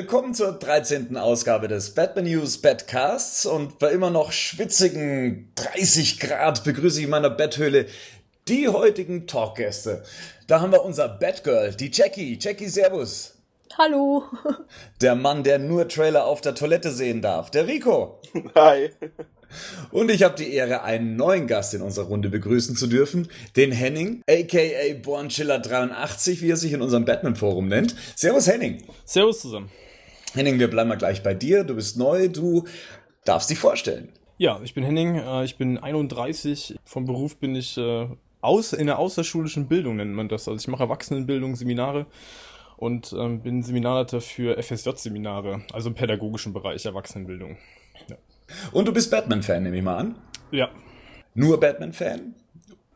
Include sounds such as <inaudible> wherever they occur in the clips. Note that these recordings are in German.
Willkommen zur 13. Ausgabe des Batman News Badcasts und bei immer noch schwitzigen 30 Grad begrüße ich in meiner Betthöhle die heutigen Talkgäste. Da haben wir unser Batgirl, die Jackie. Jackie, Servus. Hallo. <laughs> Der Mann, der nur Trailer auf der Toilette sehen darf, der Rico. <laughs> Hi. Und ich habe die Ehre, einen neuen Gast in unserer Runde begrüßen zu dürfen, den Henning, aka Bornchiller83, wie er sich in unserem Batman-Forum nennt. Servus Henning. Servus zusammen. Henning, wir bleiben mal gleich bei dir. Du bist neu, du darfst dich vorstellen. Ja, ich bin Henning, äh, ich bin 31. Vom Beruf bin ich äh, aus, in der außerschulischen Bildung, nennt man das. Also ich mache Erwachsenenbildung, Seminare und ähm, bin Seminarleiter für FSJ-Seminare, also im pädagogischen Bereich Erwachsenenbildung. Ja. Und du bist Batman-Fan, nehme ich mal an. Ja. Nur Batman-Fan?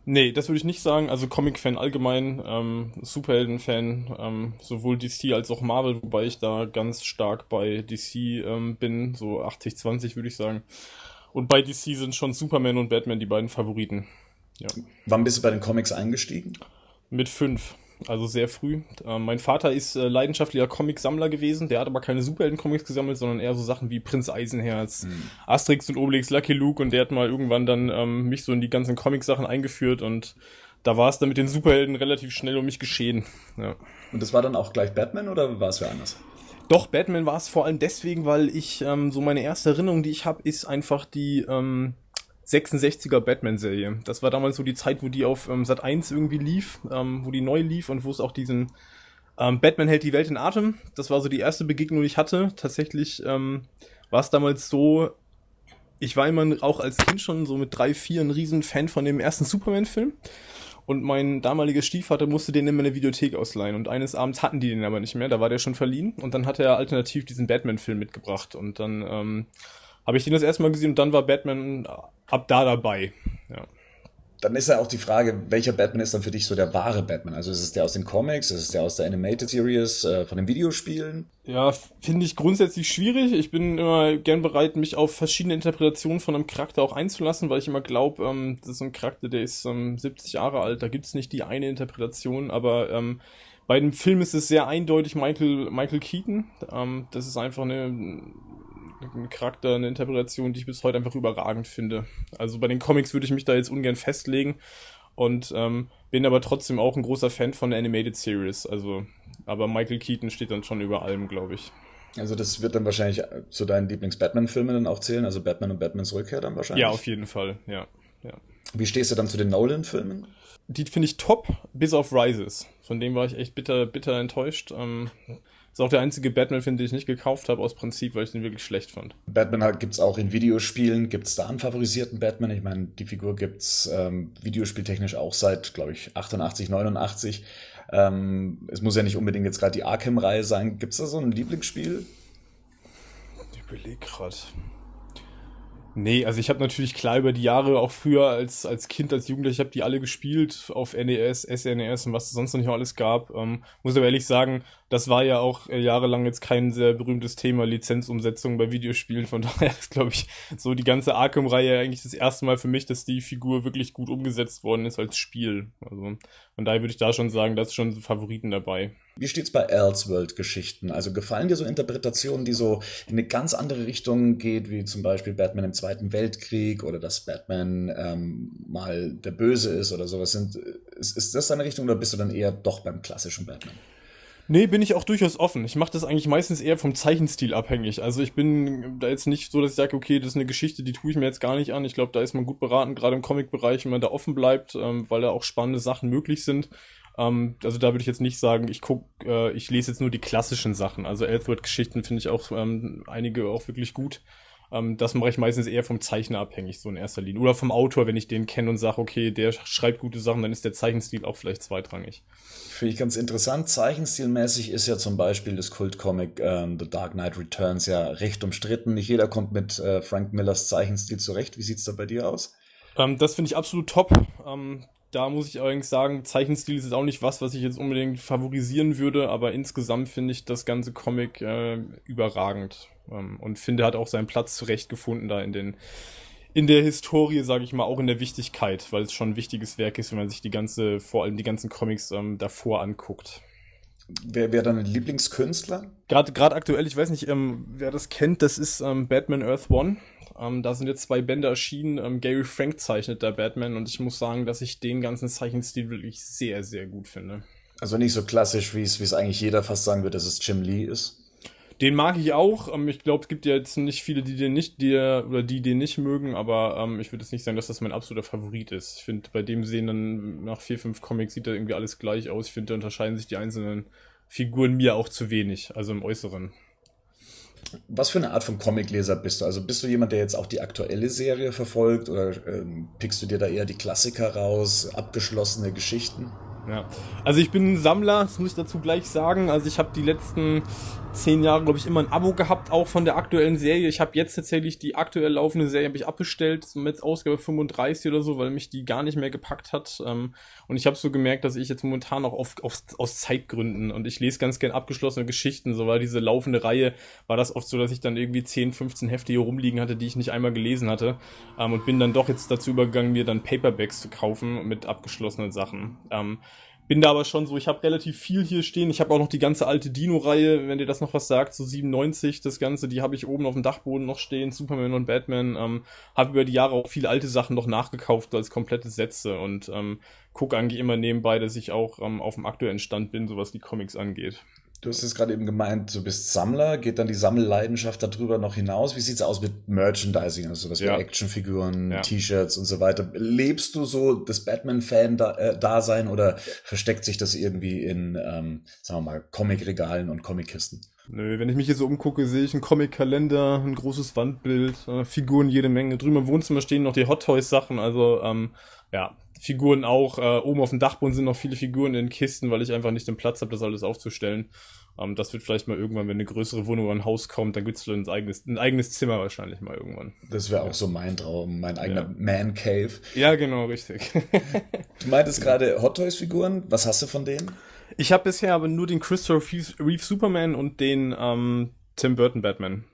Nee, das würde ich nicht sagen. Also Comic-Fan allgemein, ähm, Superhelden-Fan, ähm, sowohl DC als auch Marvel, wobei ich da ganz stark bei DC ähm, bin, so 80-20 würde ich sagen. Und bei DC sind schon Superman und Batman die beiden Favoriten. Ja. Wann bist du bei den Comics eingestiegen? Mit fünf also sehr früh. Äh, mein Vater ist äh, leidenschaftlicher Comicsammler gewesen, der hat aber keine Superhelden-Comics gesammelt, sondern eher so Sachen wie Prinz Eisenherz, mhm. Asterix und Obelix, Lucky Luke und der hat mal irgendwann dann ähm, mich so in die ganzen Comic-Sachen eingeführt und da war es dann mit den Superhelden relativ schnell um mich geschehen. Ja. Und das war dann auch gleich Batman oder war es für anders? Doch, Batman war es vor allem deswegen, weil ich ähm, so meine erste Erinnerung, die ich habe, ist einfach die ähm, 66er Batman-Serie. Das war damals so die Zeit, wo die auf ähm, Sat 1 irgendwie lief, ähm, wo die neu lief und wo es auch diesen ähm, Batman hält die Welt in Atem. Das war so die erste Begegnung, die ich hatte. Tatsächlich ähm, war es damals so, ich war immer auch als Kind schon so mit drei, vier ein riesen Fan von dem ersten Superman-Film. Und mein damaliger Stiefvater musste den immer in der Videothek ausleihen. Und eines Abends hatten die den aber nicht mehr, da war der schon verliehen. Und dann hat er alternativ diesen Batman-Film mitgebracht. Und dann ähm, habe ich den das erste Mal gesehen und dann war Batman ab da dabei. Ja. Dann ist ja auch die Frage, welcher Batman ist dann für dich so der wahre Batman? Also ist es der aus den Comics, ist es der aus der Animated Series, äh, von den Videospielen? Ja, finde ich grundsätzlich schwierig. Ich bin immer gern bereit, mich auf verschiedene Interpretationen von einem Charakter auch einzulassen, weil ich immer glaube, ähm, das ist ein Charakter, der ist ähm, 70 Jahre alt, da gibt es nicht die eine Interpretation, aber ähm, bei dem Film ist es sehr eindeutig Michael, Michael Keaton. Ähm, das ist einfach eine ein Charakter, eine Interpretation, die ich bis heute einfach überragend finde. Also bei den Comics würde ich mich da jetzt ungern festlegen und ähm, bin aber trotzdem auch ein großer Fan von der Animated Series. Also, aber Michael Keaton steht dann schon über allem, glaube ich. Also das wird dann wahrscheinlich zu deinen Lieblings-Batman-Filmen dann auch zählen, also Batman und Batmans Rückkehr dann wahrscheinlich. Ja, auf jeden Fall, ja. ja. Wie stehst du dann zu den Nolan-Filmen? Die finde ich top, bis auf Rises. Von dem war ich echt bitter, bitter enttäuscht. Ähm, ist auch der einzige Batman-Film, den ich nicht gekauft habe, aus Prinzip, weil ich den wirklich schlecht fand. Batman gibt es auch in Videospielen. Gibt es da einen favorisierten Batman? Ich meine, die Figur gibt es ähm, videospieltechnisch auch seit, glaube ich, 88, 89. Ähm, es muss ja nicht unbedingt jetzt gerade die Arkham-Reihe sein. Gibt es da so ein Lieblingsspiel? Ich überlege gerade. Nee, also ich habe natürlich klar über die Jahre auch früher als, als Kind, als Jugendlicher, ich habe die alle gespielt auf NES, SNES und was es sonst noch nicht alles gab. Ähm, muss aber ehrlich sagen, das war ja auch äh, jahrelang jetzt kein sehr berühmtes Thema, Lizenzumsetzung bei Videospielen. Von <laughs> daher ist, glaube ich, so die ganze Arkham-Reihe eigentlich das erste Mal für mich, dass die Figur wirklich gut umgesetzt worden ist als Spiel. Also von daher würde ich da schon sagen, da ist schon Favoriten dabei. Wie steht's bei Elseworld-Geschichten? Also gefallen dir so Interpretationen, die so in eine ganz andere Richtung geht, wie zum Beispiel Batman im Zweiten Weltkrieg oder dass Batman ähm, mal der Böse ist oder sowas? Sind, ist, ist das deine Richtung oder bist du dann eher doch beim klassischen Batman? Nee, bin ich auch durchaus offen. Ich mache das eigentlich meistens eher vom Zeichenstil abhängig. Also ich bin da jetzt nicht so, dass ich sage, okay, das ist eine Geschichte, die tue ich mir jetzt gar nicht an. Ich glaube, da ist man gut beraten, gerade im Comic-Bereich, wenn man da offen bleibt, ähm, weil da auch spannende Sachen möglich sind. Ähm, also da würde ich jetzt nicht sagen, ich guck, äh, ich lese jetzt nur die klassischen Sachen. Also Elfwood-Geschichten finde ich auch ähm, einige auch wirklich gut. Ähm, das mache ich meistens eher vom Zeichner abhängig, so in erster Linie. Oder vom Autor, wenn ich den kenne und sage, okay, der schreibt gute Sachen, dann ist der Zeichenstil auch vielleicht zweitrangig. Finde ich ganz interessant. Zeichenstilmäßig ist ja zum Beispiel das Kultcomic ähm, The Dark Knight Returns ja recht umstritten. Nicht jeder kommt mit äh, Frank Millers Zeichenstil zurecht. Wie sieht's da bei dir aus? Ähm, das finde ich absolut top. Ähm, da muss ich allerdings sagen, Zeichenstil ist jetzt auch nicht was, was ich jetzt unbedingt favorisieren würde, aber insgesamt finde ich das ganze Comic äh, überragend ähm, und finde, hat auch seinen Platz zurechtgefunden da in den in der Historie, sage ich mal, auch in der Wichtigkeit, weil es schon ein wichtiges Werk ist, wenn man sich die ganze, vor allem die ganzen Comics ähm, davor anguckt. Wer wäre dein Lieblingskünstler? Gerade gerade aktuell, ich weiß nicht, ähm, wer das kennt, das ist ähm, Batman Earth One. Ähm, da sind jetzt zwei Bände erschienen. Ähm, Gary Frank zeichnet der Batman und ich muss sagen, dass ich den ganzen Zeichenstil wirklich sehr, sehr gut finde. Also nicht so klassisch, wie es eigentlich jeder fast sagen wird, dass es Jim Lee ist. Den mag ich auch. Ähm, ich glaube, es gibt ja jetzt nicht viele, die den nicht, die oder die den nicht mögen, aber ähm, ich würde jetzt nicht sagen, dass das mein absoluter Favorit ist. Ich finde, bei dem sehen dann nach vier, fünf Comics sieht da irgendwie alles gleich aus. Ich finde, da unterscheiden sich die einzelnen Figuren mir auch zu wenig, also im Äußeren. Was für eine Art von Comicleser bist du? Also bist du jemand, der jetzt auch die aktuelle Serie verfolgt oder ähm, pickst du dir da eher die Klassiker raus, abgeschlossene Geschichten? Ja, also ich bin ein Sammler, das muss ich dazu gleich sagen. Also ich habe die letzten zehn Jahre, glaube ich, immer ein Abo gehabt, auch von der aktuellen Serie. Ich habe jetzt tatsächlich die aktuell laufende Serie ich abbestellt, mit Ausgabe 35 oder so, weil mich die gar nicht mehr gepackt hat. Ähm, und ich habe so gemerkt, dass ich jetzt momentan auch auf, auf, aus Zeitgründen und ich lese ganz gern abgeschlossene Geschichten. So war diese laufende Reihe, war das oft so, dass ich dann irgendwie 10, 15 Hefte hier rumliegen hatte, die ich nicht einmal gelesen hatte. Ähm, und bin dann doch jetzt dazu übergegangen, mir dann Paperbacks zu kaufen mit abgeschlossenen Sachen. Bin da aber schon so, ich habe relativ viel hier stehen. Ich habe auch noch die ganze alte Dino-Reihe, wenn dir das noch was sagt, so 97, das Ganze, die habe ich oben auf dem Dachboden noch stehen, Superman und Batman. Ähm, habe über die Jahre auch viele alte Sachen noch nachgekauft als komplette Sätze und ähm, gucke eigentlich immer nebenbei, dass ich auch ähm, auf dem aktuellen Stand bin, so was die Comics angeht. Du hast es gerade eben gemeint, du bist Sammler. Geht dann die Sammelleidenschaft darüber noch hinaus? Wie sieht's aus mit Merchandising, also sowas ja. wie Actionfiguren, ja. T-Shirts und so weiter? Lebst du so das Batman-Fan-Dasein äh, oder versteckt sich das irgendwie in, ähm, sagen wir mal, Comic-Regalen und Comic-Kisten? Nö, wenn ich mich hier so umgucke, sehe ich einen Comic-Kalender, ein großes Wandbild, äh, Figuren jede Menge. Drüben im Wohnzimmer stehen noch die Hot Toys-Sachen, also ähm, ja, Figuren auch. Äh, oben auf dem Dachboden sind noch viele Figuren in Kisten, weil ich einfach nicht den Platz habe, das alles aufzustellen. Ähm, das wird vielleicht mal irgendwann, wenn eine größere Wohnung oder ein Haus kommt, dann gibt's ein eigenes, ein eigenes Zimmer wahrscheinlich mal irgendwann. Das wäre auch so mein Traum, mein eigener ja. Man Cave. Ja, genau, richtig. <laughs> du meintest gerade Hot Toys Figuren. Was hast du von denen? Ich habe bisher aber nur den Christopher Reeve Superman und den ähm, Tim Burton Batman.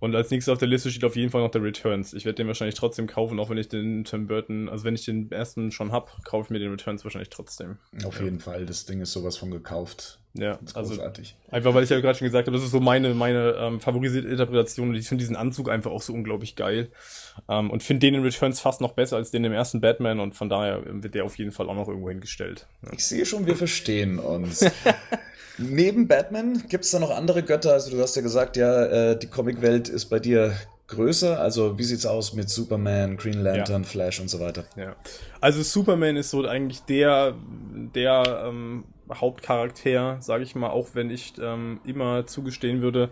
Und als nächstes auf der Liste steht auf jeden Fall noch der Returns. Ich werde den wahrscheinlich trotzdem kaufen, auch wenn ich den Tim Burton, also wenn ich den ersten schon hab, kaufe ich mir den Returns wahrscheinlich trotzdem. Auf ja. jeden Fall, das Ding ist sowas von gekauft. Ja, also großartig. einfach weil ich ja gerade schon gesagt habe, das ist so meine meine ähm, favorisierte Interpretation und ich finde diesen Anzug einfach auch so unglaublich geil ähm, und finde den in Returns fast noch besser als den im ersten Batman und von daher wird der auf jeden Fall auch noch irgendwo hingestellt. Ja. Ich sehe schon, wir verstehen uns. <laughs> Neben Batman gibt es da noch andere Götter? Also du hast ja gesagt, ja, äh, die Comicwelt ist bei dir größer. Also wie sieht's aus mit Superman, Green Lantern, ja. Flash und so weiter? Ja, also Superman ist so eigentlich der der ähm, Hauptcharakter, sage ich mal, auch wenn ich ähm, immer zugestehen würde,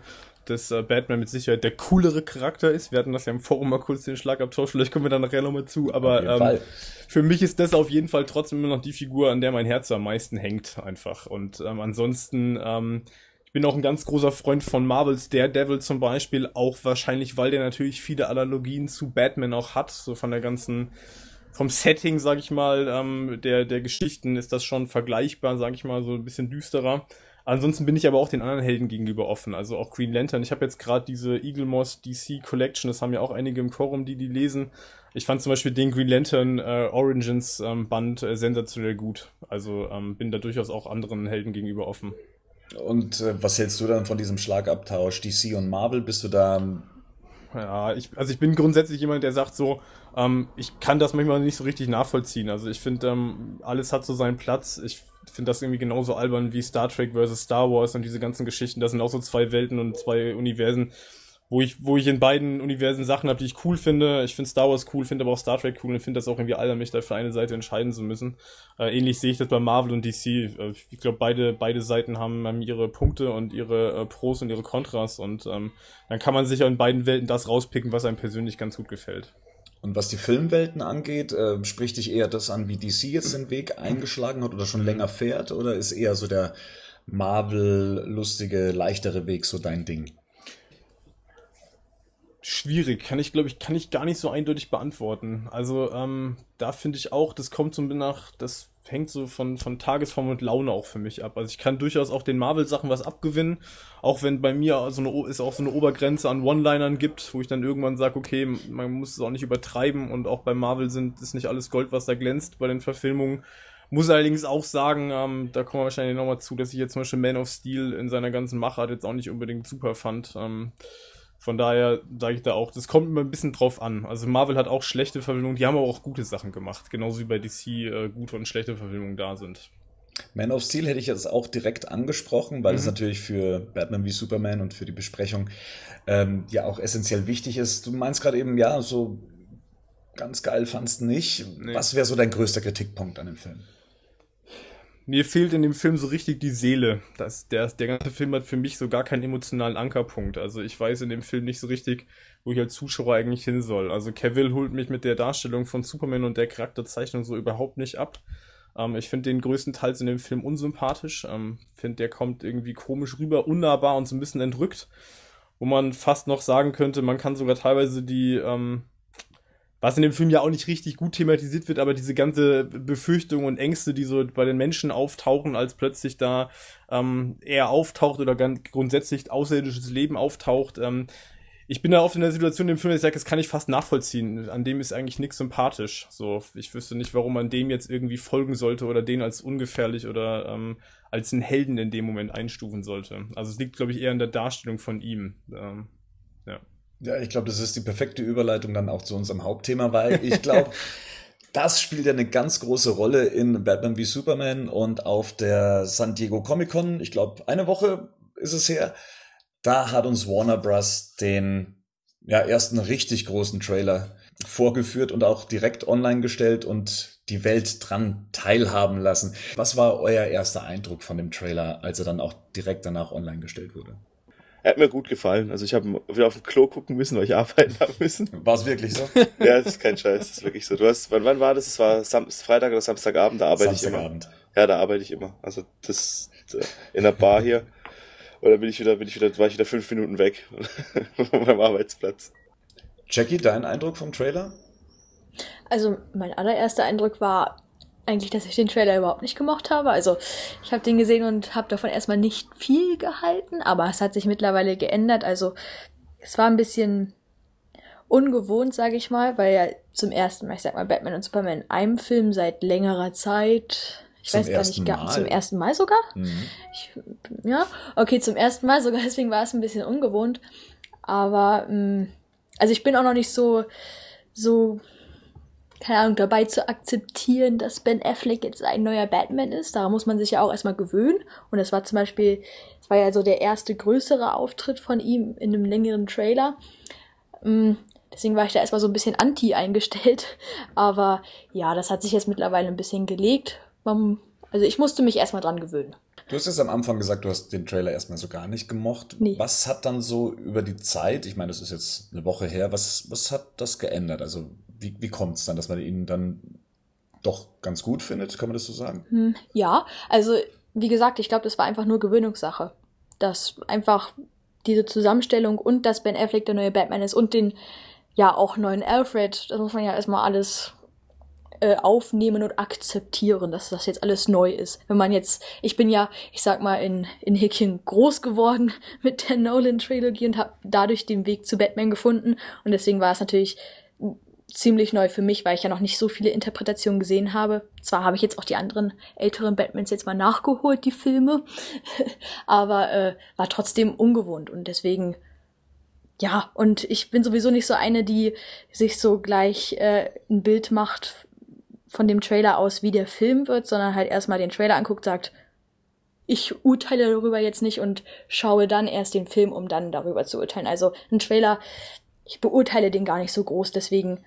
dass äh, Batman mit Sicherheit der coolere Charakter ist. Wir hatten das ja im Forum mal kurz den Schlagabtausch, vielleicht kommen wir da nachher nochmal zu, aber ähm, für mich ist das auf jeden Fall trotzdem immer noch die Figur, an der mein Herz am meisten hängt, einfach. Und ähm, ansonsten, ähm, ich bin auch ein ganz großer Freund von Marvels Daredevil zum Beispiel, auch wahrscheinlich, weil der natürlich viele Analogien zu Batman auch hat, so von der ganzen vom Setting, sag ich mal, ähm, der, der Geschichten ist das schon vergleichbar, sag ich mal, so ein bisschen düsterer. Ansonsten bin ich aber auch den anderen Helden gegenüber offen, also auch Green Lantern. Ich habe jetzt gerade diese Eagle Moss DC Collection, das haben ja auch einige im Forum, die die lesen. Ich fand zum Beispiel den Green Lantern äh, Origins ähm, Band äh, sensationell gut. Also ähm, bin da durchaus auch anderen Helden gegenüber offen. Und äh, was hältst du dann von diesem Schlagabtausch DC und Marvel? Bist du da Ja, ich, also ich bin grundsätzlich jemand, der sagt so, ähm, ich kann das manchmal nicht so richtig nachvollziehen. Also ich finde, ähm, alles hat so seinen Platz. Ich finde das irgendwie genauso albern wie Star Trek versus Star Wars und diese ganzen Geschichten. Das sind auch so zwei Welten und zwei Universen, wo ich, wo ich in beiden Universen Sachen habe, die ich cool finde. Ich finde Star Wars cool, finde aber auch Star Trek cool und finde das auch irgendwie albern, mich da für eine Seite entscheiden zu müssen. Äh, ähnlich sehe ich das bei Marvel und DC. Äh, ich glaube, beide, beide Seiten haben, haben ihre Punkte und ihre äh, Pros und ihre Kontras und ähm, dann kann man sich in beiden Welten das rauspicken, was einem persönlich ganz gut gefällt. Und was die Filmwelten angeht, äh, spricht dich eher das an, wie DC jetzt den Weg eingeschlagen hat oder schon länger fährt? Oder ist eher so der Marvel-lustige, leichtere Weg so dein Ding? Schwierig, kann ich, glaube ich, kann ich gar nicht so eindeutig beantworten. Also, ähm, da finde ich auch, das kommt so nach, das hängt so von, von Tagesform und Laune auch für mich ab. Also ich kann durchaus auch den Marvel-Sachen was abgewinnen, auch wenn bei mir so eine, ist auch so eine Obergrenze an One-Linern gibt, wo ich dann irgendwann sage, okay, man muss es auch nicht übertreiben und auch bei Marvel sind, ist nicht alles Gold, was da glänzt bei den Verfilmungen. Muss allerdings auch sagen, ähm, da kommen wir wahrscheinlich nochmal zu, dass ich jetzt zum Beispiel Man of Steel in seiner ganzen Machart jetzt auch nicht unbedingt super fand. Ähm, von daher sage ich da auch, das kommt immer ein bisschen drauf an. Also Marvel hat auch schlechte Verfilmungen, die haben aber auch gute Sachen gemacht. Genauso wie bei DC äh, gute und schlechte Verfilmungen da sind. Man of Steel hätte ich jetzt auch direkt angesprochen, weil mhm. es natürlich für Batman wie Superman und für die Besprechung ähm, ja auch essentiell wichtig ist. Du meinst gerade eben, ja, so ganz geil fandst du nicht. Nee. Was wäre so dein größter Kritikpunkt an dem Film? Mir fehlt in dem Film so richtig die Seele. Das, der, der ganze Film hat für mich so gar keinen emotionalen Ankerpunkt. Also ich weiß in dem Film nicht so richtig, wo ich als Zuschauer eigentlich hin soll. Also Cavill holt mich mit der Darstellung von Superman und der Charakterzeichnung so überhaupt nicht ab. Ähm, ich finde den größtenteils in dem Film unsympathisch. Ähm, finde, der kommt irgendwie komisch rüber, unnahbar und so ein bisschen entrückt. Wo man fast noch sagen könnte, man kann sogar teilweise die, ähm, was in dem Film ja auch nicht richtig gut thematisiert wird, aber diese ganze Befürchtung und Ängste, die so bei den Menschen auftauchen, als plötzlich da ähm, er auftaucht oder ganz grundsätzlich außerirdisches Leben auftaucht. Ähm, ich bin da oft in der Situation im Film, ich sage, das kann ich fast nachvollziehen. An dem ist eigentlich nichts sympathisch. So, ich wüsste nicht, warum man dem jetzt irgendwie folgen sollte oder den als ungefährlich oder ähm, als einen Helden in dem Moment einstufen sollte. Also es liegt, glaube ich, eher in der Darstellung von ihm. Ähm, ja. Ja, ich glaube, das ist die perfekte Überleitung dann auch zu unserem Hauptthema, weil ich glaube, <laughs> das spielt ja eine ganz große Rolle in Batman wie Superman und auf der San Diego Comic Con, ich glaube, eine Woche ist es her, da hat uns Warner Bros. den ja, ersten richtig großen Trailer vorgeführt und auch direkt online gestellt und die Welt dran teilhaben lassen. Was war euer erster Eindruck von dem Trailer, als er dann auch direkt danach online gestellt wurde? Er hat mir gut gefallen. Also ich habe wieder auf dem Klo gucken müssen, weil ich arbeiten habe müssen. War es wirklich so? ja, das ist kein Scheiß, das ist wirklich so. Du hast, wann, wann war das? Es war Sam Freitag oder Samstagabend, da arbeite ich immer. Ja, da arbeite ich immer. Also das in der Bar hier. Und dann bin ich wieder, bin ich wieder, war ich wieder fünf Minuten weg <laughs> von meinem Arbeitsplatz. Jackie, dein Eindruck vom Trailer? Also mein allererster Eindruck war eigentlich, dass ich den Trailer überhaupt nicht gemocht habe. Also ich habe den gesehen und habe davon erstmal nicht viel gehalten, aber es hat sich mittlerweile geändert. Also es war ein bisschen ungewohnt, sage ich mal, weil ja zum ersten Mal, ich sag mal, Batman und Superman in einem Film seit längerer Zeit. Ich zum weiß gar nicht, gar, zum ersten Mal sogar? Mhm. Ich, ja, okay, zum ersten Mal sogar, <laughs> deswegen war es ein bisschen ungewohnt. Aber, mh, mm, also ich bin auch noch nicht so, so keine Ahnung, dabei zu akzeptieren, dass Ben Affleck jetzt ein neuer Batman ist. Daran muss man sich ja auch erstmal gewöhnen. Und es war zum Beispiel, es war ja so der erste größere Auftritt von ihm in einem längeren Trailer. Mm, deswegen war ich da erstmal so ein bisschen anti eingestellt. <laughs> Aber ja, das hat sich jetzt mittlerweile ein bisschen gelegt. Also ich musste mich erstmal dran gewöhnen. Du hast es am Anfang gesagt, du hast den Trailer erstmal so gar nicht gemocht. Nee. Was hat dann so über die Zeit, ich meine, das ist jetzt eine Woche her, was, was hat das geändert? Also wie, wie kommt es dann, dass man ihn dann doch ganz gut findet? Kann man das so sagen? Hm, ja, also wie gesagt, ich glaube, das war einfach nur Gewöhnungssache. Dass einfach diese Zusammenstellung und dass Ben Affleck der neue Batman ist und den ja auch neuen Alfred, das muss man ja erstmal alles äh, aufnehmen und akzeptieren, dass das jetzt alles neu ist. Wenn man jetzt, ich bin ja, ich sag mal, in, in Häkchen groß geworden <laughs> mit der Nolan-Trilogie und habe dadurch den Weg zu Batman gefunden und deswegen war es natürlich ziemlich neu für mich, weil ich ja noch nicht so viele Interpretationen gesehen habe. Zwar habe ich jetzt auch die anderen älteren Batmans jetzt mal nachgeholt, die Filme, <laughs> aber äh, war trotzdem ungewohnt und deswegen ja, und ich bin sowieso nicht so eine, die sich so gleich äh, ein Bild macht von dem Trailer aus, wie der Film wird, sondern halt erstmal den Trailer anguckt, sagt, ich urteile darüber jetzt nicht und schaue dann erst den Film, um dann darüber zu urteilen. Also ein Trailer, ich beurteile den gar nicht so groß, deswegen,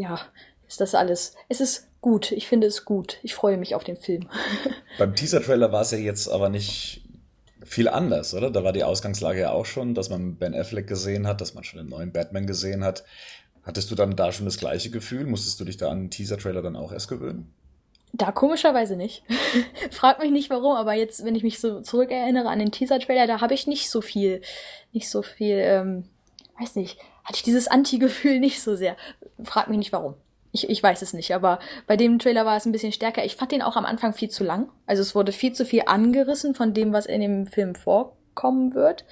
ja, ist das alles. Es ist gut, ich finde es gut. Ich freue mich auf den Film. <laughs> Beim Teaser-Trailer war es ja jetzt aber nicht viel anders, oder? Da war die Ausgangslage ja auch schon, dass man Ben Affleck gesehen hat, dass man schon den neuen Batman gesehen hat. Hattest du dann da schon das gleiche Gefühl? Musstest du dich da an den Teaser-Trailer dann auch erst gewöhnen? Da komischerweise nicht. <laughs> Frag mich nicht warum, aber jetzt, wenn ich mich so zurückerinnere an den Teaser-Trailer, da habe ich nicht so viel, nicht so viel, ähm, weiß nicht, hatte ich dieses Anti-Gefühl <laughs> nicht so sehr. Frag mich nicht warum. Ich, ich weiß es nicht, aber bei dem Trailer war es ein bisschen stärker. Ich fand den auch am Anfang viel zu lang. Also es wurde viel zu viel angerissen von dem, was in dem Film vorkommen wird.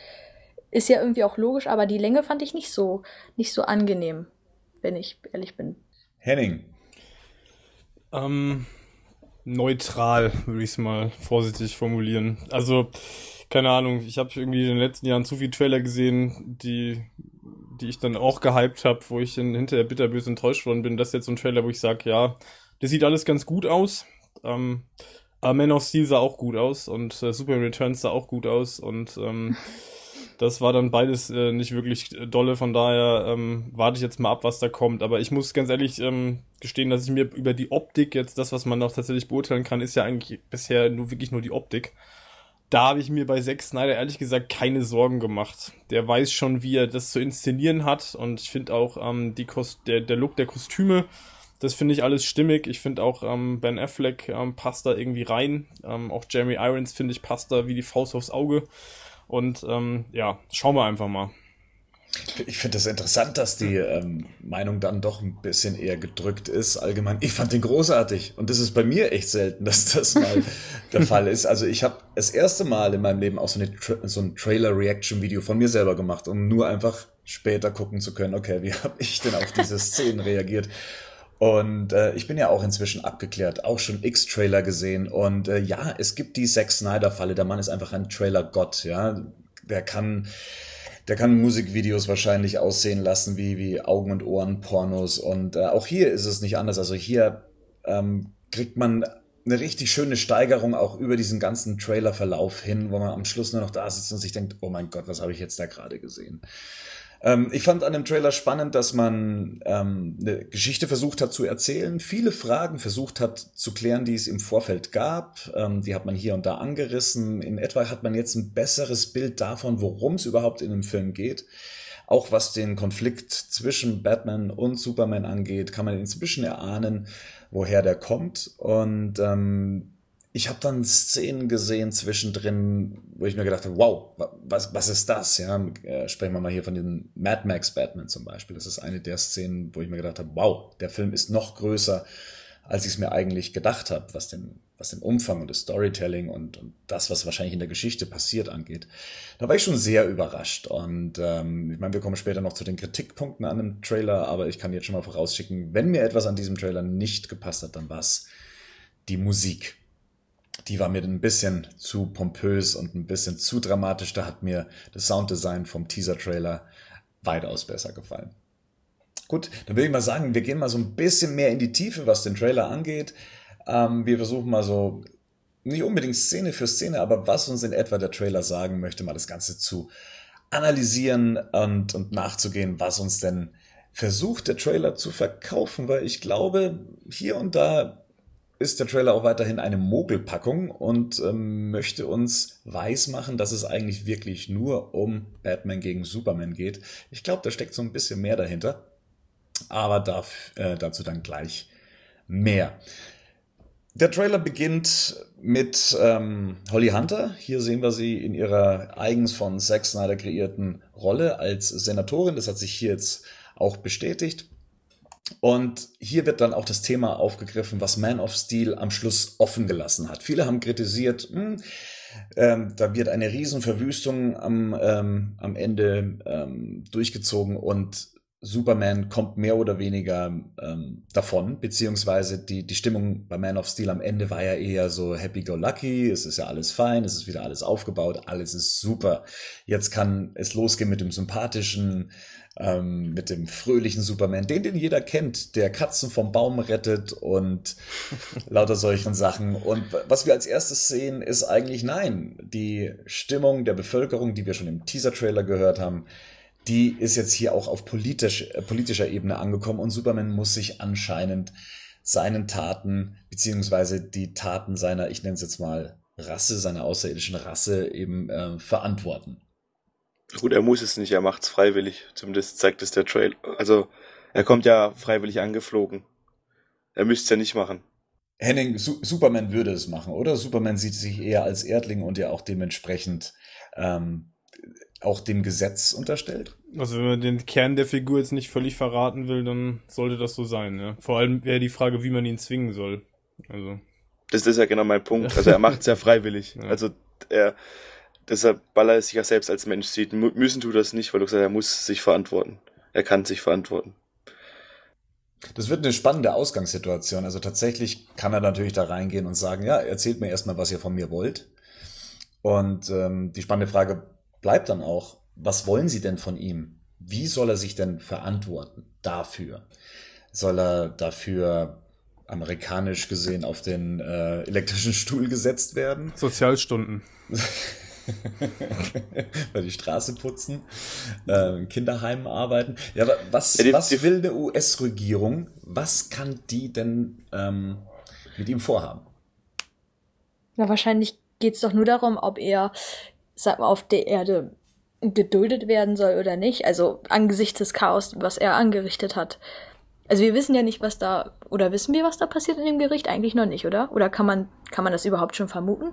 Ist ja irgendwie auch logisch, aber die Länge fand ich nicht so, nicht so angenehm, wenn ich ehrlich bin. Henning. Ähm, neutral, würde ich es mal vorsichtig formulieren. Also, keine Ahnung, ich habe irgendwie in den letzten Jahren zu viele Trailer gesehen, die, die ich dann auch gehypt habe, wo ich dann hinterher bitterbös enttäuscht worden bin. Das ist jetzt so ein Trailer, wo ich sage, ja, das sieht alles ganz gut aus. Ähm, aber Man of Steel sah auch gut aus und äh, Super Returns sah auch gut aus und ähm, <laughs> das war dann beides äh, nicht wirklich dolle, von daher ähm, warte ich jetzt mal ab, was da kommt. Aber ich muss ganz ehrlich ähm, gestehen, dass ich mir über die Optik jetzt, das, was man noch tatsächlich beurteilen kann, ist ja eigentlich bisher nur wirklich nur die Optik. Da habe ich mir bei Zack Snyder ehrlich gesagt keine Sorgen gemacht. Der weiß schon, wie er das zu inszenieren hat und ich finde auch ähm, die Kost der, der Look der Kostüme, das finde ich alles stimmig. Ich finde auch ähm, Ben Affleck ähm, passt da irgendwie rein. Ähm, auch Jeremy Irons finde ich passt da wie die Faust aufs Auge. Und ähm, ja, schauen wir einfach mal. Ich finde es das interessant, dass die ähm, Meinung dann doch ein bisschen eher gedrückt ist. Allgemein, ich fand den großartig. Und das ist bei mir echt selten, <laughs> dass das mal der Fall ist. Also ich habe das erste Mal in meinem Leben auch so, eine, so ein Trailer-Reaction-Video von mir selber gemacht, um nur einfach später gucken zu können, okay, wie <laughs> habe ich denn auf diese Szenen reagiert? Und äh, ich bin ja auch inzwischen abgeklärt, auch schon X-Trailer gesehen. Und äh, ja, es gibt die Zack Snyder-Falle. Der Mann ist einfach ein Trailer-Gott, ja. Der kann, der kann Musikvideos wahrscheinlich aussehen lassen wie, wie Augen- und Ohren-Pornos. Und äh, auch hier ist es nicht anders. Also hier ähm, kriegt man eine richtig schöne Steigerung auch über diesen ganzen Trailer-Verlauf hin, wo man am Schluss nur noch da sitzt und sich denkt, oh mein Gott, was habe ich jetzt da gerade gesehen? Ähm, ich fand an dem Trailer spannend, dass man ähm, eine Geschichte versucht hat zu erzählen, viele Fragen versucht hat zu klären, die es im Vorfeld gab. Ähm, die hat man hier und da angerissen. In etwa hat man jetzt ein besseres Bild davon, worum es überhaupt in dem Film geht. Auch was den Konflikt zwischen Batman und Superman angeht, kann man inzwischen erahnen, woher der kommt. Und ähm, ich habe dann Szenen gesehen zwischendrin, wo ich mir gedacht habe, wow, was, was ist das? Ja, äh, sprechen wir mal hier von dem Mad Max Batman zum Beispiel. Das ist eine der Szenen, wo ich mir gedacht habe, wow, der Film ist noch größer, als ich es mir eigentlich gedacht habe, was den, was den Umfang und das Storytelling und, und das, was wahrscheinlich in der Geschichte passiert, angeht. Da war ich schon sehr überrascht. Und ähm, ich meine, wir kommen später noch zu den Kritikpunkten an dem Trailer, aber ich kann jetzt schon mal vorausschicken, wenn mir etwas an diesem Trailer nicht gepasst hat, dann war es die Musik die war mir ein bisschen zu pompös und ein bisschen zu dramatisch. Da hat mir das Sounddesign vom Teaser-Trailer weitaus besser gefallen. Gut, dann würde ich mal sagen, wir gehen mal so ein bisschen mehr in die Tiefe, was den Trailer angeht. Ähm, wir versuchen mal so, nicht unbedingt Szene für Szene, aber was uns in etwa der Trailer sagen möchte, mal das Ganze zu analysieren und, und nachzugehen, was uns denn versucht, der Trailer zu verkaufen, weil ich glaube, hier und da ist der Trailer auch weiterhin eine Mogelpackung und ähm, möchte uns weismachen, dass es eigentlich wirklich nur um Batman gegen Superman geht. Ich glaube, da steckt so ein bisschen mehr dahinter, aber darf, äh, dazu dann gleich mehr. Der Trailer beginnt mit ähm, Holly Hunter. Hier sehen wir sie in ihrer eigens von Zack Snyder kreierten Rolle als Senatorin. Das hat sich hier jetzt auch bestätigt. Und hier wird dann auch das Thema aufgegriffen, was Man of Steel am Schluss offen gelassen hat. Viele haben kritisiert, mh, hm, ähm, da wird eine Riesenverwüstung am, ähm, am Ende ähm, durchgezogen und Superman kommt mehr oder weniger ähm, davon, beziehungsweise die, die Stimmung bei Man of Steel am Ende war ja eher so happy-go-lucky, es ist ja alles fein, es ist wieder alles aufgebaut, alles ist super. Jetzt kann es losgehen mit dem sympathischen, ähm, mit dem fröhlichen Superman, den, den jeder kennt, der Katzen vom Baum rettet und <laughs> lauter solchen Sachen. Und was wir als erstes sehen, ist eigentlich nein, die Stimmung der Bevölkerung, die wir schon im Teaser-Trailer gehört haben, die ist jetzt hier auch auf politisch, äh, politischer Ebene angekommen und Superman muss sich anscheinend seinen Taten, beziehungsweise die Taten seiner, ich nenne es jetzt mal Rasse, seiner außerirdischen Rasse eben äh, verantworten. Gut, er muss es nicht, er macht es freiwillig, zumindest zeigt es der Trail. Also, er kommt ja freiwillig angeflogen. Er müsste es ja nicht machen. Henning, Su Superman würde es machen, oder? Superman sieht sich eher als Erdling und ja auch dementsprechend ähm, auch dem Gesetz unterstellt. Also wenn man den Kern der Figur jetzt nicht völlig verraten will, dann sollte das so sein. Ja. Vor allem wäre die Frage, wie man ihn zwingen soll. Also. Das ist ja genau mein Punkt. Also er macht es ja <laughs> freiwillig. Ja. Also er, deshalb, weil er sich ja selbst als Mensch sieht, müssen tut das nicht, weil du gesagt er muss sich verantworten. Er kann sich verantworten. Das wird eine spannende Ausgangssituation. Also tatsächlich kann er natürlich da reingehen und sagen, ja, erzählt mir erstmal, was ihr von mir wollt. Und ähm, die spannende Frage bleibt dann auch, was wollen Sie denn von ihm? Wie soll er sich denn verantworten dafür? Soll er dafür amerikanisch gesehen auf den äh, elektrischen Stuhl gesetzt werden? Sozialstunden. <laughs> Weil die Straße putzen, äh, Kinderheimen arbeiten. Ja, aber was, ja, die, was die, will eine US-Regierung? Was kann die denn ähm, mit ihm vorhaben? Na, wahrscheinlich geht es doch nur darum, ob er sag mal, auf der Erde geduldet werden soll oder nicht. Also angesichts des Chaos, was er angerichtet hat. Also wir wissen ja nicht, was da, oder wissen wir, was da passiert in dem Gericht? Eigentlich noch nicht, oder? Oder kann man, kann man das überhaupt schon vermuten?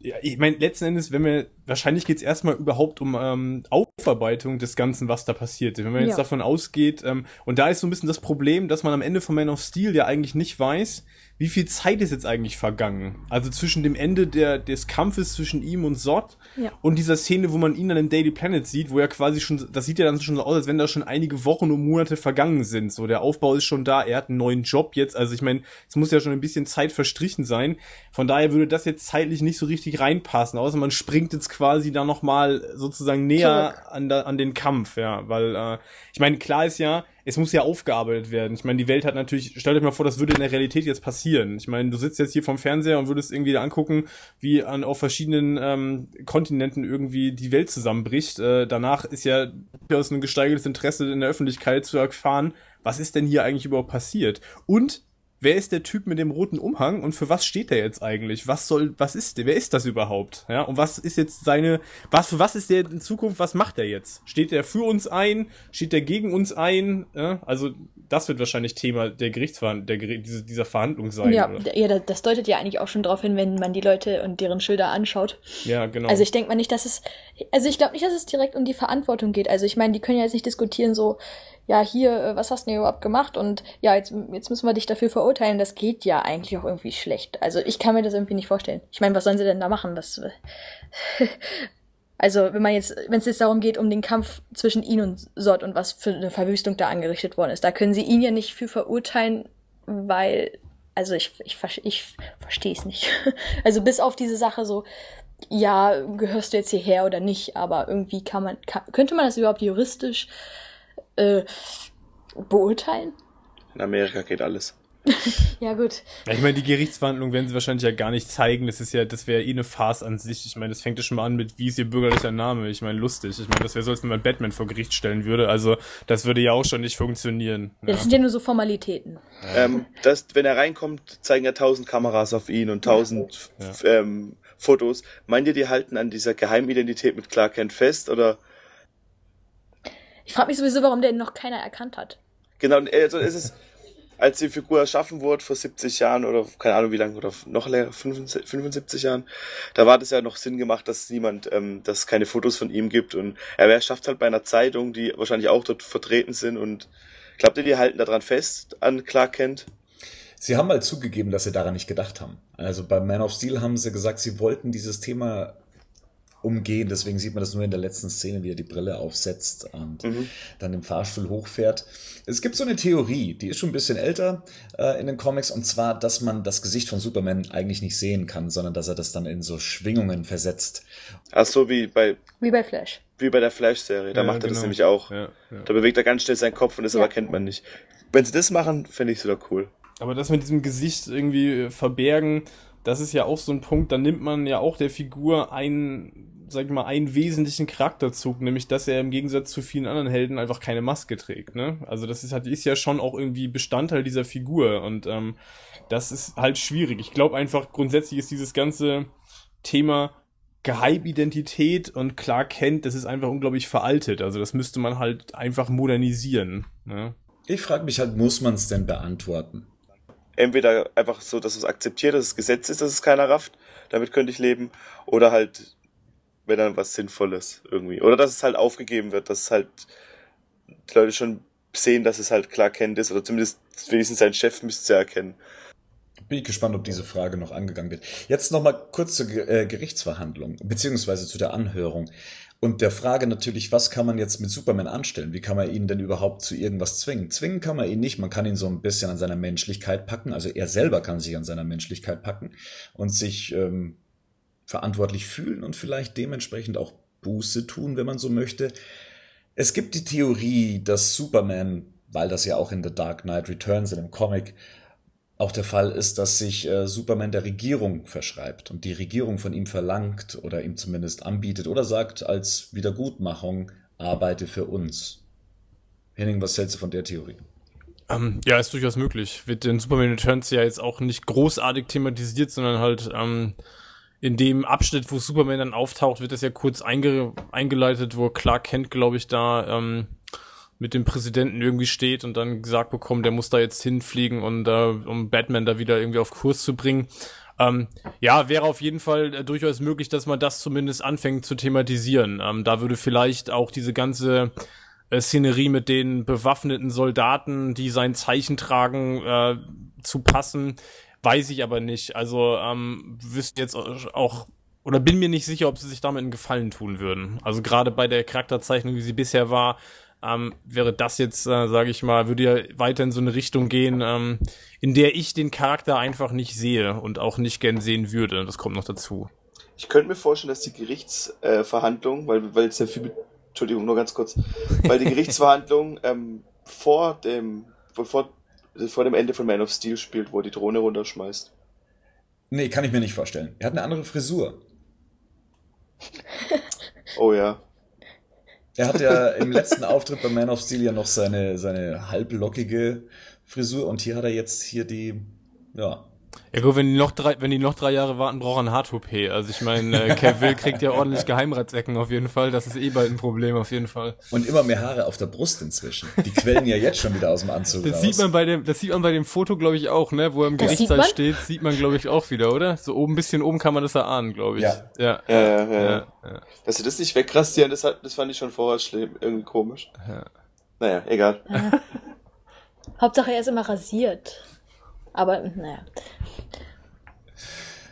Ja, ich meine, letzten Endes, wenn wir, wahrscheinlich geht's erstmal überhaupt um ähm, Aufarbeitung des Ganzen, was da passiert. Wenn man jetzt ja. davon ausgeht, ähm, und da ist so ein bisschen das Problem, dass man am Ende von Man of Steel ja eigentlich nicht weiß, wie viel Zeit ist jetzt eigentlich vergangen? Also zwischen dem Ende der, des Kampfes zwischen ihm und Sod ja. und dieser Szene, wo man ihn dann im Daily Planet sieht, wo er quasi schon, das sieht ja dann schon so aus, als wenn da schon einige Wochen und Monate vergangen sind. So, der Aufbau ist schon da, er hat einen neuen Job jetzt. Also ich meine, es muss ja schon ein bisschen Zeit verstrichen sein. Von daher würde das jetzt zeitlich nicht so richtig reinpassen, außer man springt jetzt quasi da nochmal sozusagen näher an, da, an den Kampf, ja. Weil, äh, ich meine, klar ist ja, es muss ja aufgearbeitet werden. Ich meine, die Welt hat natürlich, stell dir mal vor, das würde in der Realität jetzt passieren. Ich meine, du sitzt jetzt hier vom Fernseher und würdest irgendwie angucken, wie an auf verschiedenen ähm, Kontinenten irgendwie die Welt zusammenbricht. Äh, danach ist ja durchaus ein gesteigertes Interesse in der Öffentlichkeit zu erfahren, was ist denn hier eigentlich überhaupt passiert? Und wer ist der Typ mit dem roten Umhang und für was steht der jetzt eigentlich? Was soll, was ist der? Wer ist das überhaupt? Ja, und was ist jetzt seine, was, für was ist der in Zukunft, was macht er jetzt? Steht der für uns ein? Steht der gegen uns ein? Ja, also, das wird wahrscheinlich Thema der Gerichtsverhandlung, der, dieser, dieser Verhandlung sein. Ja, oder? ja, das deutet ja eigentlich auch schon darauf hin, wenn man die Leute und deren Schilder anschaut. Ja, genau. Also ich denke mal nicht, dass es, also ich glaube nicht, dass es direkt um die Verantwortung geht. Also ich meine, die können ja jetzt nicht diskutieren so, ja, hier, äh, was hast du denn überhaupt gemacht? Und ja, jetzt, jetzt müssen wir dich dafür verurteilen. Das geht ja eigentlich auch irgendwie schlecht. Also ich kann mir das irgendwie nicht vorstellen. Ich meine, was sollen sie denn da machen? Was, <laughs> also wenn man jetzt, wenn es jetzt darum geht, um den Kampf zwischen ihn und Sort und was für eine Verwüstung da angerichtet worden ist, da können sie ihn ja nicht für verurteilen, weil, also ich, ich, ich verstehe es nicht. <laughs> Also bis auf diese Sache so, ja, gehörst du jetzt hierher oder nicht, aber irgendwie kann man, kann, könnte man das überhaupt juristisch äh, beurteilen? In Amerika geht alles. <laughs> ja, gut. Ja, ich meine, die Gerichtsverhandlung werden sie wahrscheinlich ja gar nicht zeigen. Das ist ja, das wäre eh eine Farce an sich. Ich meine, das fängt ja schon mal an mit, wie ist ihr bürgerlicher Name? Ich meine, lustig. Ich meine, das wäre so, als wenn man Batman vor Gericht stellen würde. Also, das würde ja auch schon nicht funktionieren. Ja, das sind ja nur so Formalitäten. Ähm, das, wenn er reinkommt, zeigen ja tausend Kameras auf ihn und tausend ja. ähm, Fotos. Meint ihr, die halten an dieser Geheimidentität mit Clark Kent fest oder ich frage mich sowieso, warum der noch keiner erkannt hat. Genau, also es ist, als die Figur erschaffen wurde, vor 70 Jahren oder keine Ahnung wie lange, oder noch länger, 75 Jahren, da war das ja noch Sinn gemacht, dass niemand, ähm, dass es keine Fotos von ihm gibt. Und er schafft halt bei einer Zeitung, die wahrscheinlich auch dort vertreten sind. Und glaubt ihr, die halten daran fest, an Clark Kent? Sie haben mal zugegeben, dass sie daran nicht gedacht haben. Also bei Man of Steel haben sie gesagt, sie wollten dieses Thema umgehen. Deswegen sieht man das nur in der letzten Szene, wie er die Brille aufsetzt und mhm. dann im Fahrstuhl hochfährt. Es gibt so eine Theorie, die ist schon ein bisschen älter äh, in den Comics, und zwar, dass man das Gesicht von Superman eigentlich nicht sehen kann, sondern dass er das dann in so Schwingungen versetzt. Ach so, wie bei... Wie bei Flash. Wie bei der Flash-Serie, da ja, macht er genau. das nämlich auch. Ja, ja. Da bewegt er ganz schnell seinen Kopf und das aber kennt man nicht. Wenn sie das machen, fände ich es wieder cool. Aber das mit diesem Gesicht irgendwie verbergen, das ist ja auch so ein Punkt, da nimmt man ja auch der Figur einen, sag ich mal, einen wesentlichen Charakterzug, nämlich dass er im Gegensatz zu vielen anderen Helden einfach keine Maske trägt, ne? Also das ist halt, ist ja schon auch irgendwie Bestandteil dieser Figur und ähm, das ist halt schwierig. Ich glaube einfach, grundsätzlich ist dieses ganze Thema Geheimidentität und Clark Kent, das ist einfach unglaublich veraltet. Also das müsste man halt einfach modernisieren. Ne? Ich frage mich halt, muss man es denn beantworten? Entweder einfach so, dass es akzeptiert, dass es Gesetz ist, dass es keiner rafft, damit könnte ich leben, oder halt, wenn dann was Sinnvolles irgendwie. Oder dass es halt aufgegeben wird, dass halt die Leute schon sehen, dass es halt Clark Kent ist, oder zumindest wenigstens sein Chef müsste es ja erkennen. Bin ich gespannt, ob diese Frage noch angegangen wird. Jetzt nochmal kurz zur äh, Gerichtsverhandlung, beziehungsweise zu der Anhörung. Und der Frage natürlich, was kann man jetzt mit Superman anstellen? Wie kann man ihn denn überhaupt zu irgendwas zwingen? Zwingen kann man ihn nicht. Man kann ihn so ein bisschen an seiner Menschlichkeit packen. Also er selber kann sich an seiner Menschlichkeit packen und sich ähm, verantwortlich fühlen und vielleicht dementsprechend auch Buße tun, wenn man so möchte. Es gibt die Theorie, dass Superman, weil das ja auch in The Dark Knight Returns in dem Comic auch der Fall ist, dass sich äh, Superman der Regierung verschreibt und die Regierung von ihm verlangt oder ihm zumindest anbietet oder sagt als Wiedergutmachung, arbeite für uns. Henning, was hältst du von der Theorie? Ähm, ja, ist durchaus möglich. Wird in Superman Returns ja jetzt auch nicht großartig thematisiert, sondern halt ähm, in dem Abschnitt, wo Superman dann auftaucht, wird das ja kurz einge eingeleitet, wo Clark Kent, glaube ich, da ähm, mit dem Präsidenten irgendwie steht und dann gesagt bekommt, der muss da jetzt hinfliegen und äh, um Batman da wieder irgendwie auf Kurs zu bringen. Ähm, ja, wäre auf jeden Fall äh, durchaus möglich, dass man das zumindest anfängt zu thematisieren. Ähm, da würde vielleicht auch diese ganze äh, Szenerie mit den bewaffneten Soldaten, die sein Zeichen tragen, äh, zu passen, weiß ich aber nicht. Also ähm, wüsste jetzt auch oder bin mir nicht sicher, ob sie sich damit einen Gefallen tun würden. Also gerade bei der Charakterzeichnung, wie sie bisher war, ähm, wäre das jetzt, äh, sage ich mal, würde ja weiter in so eine Richtung gehen, ähm, in der ich den Charakter einfach nicht sehe und auch nicht gern sehen würde. Das kommt noch dazu. Ich könnte mir vorstellen, dass die Gerichtsverhandlung, äh, weil weil es ja viel, mit, Entschuldigung, nur ganz kurz, weil die <laughs> Gerichtsverhandlung ähm, vor dem vor, vor dem Ende von Man of Steel spielt, wo er die Drohne runterschmeißt. Nee, kann ich mir nicht vorstellen. Er hat eine andere Frisur. oh ja. Er hat ja im letzten Auftritt bei Man of Steel ja noch seine, seine halblockige Frisur und hier hat er jetzt hier die, ja. Ja gut, wenn die noch drei, wenn die noch drei Jahre warten, braucht er ein Hard-OP. Also ich meine, äh, Cavill kriegt ja ordentlich Geheimratsecken auf jeden Fall. Das ist eh bald ein Problem auf jeden Fall. Und immer mehr Haare auf der Brust inzwischen. Die quellen ja jetzt schon wieder aus dem Anzug das raus. Sieht man bei dem, das sieht man bei dem Foto, glaube ich, auch, ne? Wo er im Gerichtssaal steht, sieht man, glaube ich, auch wieder, oder? So oben, ein bisschen oben kann man das erahnen, glaube ich. Ja. Ja. Ja, ja, ja, ja. ja. Dass sie das nicht wegrasieren, das, hat, das fand ich schon vorher schlimm, irgendwie komisch. Ja. Naja, egal. Hauptsache er ist immer rasiert. Aber, naja.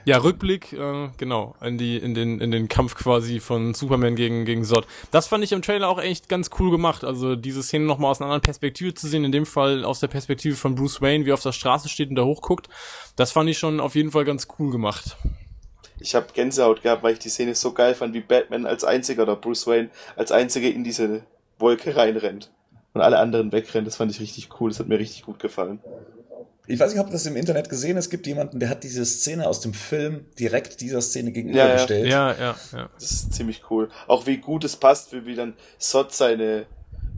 Ja, Rückblick, äh, genau, in die, in den, in den Kampf quasi von Superman gegen, gegen Zod. Das fand ich im Trailer auch echt ganz cool gemacht. Also diese Szene nochmal aus einer anderen Perspektive zu sehen, in dem Fall aus der Perspektive von Bruce Wayne, wie er auf der Straße steht und da hochguckt. Das fand ich schon auf jeden Fall ganz cool gemacht. Ich habe Gänsehaut gehabt, weil ich die Szene so geil fand, wie Batman als einziger oder Bruce Wayne als einziger in diese Wolke reinrennt und alle anderen wegrennen. Das fand ich richtig cool. Das hat mir richtig gut gefallen. Ich weiß nicht, ob das im Internet gesehen Es gibt jemanden, der hat diese Szene aus dem Film direkt dieser Szene gegenübergestellt. Ja, ja, ja, ja. Das ist ziemlich cool. Auch wie gut es passt, wie, wie dann Sot seine,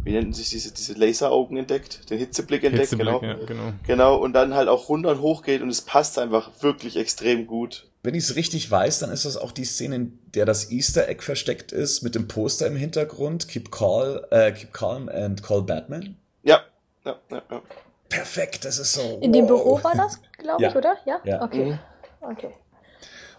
wie nennt sich diese, diese Laseraugen entdeckt, den Hitzeblick entdeckt, Hitzeblick, genau. Ja, genau. Genau, und dann halt auch runter und hoch geht und es passt einfach wirklich extrem gut. Wenn ich es richtig weiß, dann ist das auch die Szene, in der das Easter Egg versteckt ist, mit dem Poster im Hintergrund, Keep, call, äh, keep Calm and Call Batman. Ja, ja, ja, ja perfekt, das ist so. In wow. dem Büro war das, glaube <laughs> ich, ja. oder? Ja? ja. Okay. Mhm. okay.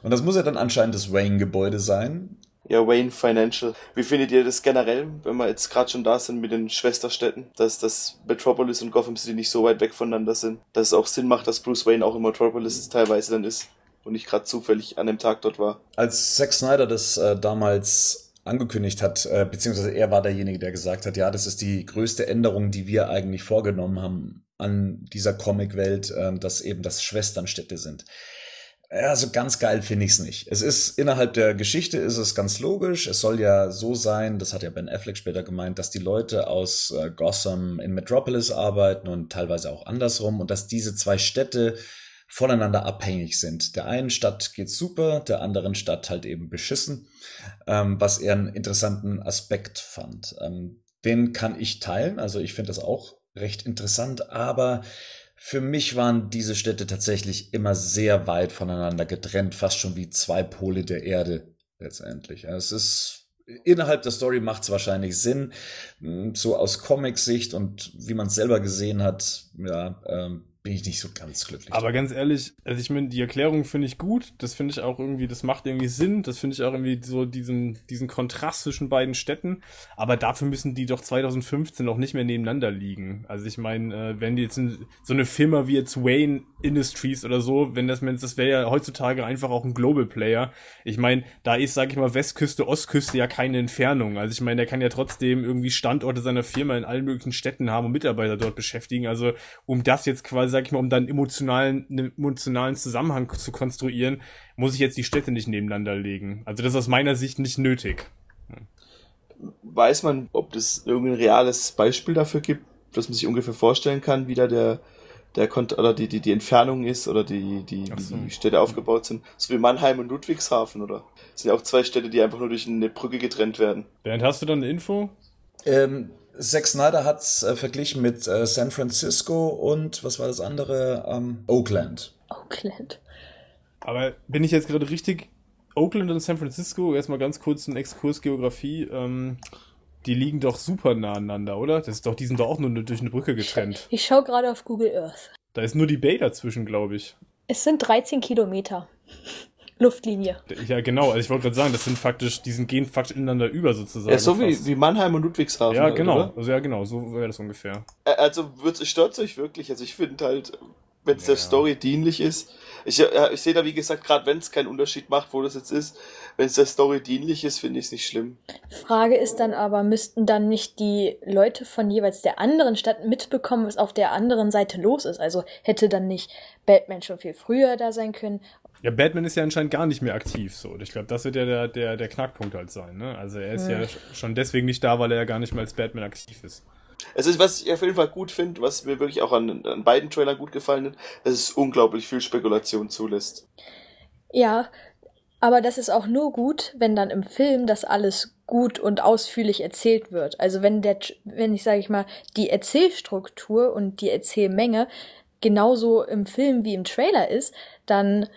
Und das muss ja dann anscheinend das Wayne-Gebäude sein. Ja, Wayne Financial. Wie findet ihr das generell, wenn wir jetzt gerade schon da sind mit den Schwesterstädten, dass das Metropolis und Gotham City nicht so weit weg voneinander sind, dass es auch Sinn macht, dass Bruce Wayne auch in Metropolis teilweise dann ist? und ich gerade zufällig an dem Tag dort war. Als Zack Snyder das äh, damals angekündigt hat, äh, beziehungsweise er war derjenige, der gesagt hat, ja, das ist die größte Änderung, die wir eigentlich vorgenommen haben an dieser Comicwelt, äh, dass eben das Schwesternstädte sind. Ja, so ganz geil finde ich es nicht. Es ist innerhalb der Geschichte ist es ganz logisch. Es soll ja so sein, das hat ja Ben Affleck später gemeint, dass die Leute aus äh, Gotham in Metropolis arbeiten und teilweise auch andersrum und dass diese zwei Städte voneinander abhängig sind. Der einen Stadt geht super, der anderen Stadt halt eben beschissen, ähm, was er einen interessanten Aspekt fand. Ähm, den kann ich teilen, also ich finde das auch recht interessant, aber für mich waren diese Städte tatsächlich immer sehr weit voneinander getrennt, fast schon wie zwei Pole der Erde letztendlich. Es ist innerhalb der Story macht es wahrscheinlich Sinn, hm, so aus Comic-Sicht und wie man es selber gesehen hat, ja, ähm, bin ich nicht so ganz glücklich. Aber ganz ehrlich, also ich meine, die Erklärung finde ich gut. Das finde ich auch irgendwie, das macht irgendwie Sinn. Das finde ich auch irgendwie so diesen, diesen Kontrast zwischen beiden Städten. Aber dafür müssen die doch 2015 noch nicht mehr nebeneinander liegen. Also ich meine, äh, wenn die jetzt in, so eine Firma wie jetzt Wayne Industries oder so, wenn das, das wäre ja heutzutage einfach auch ein Global Player. Ich meine, da ist, sag ich mal, Westküste, Ostküste ja keine Entfernung. Also ich meine, der kann ja trotzdem irgendwie Standorte seiner Firma in allen möglichen Städten haben und Mitarbeiter dort beschäftigen. Also um das jetzt quasi sag ich mal, um dann emotionalen, einen emotionalen Zusammenhang zu konstruieren, muss ich jetzt die Städte nicht nebeneinander legen. Also das ist aus meiner Sicht nicht nötig. Weiß man, ob es irgendein reales Beispiel dafür gibt, dass man sich ungefähr vorstellen kann, wie da der, der Kont oder die, die, die Entfernung ist oder die, die, so. wie die Städte aufgebaut sind. So wie Mannheim und Ludwigshafen, oder? Das sind ja auch zwei Städte, die einfach nur durch eine Brücke getrennt werden. Bernd, hast du da eine Info? Ähm, Zack Snyder hat's äh, verglichen mit äh, San Francisco und was war das andere? Ähm, Oakland. Oakland. Aber bin ich jetzt gerade richtig? Oakland und San Francisco, erstmal ganz kurz ein Exkurs Geografie. Ähm, die liegen doch super nah aneinander, oder? Das ist doch, die sind doch auch nur durch eine Brücke getrennt. Ich, ich schaue gerade auf Google Earth. Da ist nur die Bay dazwischen, glaube ich. Es sind 13 Kilometer. Luftlinie. Ja, genau. Also ich wollte gerade sagen, das sind faktisch, die sind gehen faktisch ineinander über sozusagen. Ja, so wie, wie Mannheim und Ludwigshafen. Ja, genau. Oder? Also ja, genau. So wäre das ungefähr. Also stört es euch wirklich? Also ich finde halt, wenn es ja. der Story dienlich ist, ich, ich sehe da wie gesagt, gerade wenn es keinen Unterschied macht, wo das jetzt ist, wenn es der Story dienlich ist, finde ich es nicht schlimm. Frage ist dann aber, müssten dann nicht die Leute von jeweils der anderen Stadt mitbekommen, was auf der anderen Seite los ist? Also hätte dann nicht Batman schon viel früher da sein können ja, Batman ist ja anscheinend gar nicht mehr aktiv so. Ich glaube, das wird ja der, der, der Knackpunkt halt sein. Ne? Also er ist hm. ja schon deswegen nicht da, weil er ja gar nicht mehr als Batman aktiv ist. Es ist, was ich auf jeden Fall gut finde, was mir wirklich auch an, an beiden Trailern gut gefallen hat, dass es unglaublich viel Spekulation zulässt. Ja, aber das ist auch nur gut, wenn dann im Film das alles gut und ausführlich erzählt wird. Also wenn der, wenn ich sage ich mal, die Erzählstruktur und die Erzählmenge genauso im Film wie im Trailer ist, dann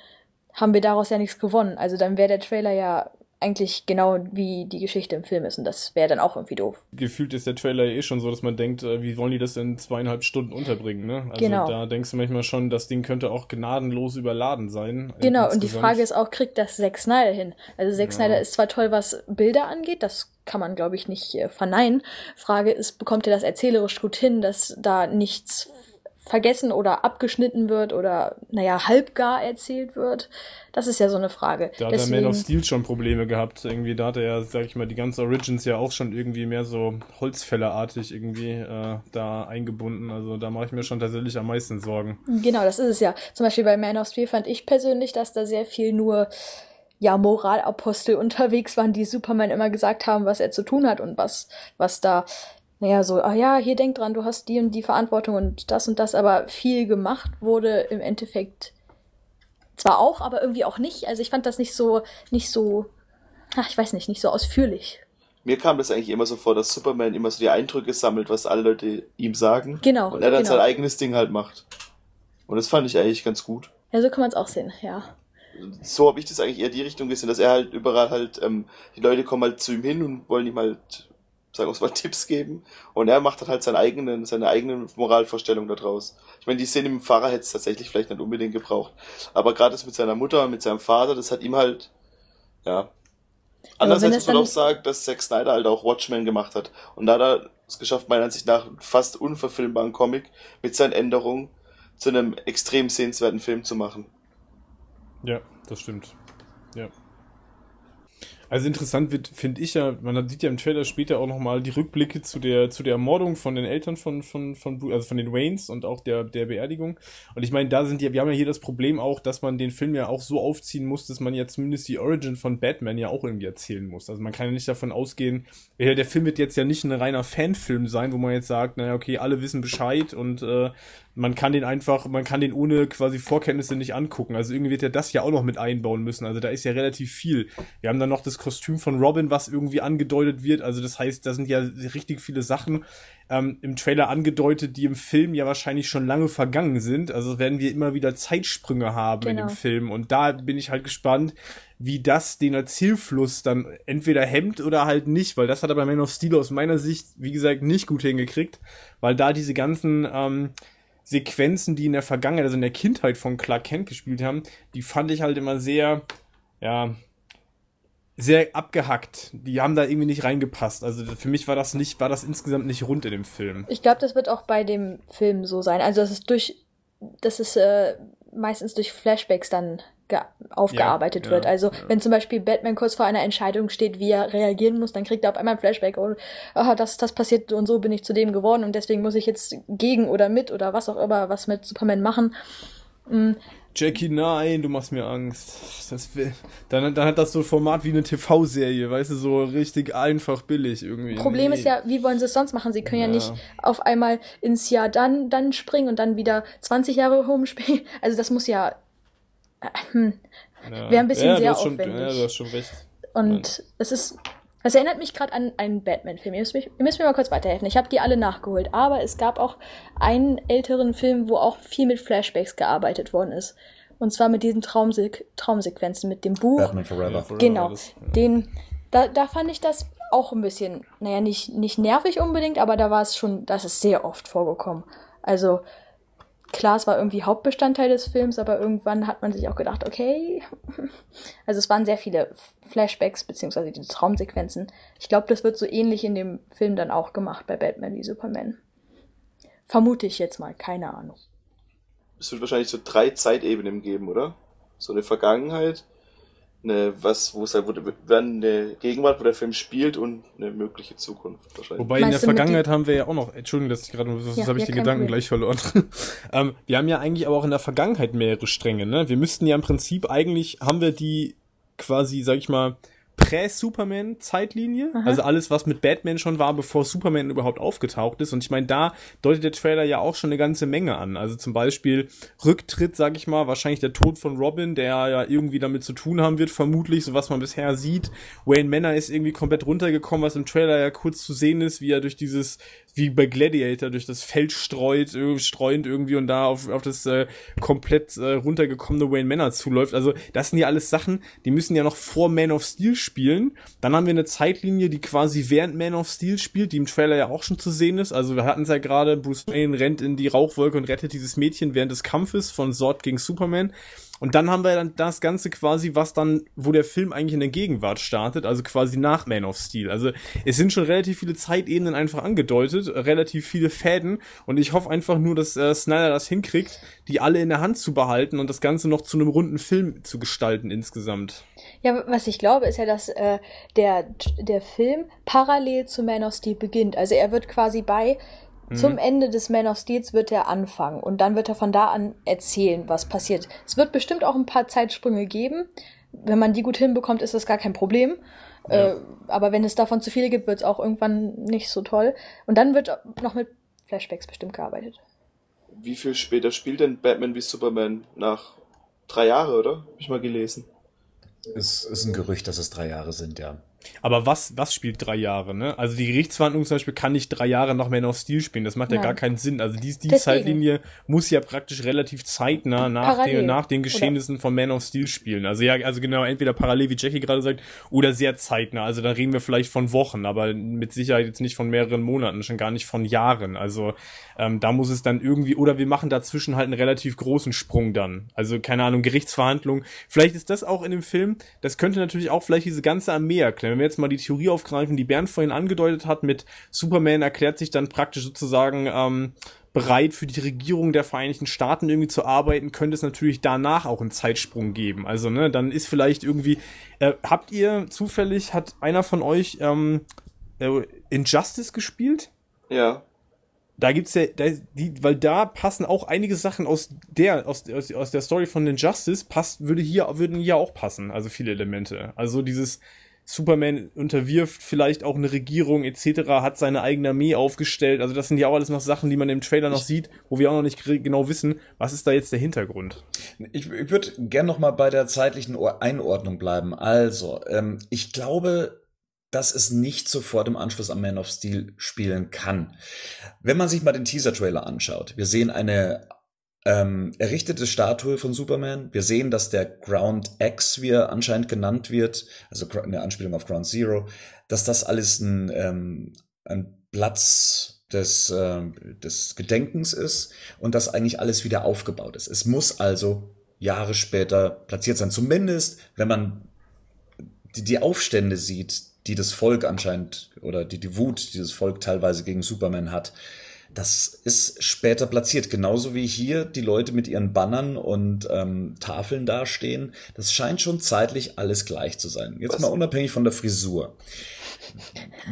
haben wir daraus ja nichts gewonnen. Also dann wäre der Trailer ja eigentlich genau wie die Geschichte im Film ist und das wäre dann auch irgendwie doof. Gefühlt ist der Trailer eh schon so, dass man denkt, äh, wie wollen die das in zweieinhalb Stunden unterbringen, ne? Also genau. da denkst du manchmal schon, das Ding könnte auch gnadenlos überladen sein. Genau, insgesamt. und die Frage ist auch, kriegt das Zack Snyder hin? Also Zack ja. Snyder ist zwar toll, was Bilder angeht, das kann man, glaube ich, nicht äh, verneinen. Frage ist, bekommt er das erzählerisch gut hin, dass da nichts vergessen oder abgeschnitten wird oder, naja, halbgar erzählt wird. Das ist ja so eine Frage. Da hat Deswegen, der Man of Steel schon Probleme gehabt. Irgendwie, da hat er ja, sag ich mal, die ganzen Origins ja auch schon irgendwie mehr so Holzfällerartig irgendwie äh, da eingebunden. Also da mache ich mir schon tatsächlich am meisten Sorgen. Genau, das ist es ja. Zum Beispiel bei Man of Steel fand ich persönlich, dass da sehr viel nur ja, Moralapostel <laughs> unterwegs waren, die Superman immer gesagt haben, was er zu tun hat und was, was da naja, so, ah ja, hier denk dran, du hast die und die Verantwortung und das und das, aber viel gemacht wurde im Endeffekt zwar auch, aber irgendwie auch nicht. Also ich fand das nicht so, nicht so, ach, ich weiß nicht, nicht so ausführlich. Mir kam das eigentlich immer so vor, dass Superman immer so die Eindrücke sammelt, was alle Leute ihm sagen. Genau. Und er dann genau. sein eigenes Ding halt macht. Und das fand ich eigentlich ganz gut. Ja, so kann man es auch sehen, ja. So habe ich das eigentlich eher die Richtung gesehen, dass er halt überall halt, ähm, die Leute kommen halt zu ihm hin und wollen ihm halt sagen wir mal, <laughs> Tipps geben. Und er macht halt seine eigenen, seine eigenen Moralvorstellungen daraus. Ich meine, die Szene im Fahrer hätte es tatsächlich vielleicht nicht unbedingt gebraucht. Aber gerade das mit seiner Mutter und mit seinem Vater, das hat ihm halt, ja. Andererseits muss man auch sagen, dass Zack Snyder halt auch Watchmen gemacht hat. Und da hat er es geschafft, meiner Ansicht nach, fast unverfilmbaren Comic mit seinen Änderungen zu einem extrem sehenswerten Film zu machen. Ja, das stimmt. Ja. Also interessant wird, finde ich ja, man sieht ja im Trailer später auch nochmal die Rückblicke zu der, zu der Ermordung von den Eltern von, von, von, also von den Waynes und auch der, der Beerdigung. Und ich meine, da sind ja, wir haben ja hier das Problem auch, dass man den Film ja auch so aufziehen muss, dass man ja zumindest die Origin von Batman ja auch irgendwie erzählen muss. Also man kann ja nicht davon ausgehen, der Film wird jetzt ja nicht ein reiner Fanfilm sein, wo man jetzt sagt, naja, okay, alle wissen Bescheid und äh, man kann den einfach, man kann den ohne quasi Vorkenntnisse nicht angucken. Also irgendwie wird er das ja auch noch mit einbauen müssen. Also da ist ja relativ viel. Wir haben dann noch das Kostüm von Robin, was irgendwie angedeutet wird. Also das heißt, da sind ja richtig viele Sachen ähm, im Trailer angedeutet, die im Film ja wahrscheinlich schon lange vergangen sind. Also werden wir immer wieder Zeitsprünge haben genau. in dem genau. Film. Und da bin ich halt gespannt, wie das den Erzählfluss dann entweder hemmt oder halt nicht, weil das hat aber Man of Steel aus meiner Sicht, wie gesagt, nicht gut hingekriegt, weil da diese ganzen ähm, Sequenzen, die in der Vergangenheit, also in der Kindheit von Clark Kent gespielt haben, die fand ich halt immer sehr, ja, sehr abgehackt. Die haben da irgendwie nicht reingepasst. Also für mich war das nicht, war das insgesamt nicht rund in dem Film. Ich glaube, das wird auch bei dem Film so sein. Also das ist durch, das ist äh, meistens durch Flashbacks dann aufgearbeitet ja, wird. Ja, also ja. wenn zum Beispiel Batman kurz vor einer Entscheidung steht, wie er reagieren muss, dann kriegt er auf einmal ein Flashback und oh, das, das passiert und so bin ich zu dem geworden und deswegen muss ich jetzt gegen oder mit oder was auch immer was mit Superman machen. Mhm. Jackie, nein, du machst mir Angst. Das will, dann, dann hat das so ein Format wie eine TV-Serie, weißt du, so richtig einfach billig irgendwie. Problem nee. ist ja, wie wollen sie es sonst machen? Sie können ja. ja, nicht auf einmal ins Jahr dann, dann springen und dann wieder 20 Jahre rumspielen. Also das muss ja hm, ja. wäre ein bisschen ja, sehr aufwendig. Schon, ja, du hast schon recht. Und es ist, es erinnert mich gerade an einen Batman-Film. Ihr, müsst ihr müsst mir mal kurz weiterhelfen. Ich habe die alle nachgeholt, aber es gab auch einen älteren Film, wo auch viel mit Flashbacks gearbeitet worden ist. Und zwar mit diesen Traumse Traumsequenzen, mit dem Buch. Batman Forever. Genau. Das, ja. Den, da, da fand ich das auch ein bisschen, naja, nicht, nicht nervig unbedingt, aber da war es schon, das ist sehr oft vorgekommen. Also, klar, es war irgendwie Hauptbestandteil des Films, aber irgendwann hat man sich auch gedacht, okay. <laughs> Also es waren sehr viele Flashbacks beziehungsweise die Traumsequenzen. Ich glaube, das wird so ähnlich in dem Film dann auch gemacht bei Batman wie Superman. Vermute ich jetzt mal, keine Ahnung. Es wird wahrscheinlich so drei Zeitebenen geben, oder? So eine Vergangenheit, eine, was, wo es halt, wo, eine Gegenwart, wo der Film spielt und eine mögliche Zukunft wahrscheinlich. Wobei Meinst in der Vergangenheit haben wir ja auch noch, Entschuldigung, dass ich gerade, das ja, habe ich den Gedanken Problem. gleich verloren. <laughs> ähm, wir haben ja eigentlich aber auch in der Vergangenheit mehrere Stränge, ne? Wir müssten ja im Prinzip eigentlich, haben wir die quasi, sag ich mal, Prä-Superman-Zeitlinie. Also alles, was mit Batman schon war, bevor Superman überhaupt aufgetaucht ist. Und ich meine, da deutet der Trailer ja auch schon eine ganze Menge an. Also zum Beispiel Rücktritt, sag ich mal, wahrscheinlich der Tod von Robin, der ja irgendwie damit zu tun haben wird, vermutlich, so was man bisher sieht. Wayne Manor ist irgendwie komplett runtergekommen, was im Trailer ja kurz zu sehen ist, wie er durch dieses wie bei Gladiator durch das Feld streut, streuend irgendwie und da auf, auf das äh, komplett äh, runtergekommene Wayne Manor zuläuft. Also das sind ja alles Sachen, die müssen ja noch vor Man of Steel spielen. Dann haben wir eine Zeitlinie, die quasi während Man of Steel spielt, die im Trailer ja auch schon zu sehen ist. Also wir hatten es ja gerade, Bruce Wayne rennt in die Rauchwolke und rettet dieses Mädchen während des Kampfes von Sword gegen Superman. Und dann haben wir dann das Ganze quasi, was dann, wo der Film eigentlich in der Gegenwart startet, also quasi nach Man of Steel. Also es sind schon relativ viele Zeitebenen einfach angedeutet, relativ viele Fäden und ich hoffe einfach nur, dass äh, Snyder das hinkriegt, die alle in der Hand zu behalten und das Ganze noch zu einem runden Film zu gestalten insgesamt. Ja, was ich glaube, ist ja, dass äh, der, der Film parallel zu Man of Steel beginnt. Also er wird quasi bei Mhm. Zum Ende des Man of Steels wird er anfangen und dann wird er von da an erzählen, was passiert. Es wird bestimmt auch ein paar Zeitsprünge geben. Wenn man die gut hinbekommt, ist das gar kein Problem. Ja. Äh, aber wenn es davon zu viele gibt, wird es auch irgendwann nicht so toll. Und dann wird noch mit Flashbacks bestimmt gearbeitet. Wie viel später spielt denn Batman wie Superman? Nach drei Jahre, oder? Hab ich mal gelesen. Es ist ein Gerücht, dass es drei Jahre sind, ja. Aber was, was spielt drei Jahre, ne? Also die Gerichtsverhandlung zum Beispiel kann nicht drei Jahre nach Man of Steel spielen. Das macht Nein. ja gar keinen Sinn. Also die, die Zeitlinie muss ja praktisch relativ zeitnah nach, den, nach den Geschehnissen oder? von Man of Steel spielen. Also ja, also genau, entweder parallel, wie Jackie gerade sagt, oder sehr zeitnah. Also da reden wir vielleicht von Wochen, aber mit Sicherheit jetzt nicht von mehreren Monaten, schon gar nicht von Jahren. Also ähm, da muss es dann irgendwie, oder wir machen dazwischen halt einen relativ großen Sprung dann. Also keine Ahnung, Gerichtsverhandlung. Vielleicht ist das auch in dem Film, das könnte natürlich auch vielleicht diese ganze Armee erklären wenn wir jetzt mal die Theorie aufgreifen, die Bernd vorhin angedeutet hat, mit Superman erklärt sich dann praktisch sozusagen ähm, bereit für die Regierung der Vereinigten Staaten irgendwie zu arbeiten, könnte es natürlich danach auch einen Zeitsprung geben. Also, ne, dann ist vielleicht irgendwie, äh, habt ihr zufällig, hat einer von euch ähm, äh, Injustice gespielt? Ja. Da gibt's ja, da, die, weil da passen auch einige Sachen aus der, aus, aus, aus der Story von Injustice passt, würde hier, würden hier auch passen, also viele Elemente. Also dieses, Superman unterwirft vielleicht auch eine Regierung etc., hat seine eigene Armee aufgestellt. Also das sind ja auch alles noch Sachen, die man im Trailer noch sieht, wo wir auch noch nicht genau wissen, was ist da jetzt der Hintergrund. Ich, ich würde gern noch mal bei der zeitlichen Einordnung bleiben. Also, ähm, ich glaube, dass es nicht sofort im Anschluss am Man of Steel spielen kann. Wenn man sich mal den Teaser-Trailer anschaut, wir sehen eine ähm, errichtete Statue von Superman. Wir sehen, dass der Ground X, wie er anscheinend genannt wird, also eine Anspielung auf Ground Zero, dass das alles ein, ähm, ein Platz des, äh, des Gedenkens ist und dass eigentlich alles wieder aufgebaut ist. Es muss also Jahre später platziert sein. Zumindest, wenn man die, die Aufstände sieht, die das Volk anscheinend oder die, die Wut, die das Volk teilweise gegen Superman hat, das ist später platziert, genauso wie hier die Leute mit ihren Bannern und ähm, Tafeln dastehen. Das scheint schon zeitlich alles gleich zu sein. Jetzt Was? mal unabhängig von der Frisur.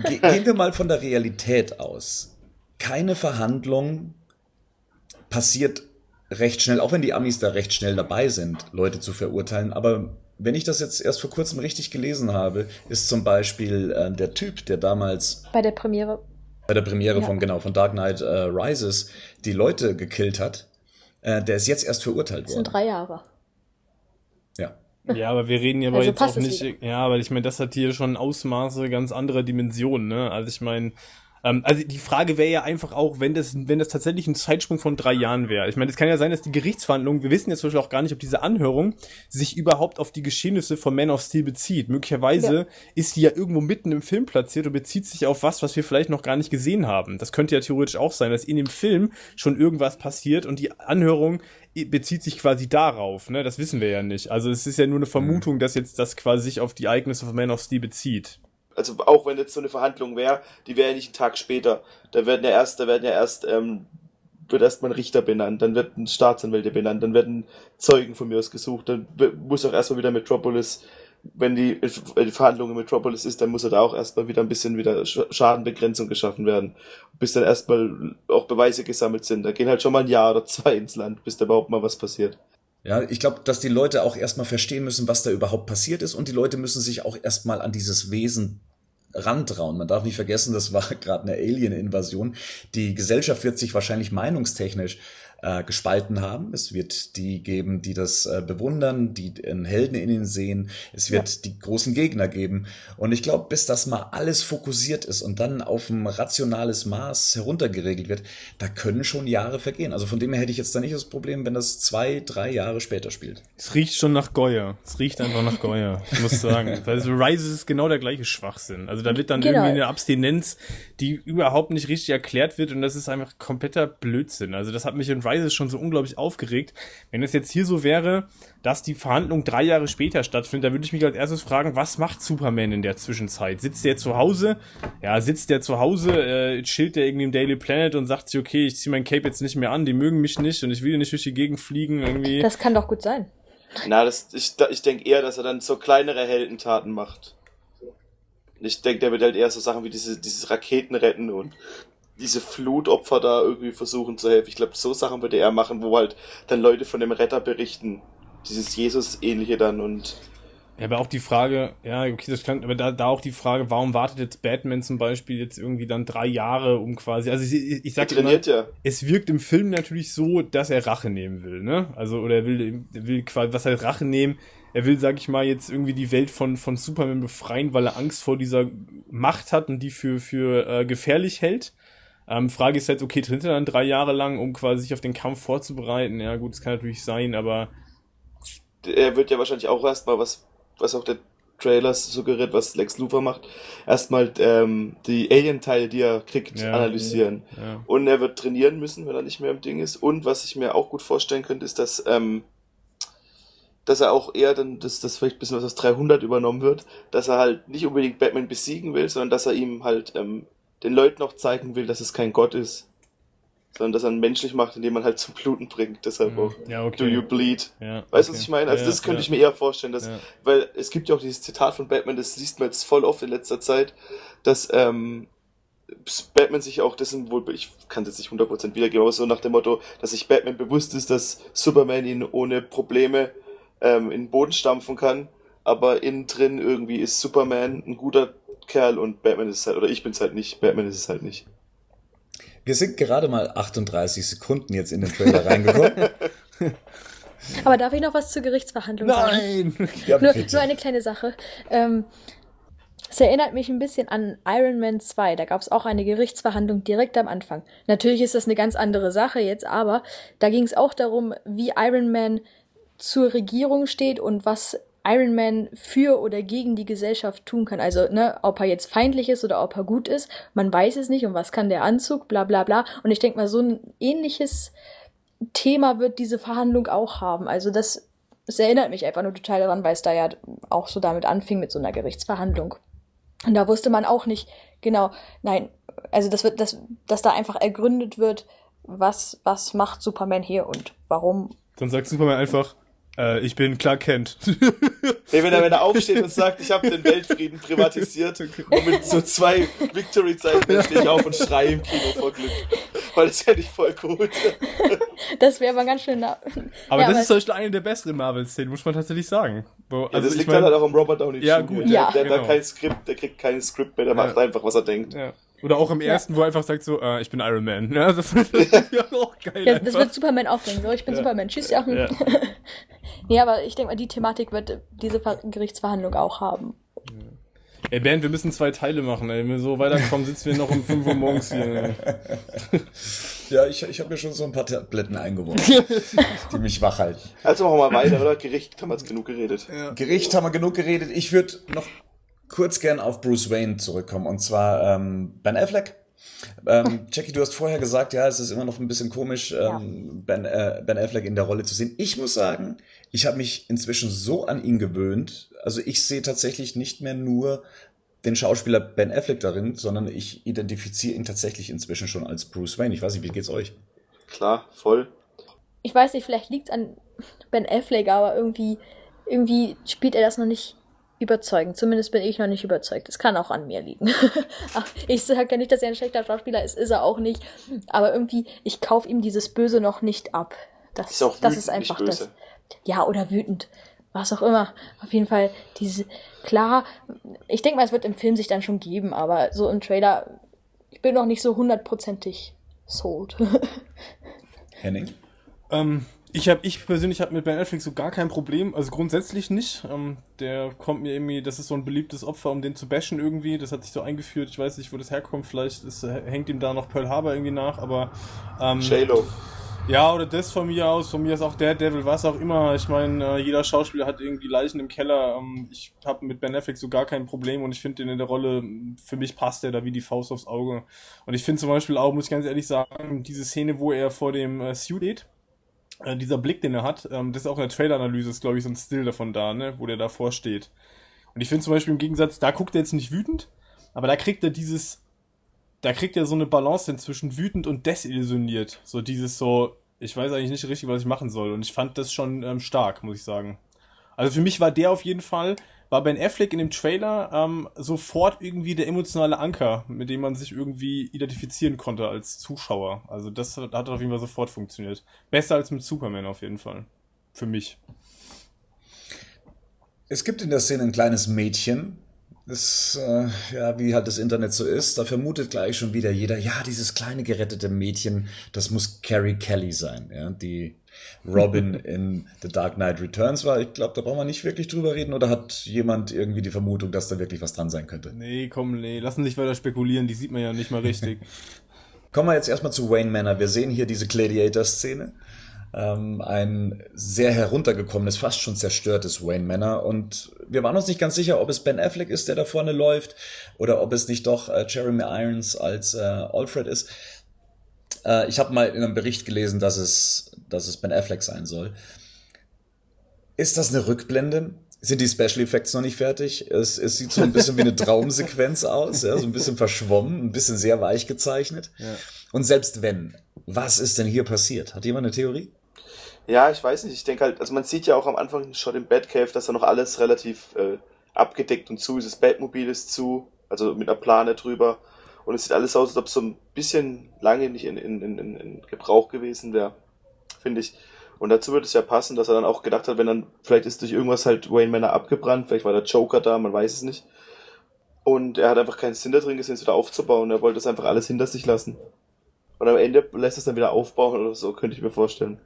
Ge gehen wir mal von der Realität aus. Keine Verhandlung passiert recht schnell, auch wenn die Amis da recht schnell dabei sind, Leute zu verurteilen. Aber wenn ich das jetzt erst vor kurzem richtig gelesen habe, ist zum Beispiel äh, der Typ, der damals bei der Premiere bei der Premiere ja. von genau von Dark Knight äh, Rises die Leute gekillt hat, äh, der ist jetzt erst verurteilt das worden. Das sind drei Jahre. Ja. Ja, aber wir reden ja <laughs> also jetzt auch nicht. Ja, weil ich meine, das hat hier schon Ausmaße ganz anderer Dimensionen, ne? Also ich meine, ähm, also die Frage wäre ja einfach auch, wenn das, wenn das tatsächlich ein Zeitsprung von drei Jahren wäre. Ich meine, es kann ja sein, dass die Gerichtsverhandlungen, wir wissen jetzt zum Beispiel auch gar nicht, ob diese Anhörung sich überhaupt auf die Geschehnisse von Man of Steel bezieht. Möglicherweise ja. ist die ja irgendwo mitten im Film platziert und bezieht sich auf was, was wir vielleicht noch gar nicht gesehen haben. Das könnte ja theoretisch auch sein, dass in dem Film schon irgendwas passiert und die Anhörung bezieht sich quasi darauf, ne? Das wissen wir ja nicht. Also es ist ja nur eine Vermutung, mhm. dass jetzt das quasi sich auf die Ereignisse von Man of Steel bezieht also auch wenn jetzt so eine Verhandlung wäre, die wäre ja nicht einen Tag später. Da werden ja erst, da werden ja erst, ähm, wird erstmal ein Richter benannt, dann wird ein Staatsanwälte benannt, dann werden Zeugen von mir aus gesucht, dann muss auch erstmal wieder Metropolis, wenn die, äh, die Verhandlung in Metropolis ist, dann muss er da auch erstmal wieder ein bisschen wieder Schadenbegrenzung geschaffen werden, bis dann erstmal auch Beweise gesammelt sind. Da gehen halt schon mal ein Jahr oder zwei ins Land, bis da überhaupt mal was passiert. Ja, ich glaube, dass die Leute auch erstmal verstehen müssen, was da überhaupt passiert ist und die Leute müssen sich auch erstmal an dieses Wesen rantrauen. Man darf nicht vergessen, das war <laughs> gerade eine Alien-Invasion. Die Gesellschaft wird sich wahrscheinlich meinungstechnisch äh, gespalten haben. Es wird die geben, die das äh, bewundern, die einen Helden in ihnen sehen. Es wird ja. die großen Gegner geben. Und ich glaube, bis das mal alles fokussiert ist und dann auf ein rationales Maß heruntergeregelt wird, da können schon Jahre vergehen. Also von dem her hätte ich jetzt da nicht das Problem, wenn das zwei, drei Jahre später spielt. Es riecht schon nach Goya. Es riecht einfach nach Goya. Ich muss sagen. <laughs> Also Rise ist genau der gleiche Schwachsinn. Also da wird dann genau. irgendwie eine Abstinenz, die überhaupt nicht richtig erklärt wird und das ist einfach kompletter Blödsinn. Also das hat mich in Rises schon so unglaublich aufgeregt. Wenn es jetzt hier so wäre, dass die Verhandlung drei Jahre später stattfindet, da würde ich mich als erstes fragen, was macht Superman in der Zwischenzeit? Sitzt der zu Hause? Ja, sitzt der zu Hause, äh, chillt der irgendwie im Daily Planet und sagt sich, okay, ich ziehe mein Cape jetzt nicht mehr an, die mögen mich nicht und ich will nicht durch die Gegend fliegen irgendwie. Das kann doch gut sein. Na, das, ich, ich denke eher, dass er dann so kleinere Heldentaten macht. Ich denke, der wird halt eher so Sachen wie diese, dieses Raketen retten und diese Flutopfer da irgendwie versuchen zu helfen. Ich glaube, so Sachen würde er machen, wo halt dann Leute von dem Retter berichten. Dieses Jesus-ähnliche dann und. Ja, aber auch die Frage, ja, okay, das kann, aber da, da auch die Frage, warum wartet jetzt Batman zum Beispiel jetzt irgendwie dann drei Jahre, um quasi, also ich, ich, ich sag immer, ja. es wirkt im Film natürlich so, dass er Rache nehmen will, ne? Also, oder er will, will quasi, was heißt Rache nehmen? Er will, sag ich mal, jetzt irgendwie die Welt von, von Superman befreien, weil er Angst vor dieser Macht hat und die für, für äh, gefährlich hält. Ähm, Frage ist jetzt, okay, trainiert er dann drei Jahre lang, um quasi sich auf den Kampf vorzubereiten? Ja, gut, das kann natürlich sein, aber. Er wird ja wahrscheinlich auch erstmal, was, was auch der Trailer suggeriert, was Lex Luthor macht, erstmal ähm, die Alien-Teile, die er kriegt, ja, analysieren. Ja. Und er wird trainieren müssen, wenn er nicht mehr im Ding ist. Und was ich mir auch gut vorstellen könnte, ist, dass, ähm, dass er auch eher dann, dass das vielleicht ein bisschen was aus 300 übernommen wird, dass er halt nicht unbedingt Batman besiegen will, sondern dass er ihm halt ähm, den Leuten noch zeigen will, dass es kein Gott ist. sondern dass er ihn menschlich macht, indem man halt zum Bluten bringt. Deshalb auch ja, okay. Do you bleed? Ja, weißt du, okay. was ich meine? Also das könnte ich mir eher vorstellen, dass, weil es gibt ja auch dieses Zitat von Batman, das siehst man jetzt voll oft in letzter Zeit, dass ähm, Batman sich auch dessen wohl, ich kann es jetzt nicht 100% wiedergeben, aber so nach dem Motto, dass sich Batman bewusst ist, dass Superman ihn ohne Probleme ähm, in den Boden stampfen kann, aber innen drin irgendwie ist Superman ein guter Kerl und Batman ist es halt, oder ich bin es halt nicht, Batman ist es halt nicht. Wir sind gerade mal 38 Sekunden jetzt in den Trailer reingekommen. <laughs> Aber darf ich noch was zur Gerichtsverhandlung Nein. sagen? Nein! Ja, nur, nur, eine kleine Sache. Ähm, es erinnert mich ein bisschen an Iron Man 2. Da gab es auch eine Gerichtsverhandlung direkt am Anfang. Natürlich ist das eine ganz andere Sache jetzt, aber da ging es auch darum, wie Iron Man zur Regierung steht und was Iron Man für oder gegen die Gesellschaft tun kann. Also, ne, ob er jetzt feindlich ist oder ob er gut ist, man weiß es nicht und was kann der Anzug, bla bla bla. Und ich denke mal, so ein ähnliches Thema wird diese Verhandlung auch haben. Also das, das erinnert mich einfach nur total daran, weil es da ja auch so damit anfing mit so einer Gerichtsverhandlung. Und da wusste man auch nicht genau, nein, also das wird, das, dass da einfach ergründet wird, was, was macht Superman hier und warum. Dann sagt Superman einfach, äh, ich bin Clark Kent. <laughs> hey, wenn er, wenn er aufsteht und sagt, ich habe den Weltfrieden privatisiert <laughs> und mit so zwei Victory-Zeichen ja. <laughs> stehe ich auf und schreie im Kino vor Glück. Weil das hätte ich voll gut. das wäre aber ganz schön. Aber ja, das ist zum Beispiel eine der besseren Marvel-Szenen, muss man tatsächlich sagen. Wo, also ja, das liegt mein, halt auch am Robert Downey Ja, gut. Der, ja. der, der, genau. kein Skript, der kriegt kein Skript mehr, der macht einfach, was er denkt. Ja. Oder auch im ersten, ja. wo er einfach sagt so, äh, ich bin Iron Man. <laughs> Ja, das, ist <laughs> ja auch geil. Ja, das wird Superman auch denken, so, ich bin ja. Superman. Tschüss, ja. Ja, <laughs> nee, aber ich denke mal, die Thematik wird diese Gerichtsverhandlung auch haben. Ey, Ben, wir müssen zwei Teile machen, ey. Wenn wir so weiterkommen, sitzen wir noch um 5 Uhr morgens hier. Ja, ich, ich habe mir schon so ein paar Tabletten eingeworfen, die mich wach halten. Also machen wir mal weiter, oder? Gericht haben wir jetzt genug geredet. Ja. Gericht haben wir genug geredet. Ich würde noch kurz gern auf Bruce Wayne zurückkommen und zwar ähm, Ben Affleck. Ähm, <laughs> Jackie, du hast vorher gesagt, ja, es ist immer noch ein bisschen komisch, ähm, ja. ben, äh, ben Affleck in der Rolle zu sehen. Ich muss sagen, ich habe mich inzwischen so an ihn gewöhnt. Also ich sehe tatsächlich nicht mehr nur den Schauspieler Ben Affleck darin, sondern ich identifiziere ihn tatsächlich inzwischen schon als Bruce Wayne. Ich weiß nicht, wie geht's euch? Klar, voll. Ich weiß nicht, vielleicht liegt's an Ben Affleck, aber irgendwie, irgendwie spielt er das noch nicht überzeugend. Zumindest bin ich noch nicht überzeugt. Es kann auch an mir liegen. <laughs> ich sage ja nicht, dass er ein schlechter Schauspieler ist, ist er auch nicht. Aber irgendwie, ich kaufe ihm dieses Böse noch nicht ab. Das ist, auch wütend, das ist einfach das. Ja, oder wütend. Was auch immer. Auf jeden Fall, diese, klar, ich denke mal, es wird im Film sich dann schon geben, aber so im Trailer, ich bin noch nicht so hundertprozentig sold. <laughs> Henning? Ähm, ich habe, ich persönlich habe mit Ben Affleck so gar kein Problem, also grundsätzlich nicht. Ähm, der kommt mir irgendwie, das ist so ein beliebtes Opfer, um den zu bashen irgendwie. Das hat sich so eingeführt. Ich weiß nicht, wo das herkommt. Vielleicht ist, hängt ihm da noch Pearl Harbor irgendwie nach, aber ähm, J-Lo. Ja, oder das von mir aus. Von mir ist auch der Devil, was auch immer. Ich meine, äh, jeder Schauspieler hat irgendwie Leichen im Keller. Ähm, ich habe mit Ben Affleck so gar kein Problem und ich finde den in der Rolle, für mich passt der da wie die Faust aufs Auge. Und ich finde zum Beispiel auch, muss ich ganz ehrlich sagen, diese Szene, wo er vor dem äh, Suit steht äh, dieser Blick, den er hat, ähm, das ist auch in der Trailer-Analyse, ist glaube ich so ein Still davon da, ne, wo der davor steht. Und ich finde zum Beispiel im Gegensatz, da guckt er jetzt nicht wütend, aber da kriegt er dieses, da kriegt er so eine Balance zwischen wütend und desillusioniert. So dieses so, ich weiß eigentlich nicht richtig, was ich machen soll. Und ich fand das schon ähm, stark, muss ich sagen. Also für mich war der auf jeden Fall war Ben Affleck in dem Trailer ähm, sofort irgendwie der emotionale Anker, mit dem man sich irgendwie identifizieren konnte als Zuschauer. Also das hat auf jeden Fall sofort funktioniert. Besser als mit Superman auf jeden Fall. Für mich. Es gibt in der Szene ein kleines Mädchen, das, äh, ja, wie halt das Internet so ist, da vermutet gleich schon wieder jeder, ja, dieses kleine gerettete Mädchen, das muss Carrie Kelly sein, ja, die Robin in The Dark Knight Returns war. Ich glaube, da brauchen wir nicht wirklich drüber reden. Oder hat jemand irgendwie die Vermutung, dass da wirklich was dran sein könnte? Nee, komm, nee, lassen sich weiter spekulieren. Die sieht man ja nicht mal richtig. <laughs> Kommen wir jetzt erstmal zu Wayne Manor. Wir sehen hier diese Gladiator-Szene. Ähm, ein sehr heruntergekommenes, fast schon zerstörtes Wayne Manor. Und wir waren uns nicht ganz sicher, ob es Ben Affleck ist, der da vorne läuft, oder ob es nicht doch äh, Jeremy Irons als äh, Alfred ist. Äh, ich habe mal in einem Bericht gelesen, dass es, dass es Ben Affleck sein soll. Ist das eine Rückblende? Sind die Special Effects noch nicht fertig? Es, es sieht so ein bisschen wie eine <laughs> Traumsequenz aus, ja, so ein bisschen verschwommen, ein bisschen sehr weich gezeichnet. Ja. Und selbst wenn, Was ist denn hier passiert? Hat jemand eine Theorie? Ja, ich weiß nicht. Ich denke halt, also man sieht ja auch am Anfang schon im Batcave, dass da noch alles relativ äh, abgedeckt und zu ist. Das Batmobil ist zu, also mit einer Plane drüber. Und es sieht alles aus, als ob es so ein bisschen lange nicht in, in, in, in Gebrauch gewesen wäre, finde ich. Und dazu würde es ja passen, dass er dann auch gedacht hat, wenn dann, vielleicht ist durch irgendwas halt Wayne Manor abgebrannt, vielleicht war der Joker da, man weiß es nicht. Und er hat einfach keinen Sinn da drin gesehen, es wieder aufzubauen. Er wollte das einfach alles hinter sich lassen. Und am Ende lässt es dann wieder aufbauen oder so, könnte ich mir vorstellen.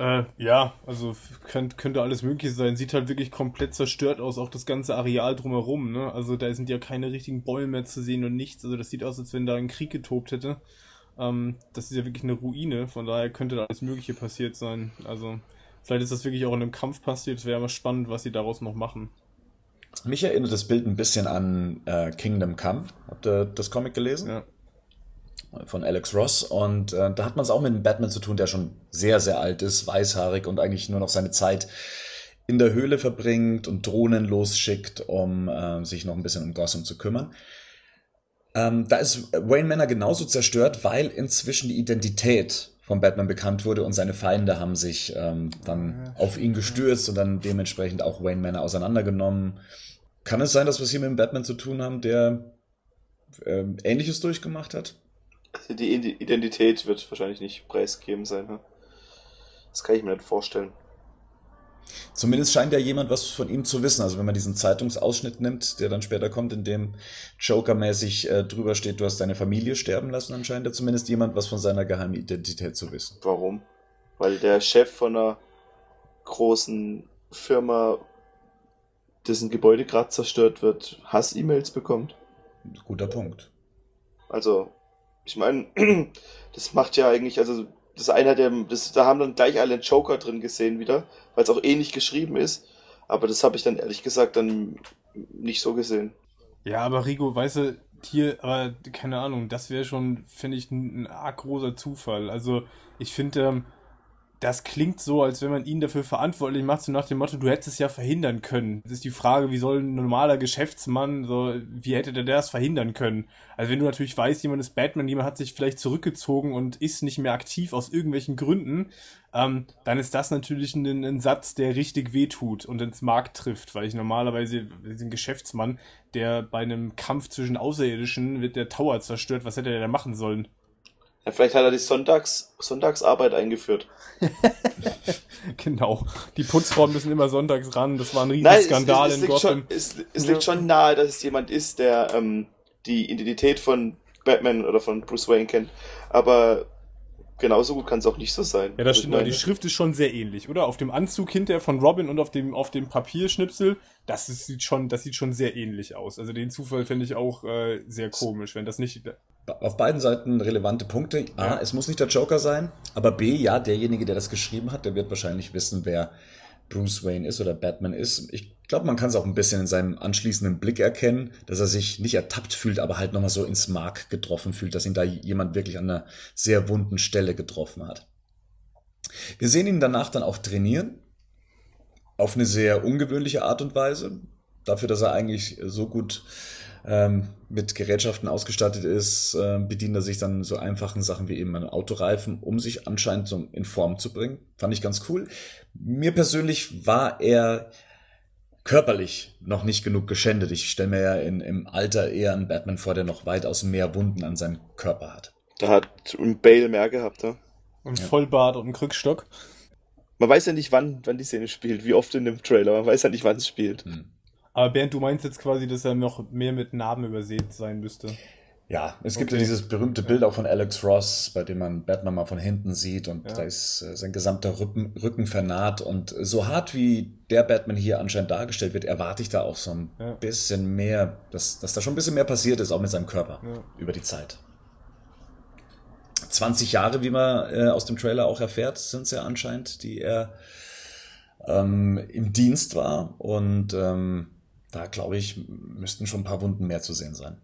Äh, ja, also könnte, könnte alles möglich sein. Sieht halt wirklich komplett zerstört aus, auch das ganze Areal drumherum, ne? Also da sind ja keine richtigen Bäume mehr zu sehen und nichts. Also das sieht aus, als wenn da ein Krieg getobt hätte. Ähm, das ist ja wirklich eine Ruine, von daher könnte da alles Mögliche passiert sein. Also vielleicht ist das wirklich auch in einem Kampf passiert. Es wäre mal spannend, was sie daraus noch machen. Mich erinnert das Bild ein bisschen an äh, Kingdom Come. Habt ihr das Comic gelesen? Ja von Alex Ross. Und äh, da hat man es auch mit einem Batman zu tun, der schon sehr, sehr alt ist, weißhaarig und eigentlich nur noch seine Zeit in der Höhle verbringt und Drohnen losschickt, um äh, sich noch ein bisschen um Gotham zu kümmern. Ähm, da ist Wayne Manor genauso zerstört, weil inzwischen die Identität von Batman bekannt wurde und seine Feinde haben sich ähm, dann ja, auf ihn gestürzt und dann dementsprechend auch Wayne Manor auseinandergenommen. Kann es sein, dass wir es hier mit dem Batman zu tun haben, der äh, Ähnliches durchgemacht hat? Die Identität wird wahrscheinlich nicht preisgegeben sein. Ne? Das kann ich mir nicht vorstellen. Zumindest scheint ja jemand was von ihm zu wissen. Also wenn man diesen Zeitungsausschnitt nimmt, der dann später kommt, in dem Joker-mäßig äh, drüber steht, du hast deine Familie sterben lassen, dann scheint ja zumindest jemand was von seiner geheimen Identität zu wissen. Warum? Weil der Chef von einer großen Firma, dessen Gebäude gerade zerstört wird, Hass-E-Mails bekommt. Guter Punkt. Also ich meine, <clears throat> das macht ja eigentlich, also das ist einer der, das, da haben dann gleich alle einen Joker drin gesehen wieder, weil es auch ähnlich geschrieben ist. Aber das habe ich dann ehrlich gesagt dann nicht so gesehen. Ja, aber Rico, weißt du, hier, aber keine Ahnung, das wäre schon, finde ich, ein, ein arg großer Zufall. Also ich finde, ähm, das klingt so, als wenn man ihn dafür verantwortlich macht, so nach dem Motto, du hättest es ja verhindern können. Das ist die Frage, wie soll ein normaler Geschäftsmann, so, wie hätte der das verhindern können? Also wenn du natürlich weißt, jemand ist Batman, jemand hat sich vielleicht zurückgezogen und ist nicht mehr aktiv aus irgendwelchen Gründen, ähm, dann ist das natürlich ein, ein Satz, der richtig wehtut und ins Markt trifft, weil ich normalerweise ein Geschäftsmann, der bei einem Kampf zwischen Außerirdischen wird der Tower zerstört, was hätte der da machen sollen? Ja, vielleicht hat er die Sonntags, Sonntagsarbeit eingeführt. <laughs> genau. Die Putzfrauen müssen immer sonntags ran. Das war ein Riesenskandal in Gotham. Schon, es, es liegt schon nahe, dass es jemand ist, der ähm, die Identität von Batman oder von Bruce Wayne kennt. Aber genauso gut kann es auch nicht so sein. Ja, das stimmt. Die Schrift ist schon sehr ähnlich, oder? Auf dem Anzug hinterher von Robin und auf dem, auf dem Papierschnipsel, das ist, sieht schon, das sieht schon sehr ähnlich aus. Also den Zufall finde ich auch äh, sehr komisch, wenn das nicht. Auf beiden Seiten relevante Punkte. A, ja. es muss nicht der Joker sein, aber B, ja, derjenige, der das geschrieben hat, der wird wahrscheinlich wissen, wer Bruce Wayne ist oder Batman ist. Ich glaube, man kann es auch ein bisschen in seinem anschließenden Blick erkennen, dass er sich nicht ertappt fühlt, aber halt nochmal so ins Mark getroffen fühlt, dass ihn da jemand wirklich an einer sehr wunden Stelle getroffen hat. Wir sehen ihn danach dann auch trainieren. Auf eine sehr ungewöhnliche Art und Weise. Dafür, dass er eigentlich so gut ähm, mit Gerätschaften ausgestattet ist, äh, bedient er sich dann so einfachen Sachen wie eben einen Autoreifen, um sich anscheinend so in Form zu bringen. Fand ich ganz cool. Mir persönlich war er körperlich noch nicht genug geschändet. Ich stelle mir ja in, im Alter eher einen Batman vor, der noch weitaus mehr Wunden an seinem Körper hat. Da hat ein Bale mehr gehabt, ja. Und ja. Vollbart und einen Krückstock. Man weiß ja nicht, wann, wann die Szene spielt, wie oft in dem Trailer. Man weiß ja nicht, wann es spielt. Hm. Aber Bernd, du meinst jetzt quasi, dass er noch mehr mit Narben übersät sein müsste. Ja, es gibt okay. ja dieses berühmte Bild auch von Alex Ross, bei dem man Batman mal von hinten sieht und ja. da ist äh, sein gesamter Rücken, Rücken vernarrt und so hart wie der Batman hier anscheinend dargestellt wird, erwarte ich da auch so ein ja. bisschen mehr, dass, dass da schon ein bisschen mehr passiert ist, auch mit seinem Körper ja. über die Zeit. 20 Jahre, wie man äh, aus dem Trailer auch erfährt, sind es ja anscheinend, die er ähm, im Dienst war und ähm, da glaube ich, müssten schon ein paar Wunden mehr zu sehen sein.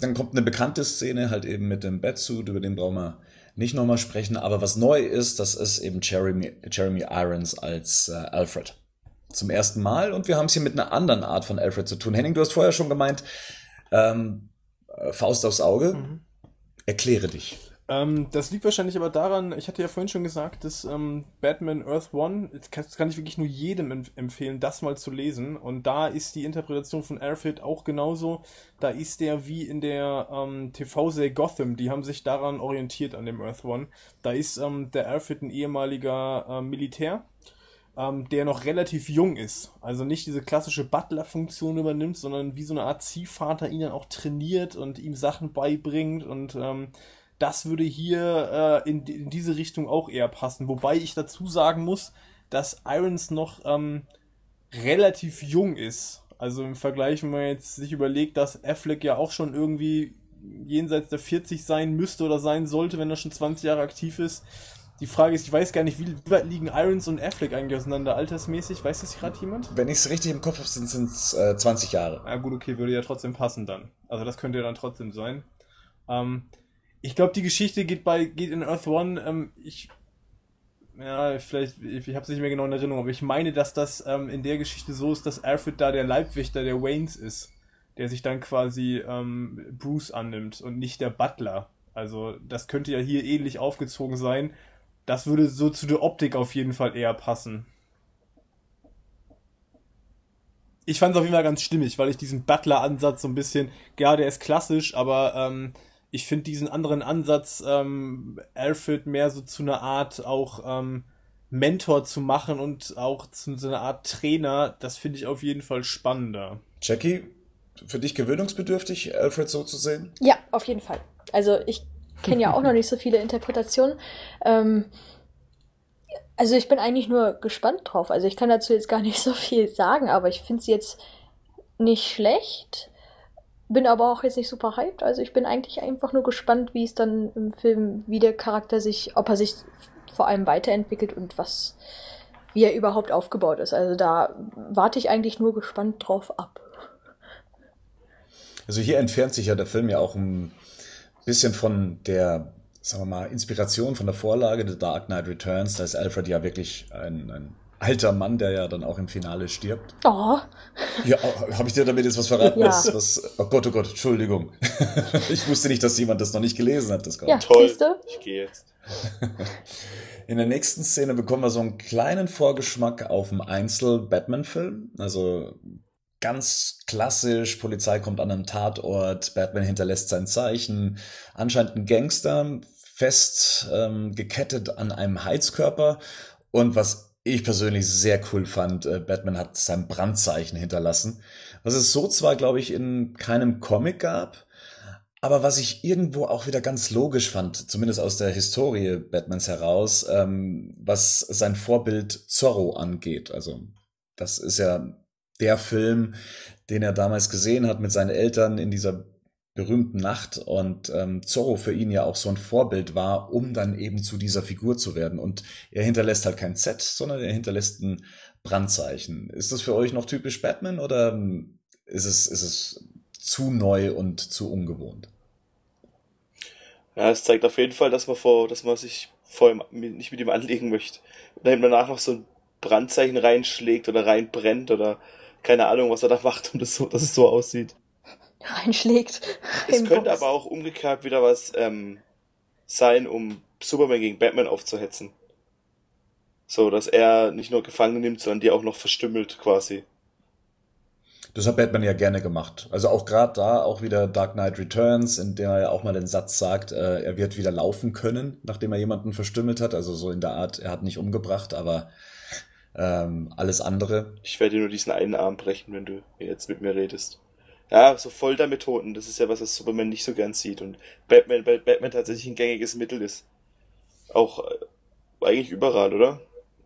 Dann kommt eine bekannte Szene halt eben mit dem Batsuit, über den brauchen wir nicht nochmal sprechen. Aber was neu ist, das ist eben Jeremy, Jeremy Irons als äh, Alfred. Zum ersten Mal und wir haben es hier mit einer anderen Art von Alfred zu tun. Henning, du hast vorher schon gemeint, ähm, äh, Faust aufs Auge. Mhm. Erkläre dich. Ähm, das liegt wahrscheinlich aber daran, ich hatte ja vorhin schon gesagt, dass ähm, Batman Earth One, das kann ich wirklich nur jedem empfehlen, das mal zu lesen. Und da ist die Interpretation von Alfred auch genauso. Da ist der wie in der ähm, TV-Serie Gotham, die haben sich daran orientiert an dem Earth One. Da ist ähm, der Alfred ein ehemaliger äh, Militär, ähm, der noch relativ jung ist. Also nicht diese klassische Butler-Funktion übernimmt, sondern wie so eine Art Ziehvater ihn dann auch trainiert und ihm Sachen beibringt und ähm, das würde hier äh, in, in, diese Richtung auch eher passen. Wobei ich dazu sagen muss, dass Irons noch ähm, relativ jung ist. Also im Vergleich, wenn man jetzt sich überlegt, dass Affleck ja auch schon irgendwie jenseits der 40 sein müsste oder sein sollte, wenn er schon 20 Jahre aktiv ist. Die Frage ist, ich weiß gar nicht, wie, weit liegen Irons und Affleck eigentlich auseinander altersmäßig? Weiß das gerade jemand? Wenn ich es richtig im Kopf habe, sind es äh, 20 Jahre. Ja gut, okay, würde ja trotzdem passen dann. Also das könnte ja dann trotzdem sein. Ähm, ich glaube, die Geschichte geht bei geht in Earth One. Ähm, ich ja, vielleicht, ich, ich habe es nicht mehr genau in Erinnerung, aber ich meine, dass das ähm, in der Geschichte so ist, dass Alfred da der Leibwächter der Waynes ist, der sich dann quasi ähm, Bruce annimmt und nicht der Butler. Also das könnte ja hier ähnlich aufgezogen sein. Das würde so zu der Optik auf jeden Fall eher passen. Ich fand es auf jeden Fall ganz stimmig, weil ich diesen Butler-Ansatz so ein bisschen, ja, der ist klassisch, aber ähm, ich finde diesen anderen Ansatz, ähm, Alfred mehr so zu einer Art auch ähm, Mentor zu machen und auch zu so einer Art Trainer, das finde ich auf jeden Fall spannender. Jackie, für dich gewöhnungsbedürftig, Alfred so zu sehen? Ja, auf jeden Fall. Also ich kenne ja auch noch nicht so viele Interpretationen. Ähm, also ich bin eigentlich nur gespannt drauf. Also ich kann dazu jetzt gar nicht <laughs> so viel sagen, aber ich finde sie jetzt nicht schlecht. Bin aber auch jetzt nicht super hyped. Also ich bin eigentlich einfach nur gespannt, wie es dann im Film, wie der Charakter sich, ob er sich vor allem weiterentwickelt und was, wie er überhaupt aufgebaut ist. Also da warte ich eigentlich nur gespannt drauf ab. Also hier entfernt sich ja der Film ja auch ein bisschen von der, sagen wir mal, Inspiration von der Vorlage The Dark Knight Returns. Da ist Alfred ja wirklich ein, ein alter Mann, der ja dann auch im Finale stirbt. Oh. Ja, habe ich dir damit jetzt was verraten? Ja. Was, was, oh Gott, oh Gott, Entschuldigung. <laughs> ich wusste nicht, dass jemand das noch nicht gelesen hat. Das ja, toll. Ich gehe jetzt. <laughs> In der nächsten Szene bekommen wir so einen kleinen Vorgeschmack auf einen Einzel-Batman-Film. Also ganz klassisch, Polizei kommt an einem Tatort, Batman hinterlässt sein Zeichen, anscheinend ein Gangster, fest ähm, gekettet an einem Heizkörper. Und was ich persönlich sehr cool fand. Äh, Batman hat sein Brandzeichen hinterlassen, was es so zwar, glaube ich, in keinem Comic gab, aber was ich irgendwo auch wieder ganz logisch fand, zumindest aus der Historie Batmans heraus, ähm, was sein Vorbild Zorro angeht. Also das ist ja der Film, den er damals gesehen hat mit seinen Eltern in dieser berühmten Nacht und ähm, Zorro für ihn ja auch so ein Vorbild war, um dann eben zu dieser Figur zu werden. Und er hinterlässt halt kein Z, sondern er hinterlässt ein Brandzeichen. Ist das für euch noch typisch Batman oder ähm, ist es, ist es zu neu und zu ungewohnt? Ja, es zeigt auf jeden Fall, dass man vor, dass man sich vor ihm nicht mit ihm anlegen möchte. Wenn man danach noch so ein Brandzeichen reinschlägt oder reinbrennt oder keine Ahnung, was er da <laughs> macht, um das so, dass es so aussieht <laughs> reinschlägt. Es könnte Box. aber auch umgekehrt wieder was ähm, sein, um Superman gegen Batman aufzuhetzen. So, dass er nicht nur Gefangene nimmt, sondern die auch noch verstümmelt quasi. Das hat Batman ja gerne gemacht. Also auch gerade da, auch wieder Dark Knight Returns, in der er ja auch mal den Satz sagt, äh, er wird wieder laufen können, nachdem er jemanden verstümmelt hat. Also so in der Art, er hat nicht umgebracht, aber ähm, alles andere. Ich werde nur diesen einen Arm brechen, wenn du jetzt mit mir redest ja, so Foltermethoden, das ist ja was, was Superman nicht so gern sieht und Batman, weil Batman tatsächlich ein gängiges Mittel ist. Auch äh, eigentlich überall, oder?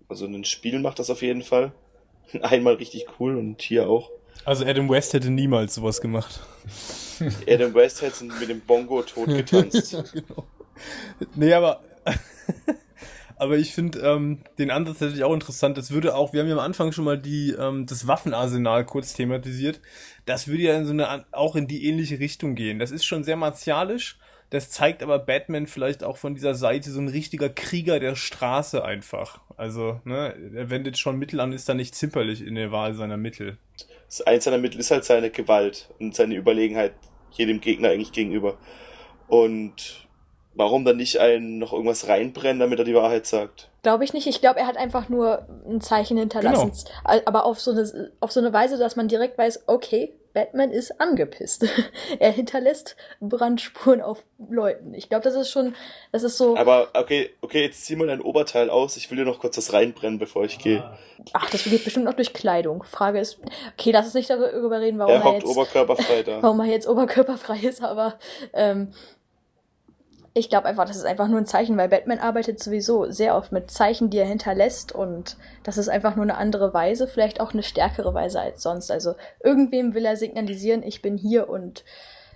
Also ein Spiel macht das auf jeden Fall. <laughs> Einmal richtig cool und hier auch. Also Adam West hätte niemals sowas gemacht. <laughs> Adam West hätte mit dem Bongo tot getanzt. <laughs> ja, genau. Nee, aber aber ich finde ähm, den Ansatz natürlich auch interessant. Das würde auch, wir haben ja am Anfang schon mal die ähm, das Waffenarsenal kurz thematisiert. Das würde ja in so eine auch in die ähnliche Richtung gehen. Das ist schon sehr martialisch. Das zeigt aber Batman vielleicht auch von dieser Seite so ein richtiger Krieger der Straße einfach. Also, ne, er wendet schon Mittel an, ist da nicht zimperlich in der Wahl seiner Mittel. Das eins seiner Mittel ist halt seine Gewalt und seine Überlegenheit jedem Gegner eigentlich gegenüber. Und warum dann nicht einen noch irgendwas reinbrennen, damit er die Wahrheit sagt? Glaube ich nicht. Ich glaube, er hat einfach nur ein Zeichen hinterlassen. Genau. Aber auf so, eine, auf so eine Weise, dass man direkt weiß, okay, Batman ist angepisst. <laughs> er hinterlässt Brandspuren auf Leuten. Ich glaube, das ist schon, das ist so. Aber okay, okay, jetzt zieh mal dein Oberteil aus. Ich will dir noch kurz das reinbrennen, bevor ich gehe. Ach, das geht bestimmt noch durch Kleidung. Frage ist, okay, lass uns nicht darüber reden, warum er, er jetzt oberkörperfrei da. <laughs> Warum er jetzt oberkörperfrei ist, aber ähm, ich glaube einfach, das ist einfach nur ein Zeichen, weil Batman arbeitet sowieso sehr oft mit Zeichen, die er hinterlässt und das ist einfach nur eine andere Weise, vielleicht auch eine stärkere Weise als sonst. Also irgendwem will er signalisieren, ich bin hier und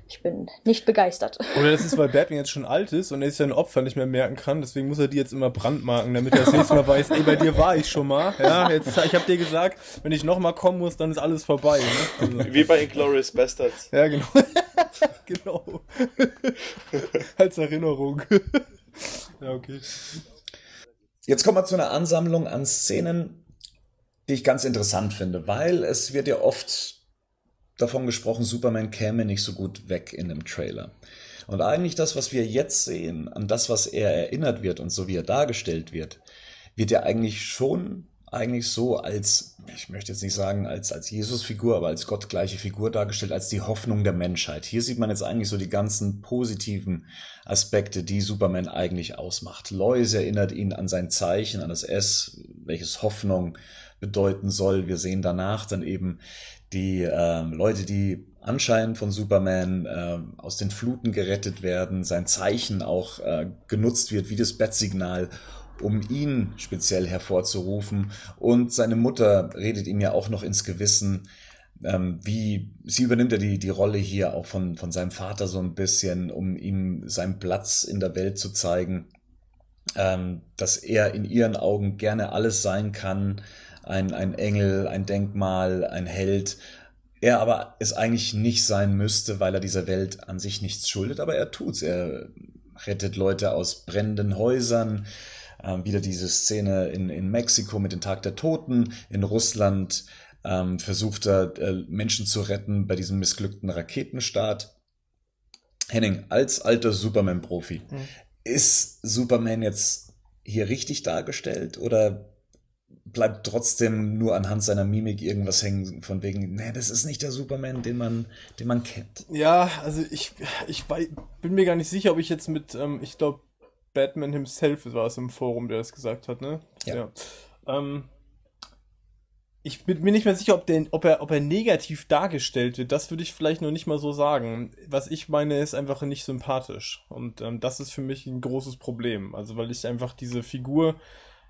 ich bin nicht begeistert. Oder das ist, weil <laughs> Batman jetzt schon alt ist und er sich ein Opfer nicht mehr merken kann, deswegen muss er die jetzt immer brandmarken, damit er das nächste Mal weiß, ey, bei dir war ich schon mal. Ja, jetzt, ich hab dir gesagt, wenn ich nochmal kommen muss, dann ist alles vorbei. Ne? Also. Wie bei Inglourious Bastards. Ja, genau. <laughs> genau. <laughs> Als Erinnerung. <laughs> ja, okay. Jetzt kommen wir zu einer Ansammlung an Szenen, die ich ganz interessant finde, weil es wird ja oft davon gesprochen, Superman käme nicht so gut weg in dem Trailer. Und eigentlich das, was wir jetzt sehen, an das, was er erinnert wird und so wie er dargestellt wird, wird er eigentlich schon eigentlich so als, ich möchte jetzt nicht sagen als, als Jesus-Figur, aber als gottgleiche Figur dargestellt, als die Hoffnung der Menschheit. Hier sieht man jetzt eigentlich so die ganzen positiven Aspekte, die Superman eigentlich ausmacht. Lois erinnert ihn an sein Zeichen, an das S, welches Hoffnung bedeuten soll. Wir sehen danach dann eben die äh, Leute, die anscheinend von Superman äh, aus den Fluten gerettet werden, sein Zeichen auch äh, genutzt wird wie das Bettsignal, um ihn speziell hervorzurufen. Und seine Mutter redet ihm ja auch noch ins Gewissen, ähm, wie sie übernimmt ja die, die Rolle hier auch von, von seinem Vater so ein bisschen, um ihm seinen Platz in der Welt zu zeigen, ähm, dass er in ihren Augen gerne alles sein kann, ein, ein Engel, ein Denkmal, ein Held. Er aber es eigentlich nicht sein müsste, weil er dieser Welt an sich nichts schuldet, aber er tut's. Er rettet Leute aus brennenden Häusern. Ähm, wieder diese Szene in, in Mexiko mit dem Tag der Toten. In Russland ähm, versucht er, äh, Menschen zu retten bei diesem missglückten Raketenstart. Henning, als alter Superman-Profi, mhm. ist Superman jetzt hier richtig dargestellt oder bleibt trotzdem nur anhand seiner Mimik irgendwas hängen von wegen, nee, das ist nicht der Superman, den man, den man kennt. Ja, also ich, ich bin mir gar nicht sicher, ob ich jetzt mit, ähm, ich glaube, Batman himself war es im Forum, der das gesagt hat, ne? Ja. ja. Ähm, ich bin mir nicht mehr sicher, ob, der, ob, er, ob er negativ dargestellt wird. Das würde ich vielleicht noch nicht mal so sagen. Was ich meine, ist einfach nicht sympathisch. Und ähm, das ist für mich ein großes Problem. Also, weil ich einfach diese Figur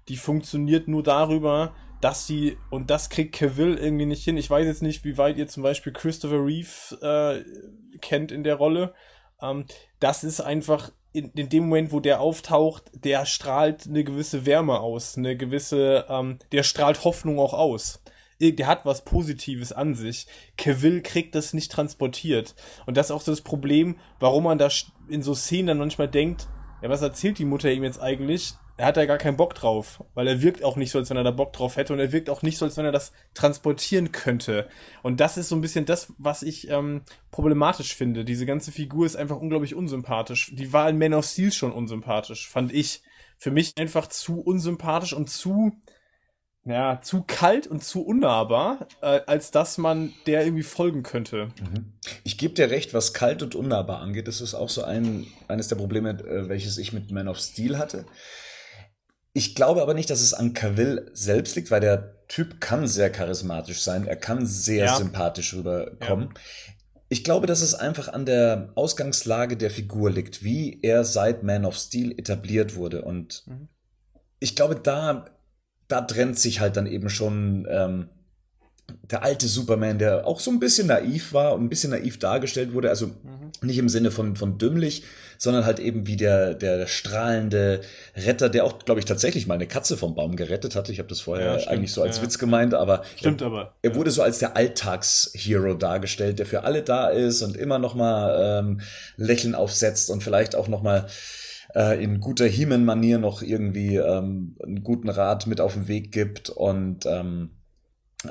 die funktioniert nur darüber, dass sie, und das kriegt Cavill irgendwie nicht hin. Ich weiß jetzt nicht, wie weit ihr zum Beispiel Christopher Reeve äh, kennt in der Rolle. Ähm, das ist einfach in, in dem Moment, wo der auftaucht, der strahlt eine gewisse Wärme aus, eine gewisse, ähm, der strahlt Hoffnung auch aus. Der hat was Positives an sich. Cavill kriegt das nicht transportiert. Und das ist auch so das Problem, warum man da in so Szenen dann manchmal denkt, ja, was erzählt die Mutter ihm jetzt eigentlich? Er hat da gar keinen Bock drauf, weil er wirkt auch nicht so, als wenn er da Bock drauf hätte und er wirkt auch nicht so, als wenn er das transportieren könnte. Und das ist so ein bisschen das, was ich ähm, problematisch finde. Diese ganze Figur ist einfach unglaublich unsympathisch. Die war in Man of Steel schon unsympathisch, fand ich. Für mich einfach zu unsympathisch und zu, ja, zu kalt und zu unnahbar, äh, als dass man der irgendwie folgen könnte. Mhm. Ich gebe dir recht, was kalt und unnahbar angeht. Das ist auch so ein, eines der Probleme, äh, welches ich mit Man of Steel hatte ich glaube aber nicht, dass es an Cavill selbst liegt, weil der Typ kann sehr charismatisch sein, er kann sehr ja. sympathisch rüberkommen. Ja. Ich glaube, dass es einfach an der Ausgangslage der Figur liegt, wie er seit Man of Steel etabliert wurde. Und mhm. ich glaube, da, da trennt sich halt dann eben schon ähm, der alte Superman, der auch so ein bisschen naiv war und ein bisschen naiv dargestellt wurde, also mhm. nicht im Sinne von, von dümmlich, sondern halt eben wie der, der strahlende Retter, der auch, glaube ich, tatsächlich mal eine Katze vom Baum gerettet hatte. Ich habe das vorher ja, eigentlich so als ja. Witz gemeint, aber, stimmt er, aber er wurde so als der Alltagshero dargestellt, der für alle da ist und immer noch mal ähm, Lächeln aufsetzt und vielleicht auch noch mal äh, in guter He-Man-Manier noch irgendwie ähm, einen guten Rat mit auf den Weg gibt und ähm,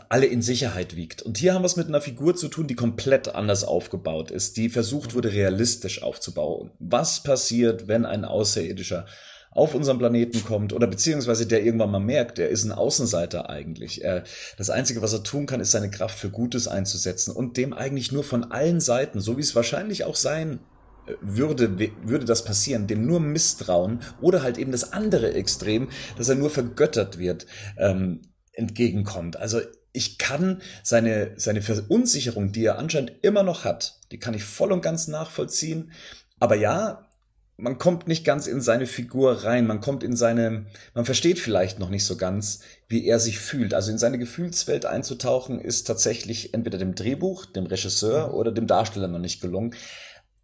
alle in Sicherheit wiegt. Und hier haben wir es mit einer Figur zu tun, die komplett anders aufgebaut ist, die versucht wurde, realistisch aufzubauen. Was passiert, wenn ein Außerirdischer auf unserem Planeten kommt oder beziehungsweise der irgendwann mal merkt, er ist ein Außenseiter eigentlich. Er, das Einzige, was er tun kann, ist seine Kraft für Gutes einzusetzen und dem eigentlich nur von allen Seiten, so wie es wahrscheinlich auch sein äh, würde, würde das passieren, dem nur Misstrauen oder halt eben das andere Extrem, dass er nur vergöttert wird, ähm, entgegenkommt. Also ich kann seine, seine Verunsicherung, die er anscheinend immer noch hat, die kann ich voll und ganz nachvollziehen. Aber ja, man kommt nicht ganz in seine Figur rein, man kommt in seine, man versteht vielleicht noch nicht so ganz, wie er sich fühlt. Also in seine Gefühlswelt einzutauchen, ist tatsächlich entweder dem Drehbuch, dem Regisseur mhm. oder dem Darsteller noch nicht gelungen.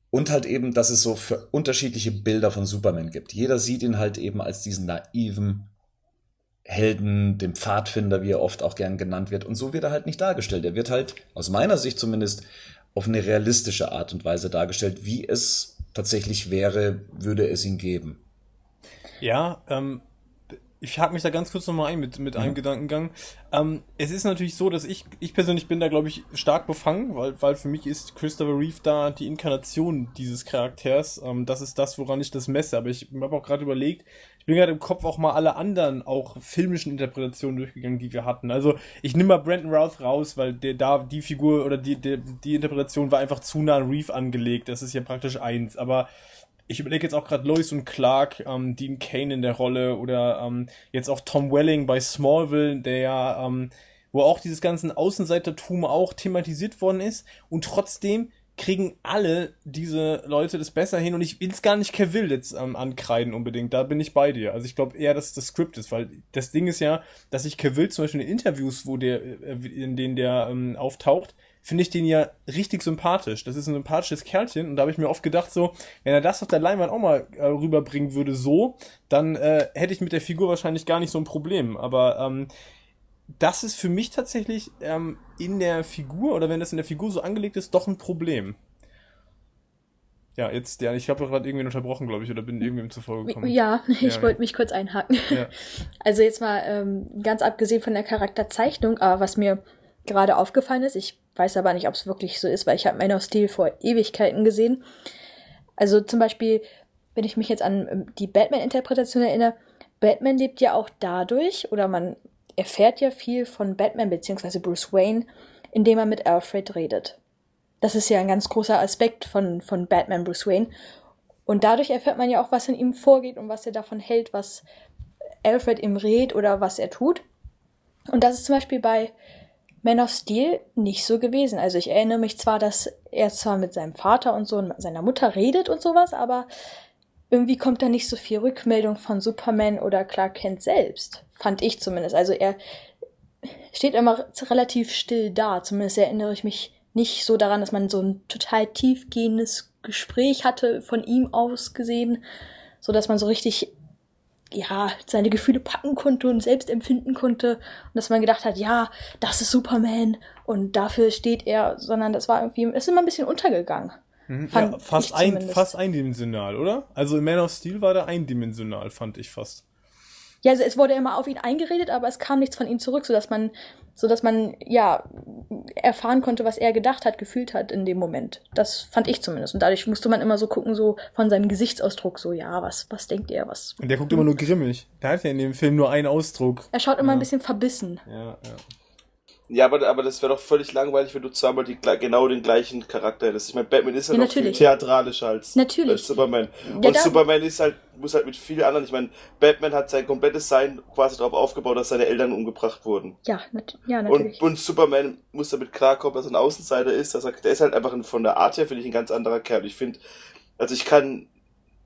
Und halt eben, dass es so für unterschiedliche Bilder von Superman gibt. Jeder sieht ihn halt eben als diesen naiven Helden, dem Pfadfinder, wie er oft auch gern genannt wird. Und so wird er halt nicht dargestellt. Er wird halt, aus meiner Sicht zumindest, auf eine realistische Art und Weise dargestellt, wie es tatsächlich wäre, würde es ihn geben. Ja, ähm, ich hake mich da ganz kurz nochmal ein mit, mit einem Gedankengang. Ähm, es ist natürlich so, dass ich, ich persönlich bin da, glaube ich, stark befangen, weil, weil für mich ist Christopher Reeve da die Inkarnation dieses Charakters. Ähm, das ist das, woran ich das messe. Aber ich habe auch gerade überlegt, ich bin gerade im Kopf auch mal alle anderen, auch filmischen Interpretationen durchgegangen, die wir hatten. Also ich nehme mal Brandon Routh raus, weil der da die Figur oder die, die, die Interpretation war einfach zu nah an Reeve angelegt. Das ist ja praktisch eins. Aber ich überlege jetzt auch gerade Lois und Clark, ähm, Dean Kane in der Rolle oder ähm, jetzt auch Tom Welling bei Smallville, der ja, ähm, wo auch dieses ganzen Außenseitertum auch thematisiert worden ist und trotzdem kriegen alle diese Leute das besser hin und ich will es gar nicht Cavill jetzt ähm, ankreiden unbedingt, da bin ich bei dir. Also ich glaube eher, dass das Skript ist, weil das Ding ist ja, dass ich Cavill zum Beispiel in Interviews, wo der, äh, in denen der ähm, auftaucht, finde ich den ja richtig sympathisch. Das ist ein sympathisches Kerlchen und da habe ich mir oft gedacht, so, wenn er das auf der Leinwand auch mal äh, rüberbringen würde, so, dann äh, hätte ich mit der Figur wahrscheinlich gar nicht so ein Problem. Aber ähm, das ist für mich tatsächlich ähm, in der Figur oder wenn das in der Figur so angelegt ist, doch ein Problem. Ja, jetzt, ja, ich habe gerade irgendwie unterbrochen, glaube ich, oder bin irgendwie zuvor gekommen. Ja, <laughs> ich ja, wollte ja. mich kurz einhaken. Ja. <laughs> Also jetzt mal ähm, ganz abgesehen von der Charakterzeichnung, aber was mir gerade aufgefallen ist, ich weiß aber nicht, ob es wirklich so ist, weil ich habe Man of Steel vor Ewigkeiten gesehen. Also zum Beispiel, wenn ich mich jetzt an ähm, die Batman-Interpretation erinnere, Batman lebt ja auch dadurch, oder man erfährt ja viel von Batman bzw. Bruce Wayne, indem er mit Alfred redet. Das ist ja ein ganz großer Aspekt von, von Batman Bruce Wayne. Und dadurch erfährt man ja auch, was in ihm vorgeht und was er davon hält, was Alfred ihm rät oder was er tut. Und das ist zum Beispiel bei man of Steel nicht so gewesen. Also ich erinnere mich zwar, dass er zwar mit seinem Vater und so und seiner Mutter redet und sowas, aber irgendwie kommt da nicht so viel Rückmeldung von Superman oder Clark Kent selbst. Fand ich zumindest. Also er steht immer relativ still da. Zumindest erinnere ich mich nicht so daran, dass man so ein total tiefgehendes Gespräch hatte von ihm aus gesehen, so dass man so richtig ja, seine Gefühle packen konnte und selbst empfinden konnte und dass man gedacht hat, ja, das ist Superman und dafür steht er, sondern das war irgendwie, ist immer ein bisschen untergegangen. Mhm, ja, fast, ein, fast eindimensional, oder? Also in Man of Steel war der eindimensional, fand ich fast. Ja, also es wurde immer auf ihn eingeredet, aber es kam nichts von ihm zurück, sodass man, sodass man, ja, erfahren konnte, was er gedacht hat, gefühlt hat in dem Moment. Das fand ich zumindest. Und dadurch musste man immer so gucken, so von seinem Gesichtsausdruck, so, ja, was, was denkt er, was. Und der guckt immer nur grimmig. Der hat ja in dem Film nur einen Ausdruck. Er schaut immer ja. ein bisschen verbissen. Ja, ja. Ja, aber, aber das wäre doch völlig langweilig, wenn du zweimal die, genau den gleichen Charakter hättest. Ich meine, Batman ist ja, ja noch viel theatralischer als, als Superman. Ja, und Superman ist halt, muss halt mit vielen anderen, ich meine, Batman hat sein komplettes Sein quasi darauf aufgebaut, dass seine Eltern umgebracht wurden. Ja, nat ja natürlich. Und, und Superman muss damit klarkommen, dass er ein Außenseiter ist. Dass er, der ist halt einfach ein, von der Art her, finde ich, ein ganz anderer Kerl. Ich finde, also ich kann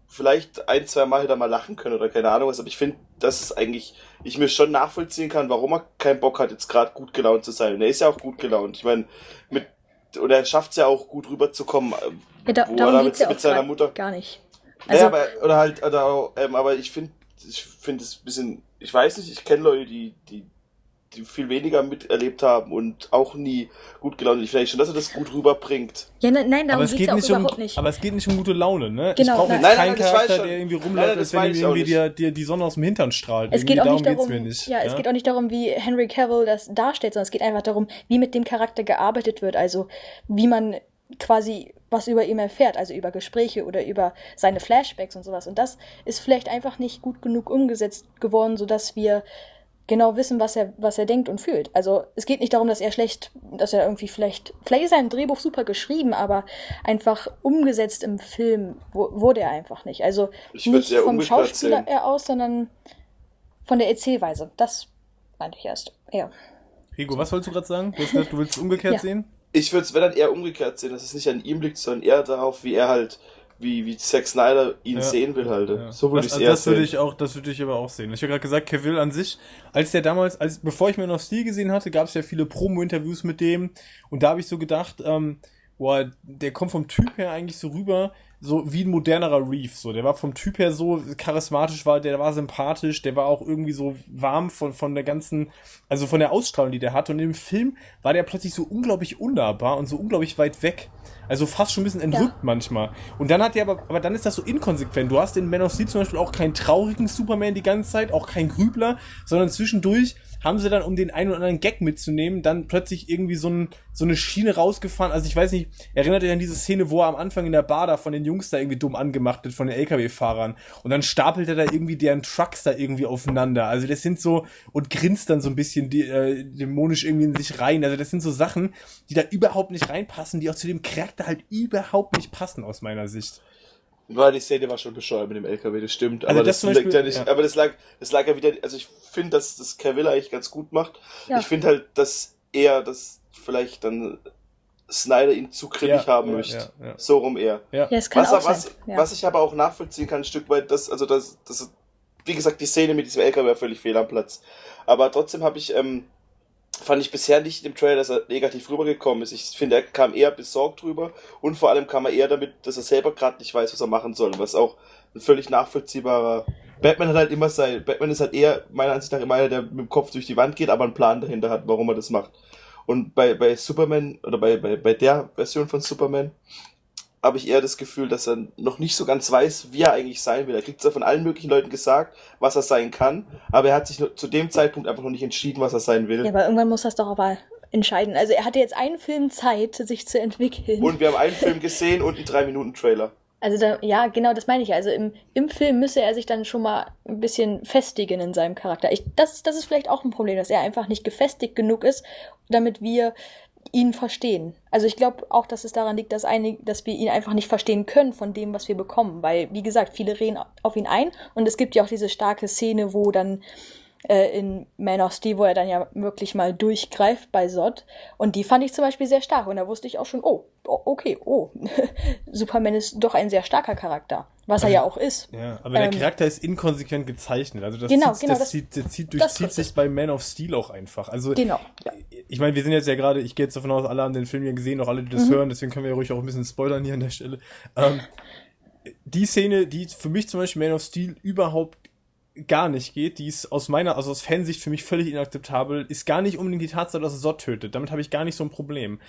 vielleicht ein, zwei Mal hätte er mal lachen können oder keine Ahnung was, aber ich finde, dass es eigentlich, ich mir schon nachvollziehen kann, warum er keinen Bock hat, jetzt gerade gut gelaunt zu sein. Und er ist ja auch gut gelaunt. Ich meine, mit, oder er schafft es ja auch gut rüberzukommen, äh, ja, da, wo er mit, ja mit seiner Mutter. Gar nicht. Also, naja, aber, oder halt, oder, ähm, aber ich finde, ich finde es ein bisschen, ich weiß nicht, ich kenne Leute, die die viel weniger miterlebt haben und auch nie gut gelaunt. Ich vielleicht schon, dass er das gut rüberbringt. Ja, ne, nein, darum aber es geht ja nicht überhaupt um, nicht. Aber es geht nicht um gute Laune, ne? Genau, ich brauche jetzt Nein, keinen nein, Charakter, der irgendwie rumläuft, als wenn ihm irgendwie dir, dir die Sonne aus dem Hintern strahlt. Es Irgendwie geht auch nicht geht's darum, mir nicht. ja, es geht auch nicht darum, wie Henry Cavill das darstellt, sondern es geht einfach darum, wie mit dem Charakter gearbeitet wird, also wie man quasi was über ihn erfährt, also über Gespräche oder über seine Flashbacks und sowas. Und das ist vielleicht einfach nicht gut genug umgesetzt geworden, sodass wir genau wissen, was er, was er denkt und fühlt. Also es geht nicht darum, dass er schlecht, dass er irgendwie vielleicht, vielleicht ist sein Drehbuch super geschrieben, aber einfach umgesetzt im Film wo, wurde er einfach nicht. Also nicht vom Schauspieler sehen. er aus, sondern von der Erzählweise. Das meinte ich erst. Ja. Rigo, was wolltest du gerade sagen? Du gesagt, du willst es umgekehrt Ja. sehen? Ich würde es, wenn dann eher umgekehrt sehen, dass es nicht an ihm liegt, sondern eher darauf, wie er halt, wie, wie Zack Snyder ihn Ja. sehen will halt. Ja. So würde ich es eher das würde sehen. ich auch, das würde ich aber auch sehen. Ich habe gerade gesagt, Cavill an sich, als der damals, als bevor ich mir noch Stil gesehen hatte, gab es ja viele Promo-Interviews mit dem und da habe ich so gedacht, ähm, boah, der kommt vom Typ her eigentlich so rüber, so wie ein modernerer Reef. So, der war vom Typ her so charismatisch, war, der war sympathisch, der war auch irgendwie so warm von von der ganzen, also von der Ausstrahlung, die der hatte. Und im Film war der plötzlich so unglaublich unnahbar und so unglaublich weit weg. Also fast schon ein bisschen entrückt manchmal. Und dann hat der aber, aber dann ist das so inkonsequent. Du hast in Man of Steel zum Beispiel auch keinen traurigen Superman die ganze Zeit, auch keinen Grübler, sondern zwischendurch haben sie dann, um den einen oder anderen Gag mitzunehmen, dann plötzlich irgendwie so, ein, so eine Schiene rausgefahren. Also ich weiß nicht, erinnert ihr an diese Szene, wo er am Anfang in der Bar da von den Jungs da irgendwie dumm angemacht wird, von den LKW-Fahrern. Und dann stapelt er da irgendwie deren Trucks da irgendwie aufeinander. Also das sind so, und grinst dann so ein bisschen die, äh, dämonisch irgendwie in sich rein. Also das sind so Sachen, die da überhaupt nicht reinpassen, die auch zu dem Charakter halt überhaupt nicht passen aus meiner Sicht. Weil die Szene war schon bescheuert mit dem LKW, das stimmt. Also aber das das, Beispiel- ja nicht, ja. aber das lag, das lag ja wieder, also ich finde, dass das Cavill eigentlich ganz gut macht. Ja. Ich finde halt, dass er, dass vielleicht dann Snyder ihn zu grimmig haben ja, möchte. Ja, ja. So rum eher. ja. Ja, es kann Was, auch was, sein. Ja. was ich aber auch nachvollziehen kann, ein Stück weit, dass, also das, das, wie gesagt, die Szene mit diesem LKW war völlig fehl am Platz. Aber trotzdem habe ich, ähm, fand ich bisher nicht im Trailer, dass er negativ rübergekommen ist. Ich finde, er kam eher besorgt rüber und vor allem kam er eher damit, dass er selber gerade nicht weiß, was er machen soll, was auch ein völlig nachvollziehbarer. Batman hat halt immer sein, Batman ist halt eher, meiner Ansicht nach, immer einer, der mit dem Kopf durch die Wand geht, aber einen Plan dahinter hat, warum er das macht. Und bei, bei Superman, oder bei, bei, bei der Version von Superman, habe ich eher das Gefühl, dass er noch nicht so ganz weiß, wie er eigentlich sein will. Er kriegt zwar von allen möglichen Leuten gesagt, was er sein kann, aber er hat sich zu dem Zeitpunkt einfach noch nicht entschieden, was er sein will. ja, aber irgendwann muss das doch aber entscheiden. Also er hatte jetzt einen Film Zeit, sich zu entwickeln. Und wir haben einen Film <laughs> gesehen und einen 3-Minuten-Trailer. Also da, ja, genau, das meine ich. Also im, im Film müsse er sich dann schon mal ein bisschen festigen in seinem Charakter. Ich, das, das ist vielleicht auch ein Problem, dass er einfach nicht gefestigt genug ist, damit wir ihn verstehen. Also ich glaube auch, dass es daran liegt, dass, einige, dass wir ihn einfach nicht verstehen können von dem, was wir bekommen. Weil, wie gesagt, viele reden auf ihn ein und es gibt ja auch diese starke Szene, wo dann äh, in Man of Steel, wo er dann ja wirklich mal durchgreift bei Zod. Und die fand ich zum Beispiel sehr stark. Und da wusste ich auch schon, oh, okay, oh, <laughs> Superman ist doch ein sehr starker Charakter. Was er ja auch ist. Ja, aber der Ähm, Charakter ist inkonsequent gezeichnet. Also das, Genau, zieht, genau, das, das- zieht, das zieht, durchzieht sich bei Man of Steel auch einfach. Also Genau. Ja. ich meine, wir sind jetzt ja gerade, ich gehe jetzt davon aus, alle haben den Film ja gesehen, auch alle, die das Mhm. hören, deswegen können wir ja ruhig auch ein bisschen spoilern hier an der Stelle. Ähm, die Szene, die für mich zum Beispiel Man of Steel überhaupt gar nicht geht, die ist aus meiner, also aus Fansicht für mich völlig inakzeptabel, ist gar nicht unbedingt die Tatsache, dass er Sod tötet. Damit habe ich gar nicht so ein Problem.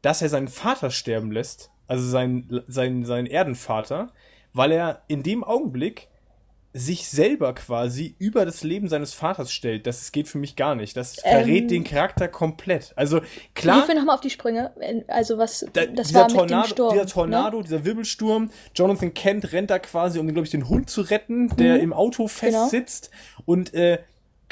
Dass er seinen Vater sterben lässt, also seinen, seinen, seinen Erdenvater, weil er in dem Augenblick sich selber quasi über das Leben seines Vaters stellt. Das geht für mich gar nicht. Das verrät Ähm, den Charakter komplett. Also Hilf klar, mir nochmal auf die Sprünge. Also was, da, das dieser, war mit dem Tornado, Sturm. dieser Tornado, Ne? dieser Wirbelsturm, Jonathan Kent rennt da quasi, um, glaube ich, den Hund zu retten, der Mhm. im Auto festsitzt. Und äh,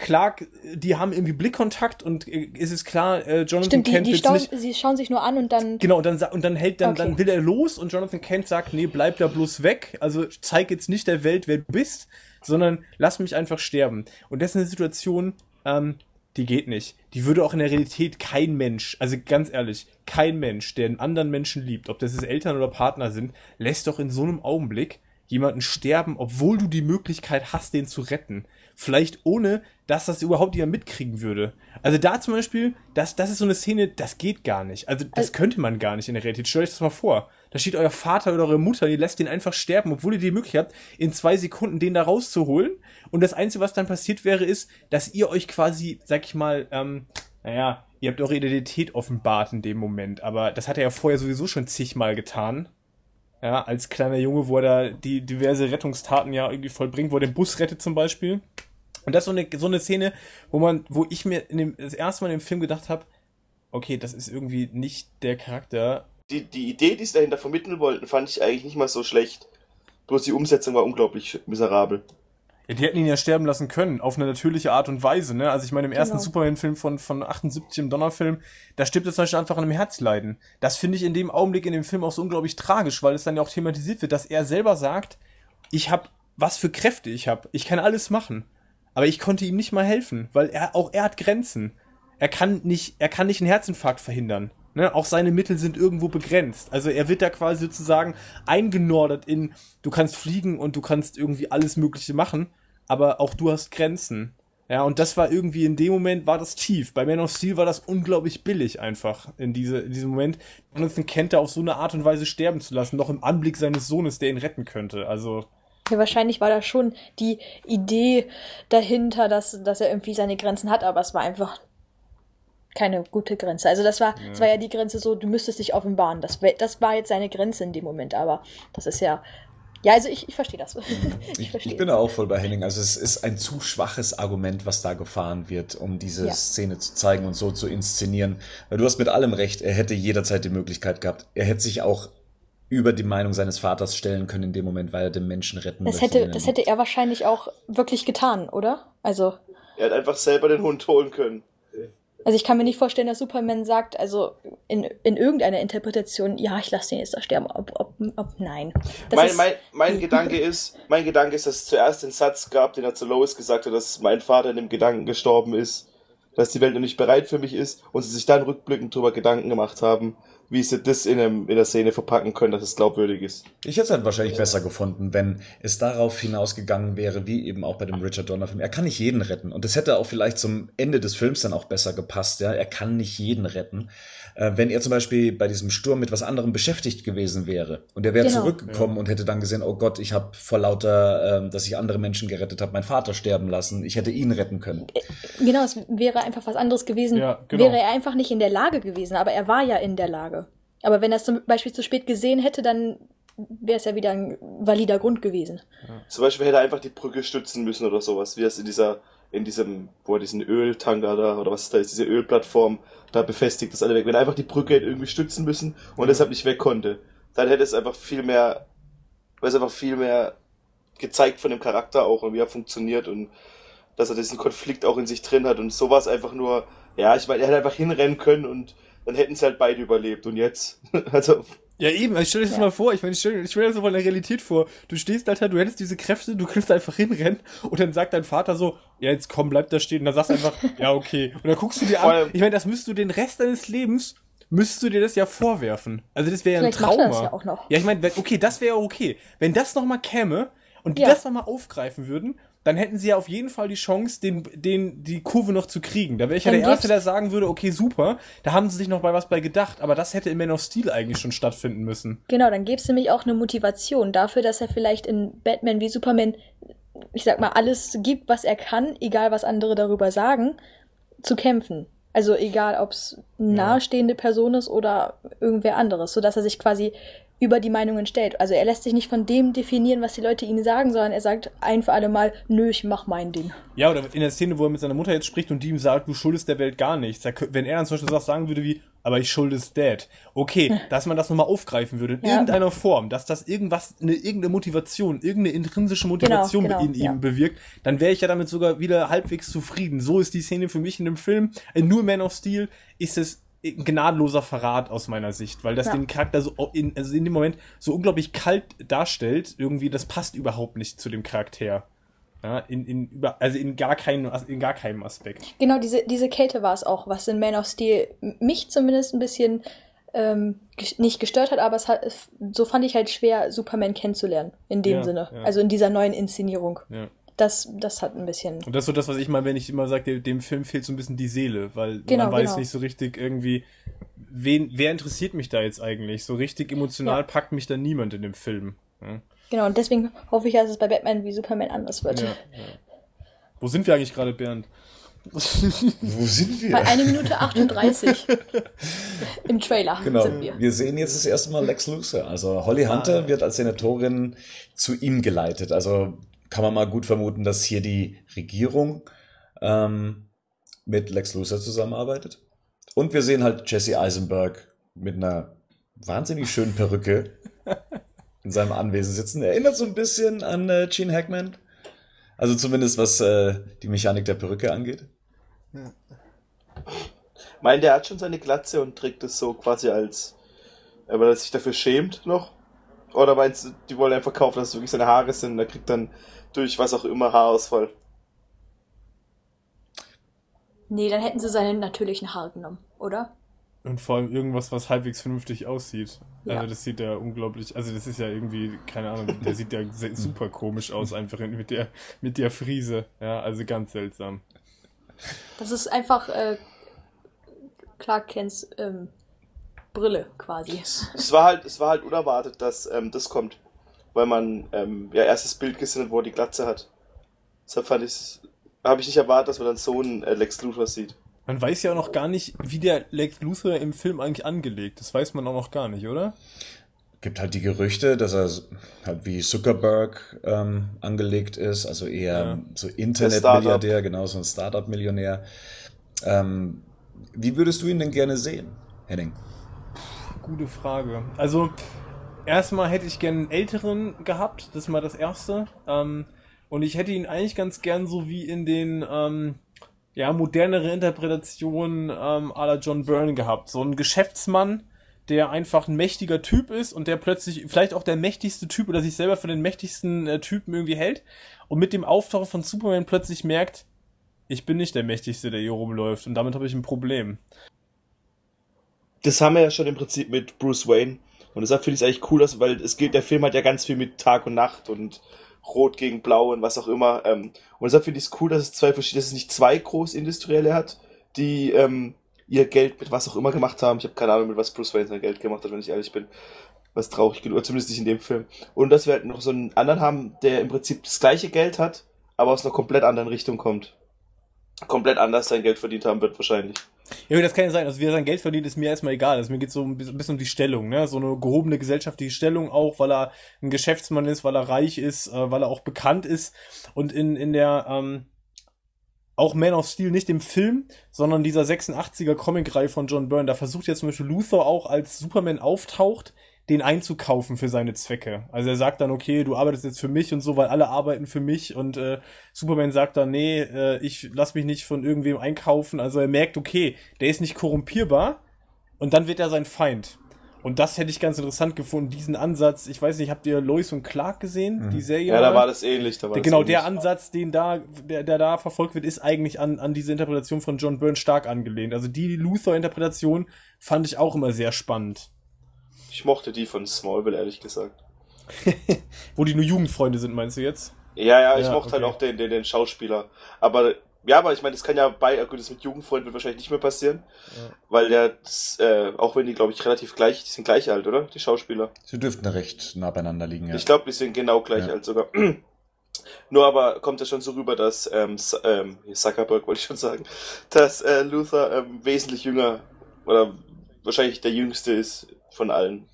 Clark, die haben irgendwie Blickkontakt und äh, ist es klar, äh, Jonathan Stimmt, die, Kent die wird's schauen, nicht sie schauen sich nur an und dann. Genau, und dann, und dann hält dann, Okay. dann will er los und Jonathan Kent sagt, nee, bleib da bloß weg. Also zeig jetzt nicht der Welt, wer du bist, sondern lass mich einfach sterben. Und das ist eine Situation, ähm, die geht nicht. Die würde auch in der Realität kein Mensch, also ganz ehrlich, kein Mensch, der einen anderen Menschen liebt, ob das jetzt Eltern oder Partner sind, lässt doch in so einem Augenblick jemanden sterben, obwohl du die Möglichkeit hast, den zu retten. Vielleicht ohne, dass das überhaupt jemand mitkriegen würde. Also da zum Beispiel, das, das ist so eine Szene, das geht gar nicht. Also das also, könnte man gar nicht in der Realität. Stellt euch das mal vor. Da steht euer Vater oder eure Mutter, die lässt den einfach sterben, obwohl ihr die Möglichkeit habt, in zwei Sekunden den da rauszuholen. Und das Einzige, was dann passiert wäre, ist, dass ihr euch quasi, sag ich mal, ähm, naja, ihr habt eure Identität offenbart in dem Moment. Aber das hat er ja vorher sowieso schon zigmal getan. Ja, als kleiner Junge, wo er da die diverse Rettungstaten ja irgendwie vollbringt, wo er den Bus rettet zum Beispiel. Und das ist so eine, so eine Szene, wo man, wo ich mir in dem, das erste Mal im Film gedacht habe, okay, das ist irgendwie nicht der Charakter. Die, die Idee, die sie dahinter vermitteln wollten, fand ich eigentlich nicht mal so schlecht. Bloß die Umsetzung war unglaublich miserabel. Ja, die hätten ihn ja sterben lassen können, auf eine natürliche Art und Weise, ne? Also ich meine, im ersten genau. Superman-Film von, von 78 im Donnerfilm, da stirbt er zum Beispiel einfach an einem Herzleiden. Das finde ich in dem Augenblick in dem Film auch so unglaublich tragisch, weil es dann ja auch thematisiert wird, dass er selber sagt, ich habe was für Kräfte ich habe, ich kann alles machen. Aber ich konnte ihm nicht mal helfen, weil er auch er hat Grenzen. Er kann nicht, er kann nicht einen Herzinfarkt verhindern. Ne, auch seine Mittel sind irgendwo begrenzt. Also er wird da quasi sozusagen eingenordet in, du kannst fliegen und du kannst irgendwie alles Mögliche machen aber auch du hast Grenzen. Ja, und das war irgendwie in dem Moment war das tief. Bei Man of Steel war das unglaublich billig einfach in, diese, in diesem Moment. Jonathan Kent auf so eine Art und Weise sterben zu lassen, noch im Anblick seines Sohnes, der ihn retten könnte. Also. Ja, wahrscheinlich war da schon die Idee dahinter, dass, dass er irgendwie seine Grenzen hat, aber es war einfach keine gute Grenze. Also das war, ja. das war ja die Grenze so, du müsstest dich offenbaren. Das, das war jetzt seine Grenze in dem Moment, aber das ist ja ja, also ich, ich verstehe das. <laughs> ich, ich, verstehe. ich bin da auch voll bei Henning. Also es ist ein zu schwaches Argument, was da gefahren wird, um diese ja. Szene zu zeigen und so zu inszenieren. Weil du hast mit allem recht, er hätte jederzeit die Möglichkeit gehabt. Er hätte sich auch über die Meinung seines Vaters stellen können in dem Moment, weil er den Menschen retten das möchte. Hätte, das hätte er wahrscheinlich auch wirklich getan, oder? Also. Er hat einfach selber den Hund holen können. Also ich kann mir nicht vorstellen, dass Superman sagt, also in, in irgendeiner Interpretation, ja, ich lasse den jetzt da sterben, ob, ob, ob nein. Das mein, mein, mein Gedanke ist, mein Gedanke ist, dass es zuerst den Satz gab, den er zu Lois gesagt hat, dass mein Vater in dem Gedanken gestorben ist, dass die Welt noch nicht bereit für mich ist und sie sich dann rückblickend darüber Gedanken gemacht haben, wie sie das in, einem, in der Szene verpacken können, dass es glaubwürdig ist. Ich hätte es halt wahrscheinlich besser gefunden, wenn es darauf hinausgegangen wäre, wie eben auch bei dem Richard Donner Film. Er kann nicht jeden retten. Und das hätte auch vielleicht zum Ende des Films dann auch besser gepasst, ja. Er kann nicht jeden retten. Äh, wenn er zum Beispiel bei diesem Sturm mit was anderem beschäftigt gewesen wäre und er wäre genau. zurückgekommen ja. und hätte dann gesehen, oh Gott, ich habe vor lauter, äh, dass ich andere Menschen gerettet habe, meinen Vater sterben lassen. Ich hätte ihn retten können. Äh, genau, es wäre einfach was anderes gewesen. Ja, genau. Wäre er einfach nicht in der Lage gewesen, aber er war ja in der Lage. Aber wenn er es zum Beispiel zu spät gesehen hätte, dann wäre es ja wieder ein valider Grund gewesen. Ja. Zum Beispiel hätte er einfach die Brücke stützen müssen oder sowas, wie es in dieser, in diesem, wo er diesen Öltanker da, oder was da ist, diese Ölplattform da befestigt ist alle weg. Wenn er einfach die Brücke hätte irgendwie stützen müssen und ja. deshalb nicht weg konnte, dann hätte es einfach viel mehr, weil es einfach viel mehr gezeigt von dem Charakter auch und wie er funktioniert und dass er diesen Konflikt auch in sich drin hat und sowas einfach nur, ja, ich meine, er hätte einfach hinrennen können und dann hätten sie halt beide überlebt. Und jetzt? <laughs> also. Ja, eben, also stell dir das ja. mal vor, ich meine, ich stell, ich stell dir das mal in der Realität vor. Du stehst, Alter, du hättest diese Kräfte, du könntest einfach hinrennen und dann sagt dein Vater so, ja, jetzt komm, bleib da stehen. Und dann sagst du einfach, ja, okay. Und dann guckst du dir an, ich meine, das müsstest du den Rest deines Lebens, müsstest du dir das ja vorwerfen. Also das wäre ja ein Trauma. Das ja, auch noch. ja, ich meine, okay, das wäre okay. Wenn das nochmal käme und die ja. das nochmal aufgreifen würden, dann hätten sie ja auf jeden Fall die Chance, den, den, die Kurve noch zu kriegen. Da wäre ich ja der Erste, der sagen würde, okay, super, da haben sie sich noch bei was bei gedacht, aber das hätte in Man of Steel eigentlich schon stattfinden müssen. Genau, dann gäbe es nämlich auch eine Motivation dafür, dass er vielleicht in Batman wie Superman, ich sag mal, alles gibt, was er kann, egal was andere darüber sagen, zu kämpfen. Also egal, ob es nahestehende Person ist oder irgendwer anderes, sodass er sich quasi über die Meinungen stellt. Also er lässt sich nicht von dem definieren, was die Leute ihm sagen, sondern er sagt ein für alle Mal, nö, ich mach mein Ding. Ja, oder in der Szene, wo er mit seiner Mutter jetzt spricht und die ihm sagt, du schuldest der Welt gar nichts. Wenn er dann zum Beispiel sagen würde wie, aber ich schuldest Dad. Okay, <laughs> dass man das nochmal aufgreifen würde, in ja. irgendeiner Form, dass das irgendwas, eine, irgendeine Motivation, irgendeine intrinsische Motivation genau, genau, in ihm ja. bewirkt, dann wäre ich ja damit sogar wieder halbwegs zufrieden. So ist die Szene für mich in dem Film. In Nur Man of Steel ist es ein gnadenloser Verrat aus meiner Sicht, weil das ja. den Charakter so in, also in dem Moment so unglaublich kalt darstellt, irgendwie, das passt überhaupt nicht zu dem Charakter. Ja, in, in, über, also in gar keinem, in gar keinem Aspekt. Genau, diese, diese Kälte war es auch, was in Man of Steel mich zumindest ein bisschen ähm, nicht gestört hat, aber es hat, so fand ich halt schwer, Superman kennenzulernen, in dem ja, Sinne. Also in dieser neuen Inszenierung. Ja. Das, das hat ein bisschen. Und das ist so das, was ich meine, wenn ich immer sage, dem Film fehlt so ein bisschen die Seele, weil genau, man weiß genau. nicht so richtig irgendwie, wen, wer interessiert mich da jetzt eigentlich? So richtig emotional packt mich da niemand in dem Film. Genau, und deswegen hoffe ich, dass es bei Batman wie Superman anders wird. Wo sind wir eigentlich gerade, Bernd? <laughs> Wo sind wir? Bei 1 Minute 38. <laughs> Im Trailer genau. sind wir. Wir sehen jetzt das erste Mal Lex Luthor. Also Holly Hunter ah. wird als Senatorin zu ihm geleitet. Also kann man mal gut vermuten, dass hier die Regierung ähm, mit Lex Luthor zusammenarbeitet. Und wir sehen halt Jesse Eisenberg mit einer wahnsinnig schönen Perücke <laughs> in seinem Anwesen sitzen. Erinnert so ein bisschen an äh, Gene Hackman. Also zumindest was äh, die Mechanik der Perücke angeht. Ja. Meint der hat schon seine Glatze und trägt es so quasi als, äh, weil er sich dafür schämt noch? Oder meinst du, die wollen einfach kaufen, dass es wirklich seine Haare sind, er kriegt dann durch was auch immer Haarausfall? Nee, dann hätten sie seine natürlichen Haare genommen, oder? Und vor allem irgendwas, was halbwegs vernünftig aussieht. Ja. Also das sieht ja unglaublich, also das ist ja irgendwie, keine Ahnung, der sieht ja <laughs> super komisch aus, einfach mit der, mit der Friese. Ja, also ganz seltsam. Das ist einfach äh, Clark Kents ähm, Brille quasi. Es war halt, es war halt unerwartet, dass ähm, das kommt. Weil man ähm, ja erstes Bild gesehen hat, wo er die Glatze hat. Deshalb fand ich habe ich nicht erwartet, dass man dann so einen äh, Lex Luthor sieht. Man weiß ja auch noch gar nicht, wie der Lex Luthor im Film eigentlich angelegt. Das weiß man auch noch gar nicht, oder? Gibt halt die Gerüchte, dass er halt wie Zuckerberg ähm, angelegt ist, also eher ja. so Internetmilliardär, genau so ein Startup-Millionär. Ähm, wie würdest du ihn denn gerne sehen, Henning? Gute Frage. Also erstmal hätte ich gerne einen älteren gehabt, das ist mal das erste. Ähm, und ich hätte ihn eigentlich ganz gern so wie in den ähm, ja, modernere Interpretation ähm, à la John Byrne gehabt. So ein Geschäftsmann, der einfach ein mächtiger Typ ist und der plötzlich vielleicht auch der mächtigste Typ oder sich selber für den mächtigsten äh, Typen irgendwie hält und mit dem Auftauchen von Superman plötzlich merkt, ich bin nicht der mächtigste, der hier rumläuft und damit habe ich ein Problem. Das haben wir ja schon im Prinzip mit Bruce Wayne und deshalb finde ich es eigentlich cool, dass, weil es geht, der Film hat ja ganz viel mit Tag und Nacht und Rot gegen Blau und was auch immer. Ähm, und deshalb finde ich es cool, dass es zwei verschiedene, dass es nicht zwei Großindustrielle hat, die ähm, ihr Geld mit was auch immer gemacht haben. Ich habe keine Ahnung, mit was Bruce Wayne sein Geld gemacht hat, wenn ich ehrlich bin. Was traurig genug, oder zumindest nicht in dem Film. Und dass wir halt noch so einen anderen haben, der im Prinzip das gleiche Geld hat, aber aus einer komplett anderen Richtung kommt. Komplett anders sein Geld verdient haben wird wahrscheinlich. Ja, das kann ja sein. Also wie er sein Geld verdient, ist mir erstmal egal. Also mir geht so ein bisschen um die Stellung, ne? So eine gehobene gesellschaftliche Stellung auch, weil er ein Geschäftsmann ist, weil er reich ist, äh, weil er auch bekannt ist. Und in, in der, ähm, auch Man of Steel nicht im Film, sondern dieser 86er Comic-Reihe von John Byrne. Da versucht ja zum Beispiel Luthor auch, als Superman auftaucht, den einzukaufen für seine Zwecke. Also er sagt dann, okay, du arbeitest jetzt für mich und so, weil alle arbeiten für mich und äh, Superman sagt dann, nee, äh, ich lass mich nicht von irgendwem einkaufen. Also er merkt, okay, der ist nicht korrumpierbar und dann wird er sein Feind. Und das hätte ich ganz interessant gefunden, diesen Ansatz. Ich weiß nicht, habt ihr Lois und Clark gesehen, mhm. die Serie? Ja, da war das ähnlich. Da war der, genau, ähnlich. der Ansatz, den da, der, der da verfolgt wird, ist eigentlich an, an diese Interpretation von John Byrne stark angelehnt. Also die Luthor-Interpretation fand ich auch immer sehr spannend. Ich mochte die von Smallville, ehrlich gesagt. <laughs> Wo die nur Jugendfreunde sind, meinst du jetzt? Ja, ja, ich ja, mochte halt okay. halt auch den, den, den Schauspieler. Aber ja, aber ich meine, das kann ja bei, gut, das mit Jugendfreunden wird wahrscheinlich nicht mehr passieren, ja. weil der, das, äh, auch wenn die, glaube ich, relativ gleich, die sind gleich alt, oder? Die Schauspieler. Sie dürften recht nah beieinander liegen, ja. Ich glaube, die sind genau gleich ja. alt sogar. <clears throat> Nur aber kommt ja schon so rüber, dass ähm, ähm, Zuckerberg wollte ich schon sagen, <laughs> dass äh, Luther ähm, wesentlich jünger oder wahrscheinlich der jüngste ist von allen.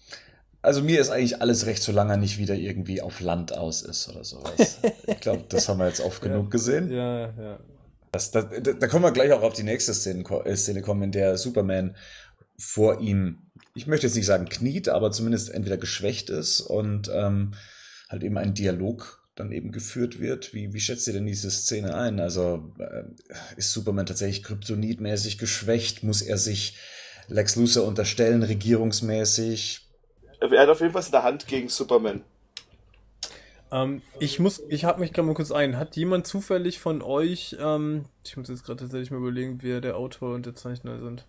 Also mir ist eigentlich alles recht, solange er nicht wieder irgendwie auf Land aus ist oder sowas. ich glaube, das haben wir jetzt oft <laughs> genug gesehen. Ja, ja. Das, das, da, da kommen wir gleich auch auf die nächste Szene, äh, Szene kommen, in der Superman vor ihm, ich möchte jetzt nicht sagen kniet, aber zumindest entweder geschwächt ist und ähm, halt eben ein Dialog dann eben geführt wird. Wie, wie schätzt ihr denn diese Szene ein? Also äh, ist Superman tatsächlich kryptonitmäßig geschwächt? Muss er sich Lex Luthor unterstellen, regierungsmäßig. Er hat auf jeden Fall in der Hand gegen Superman. Ähm, ich muss, ich habe mich gerade mal kurz ein. Hat jemand zufällig von euch, ähm, ich muss jetzt gerade tatsächlich mal überlegen, wer der Autor und der Zeichner sind.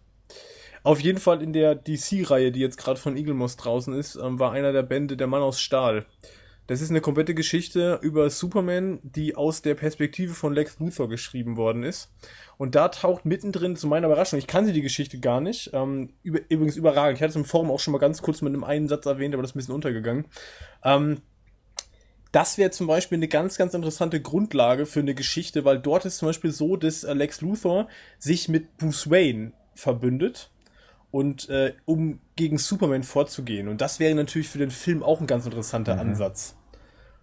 Auf jeden Fall in der DC-Reihe, die jetzt gerade von Eaglemoss draußen ist, ähm, war einer der Bände der Mann aus Stahl. Das ist eine komplette Geschichte über Superman, die aus der Perspektive von Lex Luthor geschrieben worden ist. Und da taucht mittendrin zu meiner Überraschung, ich kannte die Geschichte gar nicht, ähm, über, übrigens überragend. Ich hatte es im Forum auch schon mal ganz kurz mit einem einen Satz erwähnt, aber das ist ein bisschen untergegangen. Ähm, das wäre zum Beispiel eine ganz, ganz interessante Grundlage für eine Geschichte, weil dort ist zum Beispiel so, dass äh, Lex Luthor sich mit Bruce Wayne verbündet und äh, um gegen Superman vorzugehen. Und das wäre natürlich für den Film auch ein ganz interessanter mhm. Ansatz.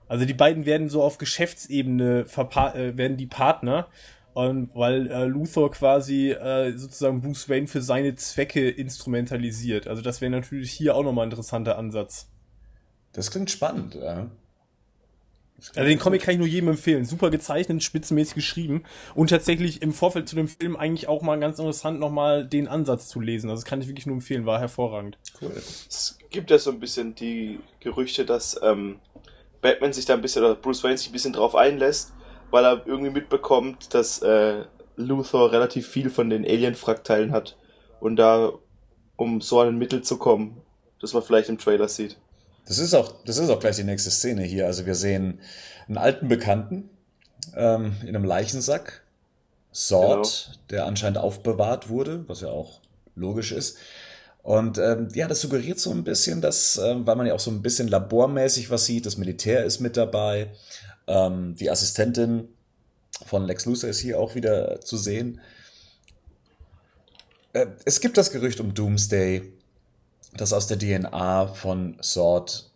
Also die beiden werden so auf Geschäftsebene äh, werden die Partner, und weil äh, Luthor quasi äh, sozusagen Bruce Wayne für seine Zwecke instrumentalisiert. Also das wäre natürlich hier auch nochmal ein interessanter Ansatz. Das klingt spannend, ja. Also den Comic kann ich nur jedem empfehlen. Super gezeichnet, spitzenmäßig geschrieben und tatsächlich im Vorfeld zu dem Film eigentlich auch mal ganz interessant nochmal den Ansatz zu lesen. Also das kann ich wirklich nur empfehlen, war hervorragend. Cool. Es gibt ja so ein bisschen die Gerüchte, dass ähm, Batman sich da ein bisschen oder Bruce Wayne sich ein bisschen drauf einlässt, weil er irgendwie mitbekommt, dass äh, Luthor relativ viel von den Alien-Frakteilen hat und da um so an ein Mittel zu kommen, das man vielleicht im Trailer sieht. Das ist auch, das ist auch gleich die nächste Szene hier. Also wir sehen einen alten Bekannten ähm, in einem Leichensack, Sword, genau. der anscheinend aufbewahrt wurde, was ja auch logisch ist. Und ähm, ja, das suggeriert so ein bisschen, dass, äh, weil man ja auch so ein bisschen labormäßig was sieht, das Militär ist mit dabei, ähm, die Assistentin von Lex Luthor ist hier auch wieder zu sehen. Äh, es gibt das Gerücht um Doomsday, dass aus der DNA von Sword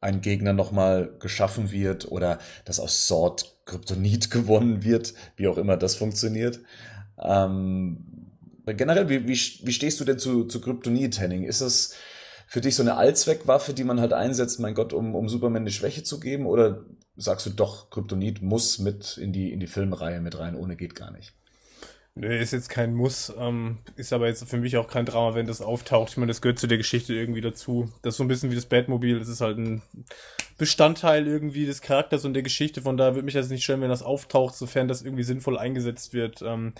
ein Gegner nochmal geschaffen wird oder dass aus Sword Kryptonit <laughs> gewonnen wird, wie auch immer das funktioniert. Ähm, generell, wie, wie, wie stehst du denn zu, zu Kryptonit, Henning? Ist das für dich so eine Allzweckwaffe, die man halt einsetzt, mein Gott, um, um Superman eine Schwäche zu geben? Oder sagst du doch, Kryptonit muss mit in die, in die Filmreihe mit rein, ohne geht gar nicht? Nee, ist jetzt kein Muss, ähm, ist aber jetzt für mich auch kein Drama, wenn das auftaucht. Ich meine, das gehört zu der Geschichte irgendwie dazu. Das ist so ein bisschen wie das Batmobil, das ist halt ein Bestandteil irgendwie des Charakters und der Geschichte, von daher würde mich das nicht stellen, wenn das auftaucht, sofern das irgendwie sinnvoll eingesetzt wird. Ähm,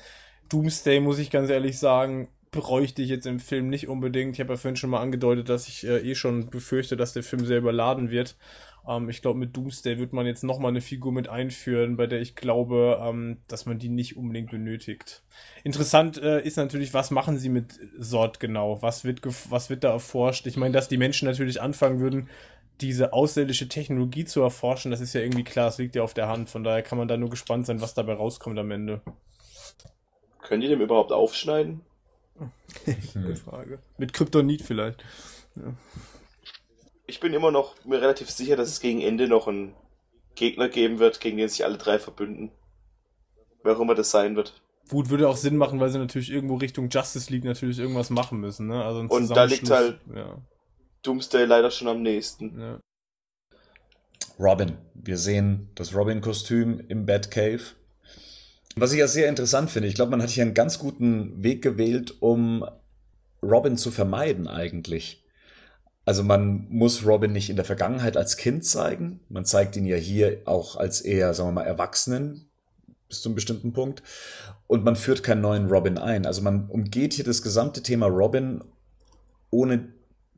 Doomsday, muss ich ganz ehrlich sagen, bräuchte ich jetzt im Film nicht unbedingt. Ich habe ja vorhin schon mal angedeutet, dass ich äh, eh schon befürchte, dass der Film sehr überladen wird. Ähm, ich glaube, mit Doomsday wird man jetzt nochmal eine Figur mit einführen, bei der ich glaube, ähm, dass man die nicht unbedingt benötigt. Interessant äh, ist natürlich, was machen sie mit Sort genau? Was wird, was wird da erforscht? Ich meine, dass die Menschen natürlich anfangen würden, diese ausländische Technologie zu erforschen, das ist ja irgendwie klar, es liegt ja auf der Hand. Von daher kann man da nur gespannt sein, was dabei rauskommt am Ende. Können die dem überhaupt aufschneiden? Gute Frage. Mit Kryptonit vielleicht. Ja ich bin immer noch mir relativ sicher, dass es gegen Ende noch einen Gegner geben wird, gegen den sich alle drei verbünden. Wer auch immer das sein wird. Gut, würde auch Sinn machen, weil sie natürlich irgendwo Richtung Justice League natürlich irgendwas machen müssen, ne? Also Und da liegt halt ja. Doomsday leider schon am nächsten. Ja. Robin. Wir sehen das Robin-Kostüm im Batcave. Was ich ja sehr interessant finde, ich glaube, man hat hier einen ganz guten Weg gewählt, um Robin zu vermeiden eigentlich. Also man muss Robin nicht in der Vergangenheit als Kind zeigen. Man zeigt ihn ja hier auch als eher, sagen wir mal, Erwachsenen bis zu einem bestimmten Punkt. Und man führt keinen neuen Robin ein. Also man umgeht hier das gesamte Thema Robin ohne,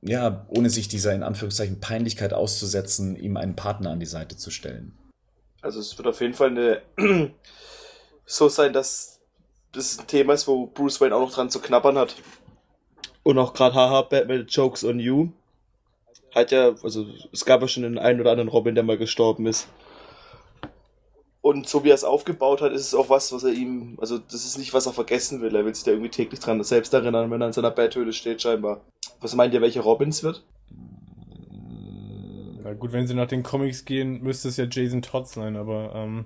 ja, ohne sich dieser in Anführungszeichen Peinlichkeit auszusetzen, ihm einen Partner an die Seite zu stellen. Also es wird auf jeden Fall eine so sein, dass das ein Thema ist, wo Bruce Wayne auch noch dran zu knabbern hat. Und auch gerade haha, Batman Jokes on You hat ja, also es gab ja schon den einen oder anderen Robin, der mal gestorben ist. Und so wie er es aufgebaut hat, ist es auch was, was er ihm, also das ist nicht, was er vergessen will. Er will sich da irgendwie täglich dran selbst erinnern, wenn er in seiner Betthöhle steht, scheinbar. Was meint ihr, welcher Robins wird? Na gut, wenn sie nach den Comics gehen, müsste es ja Jason Todd sein, aber ähm,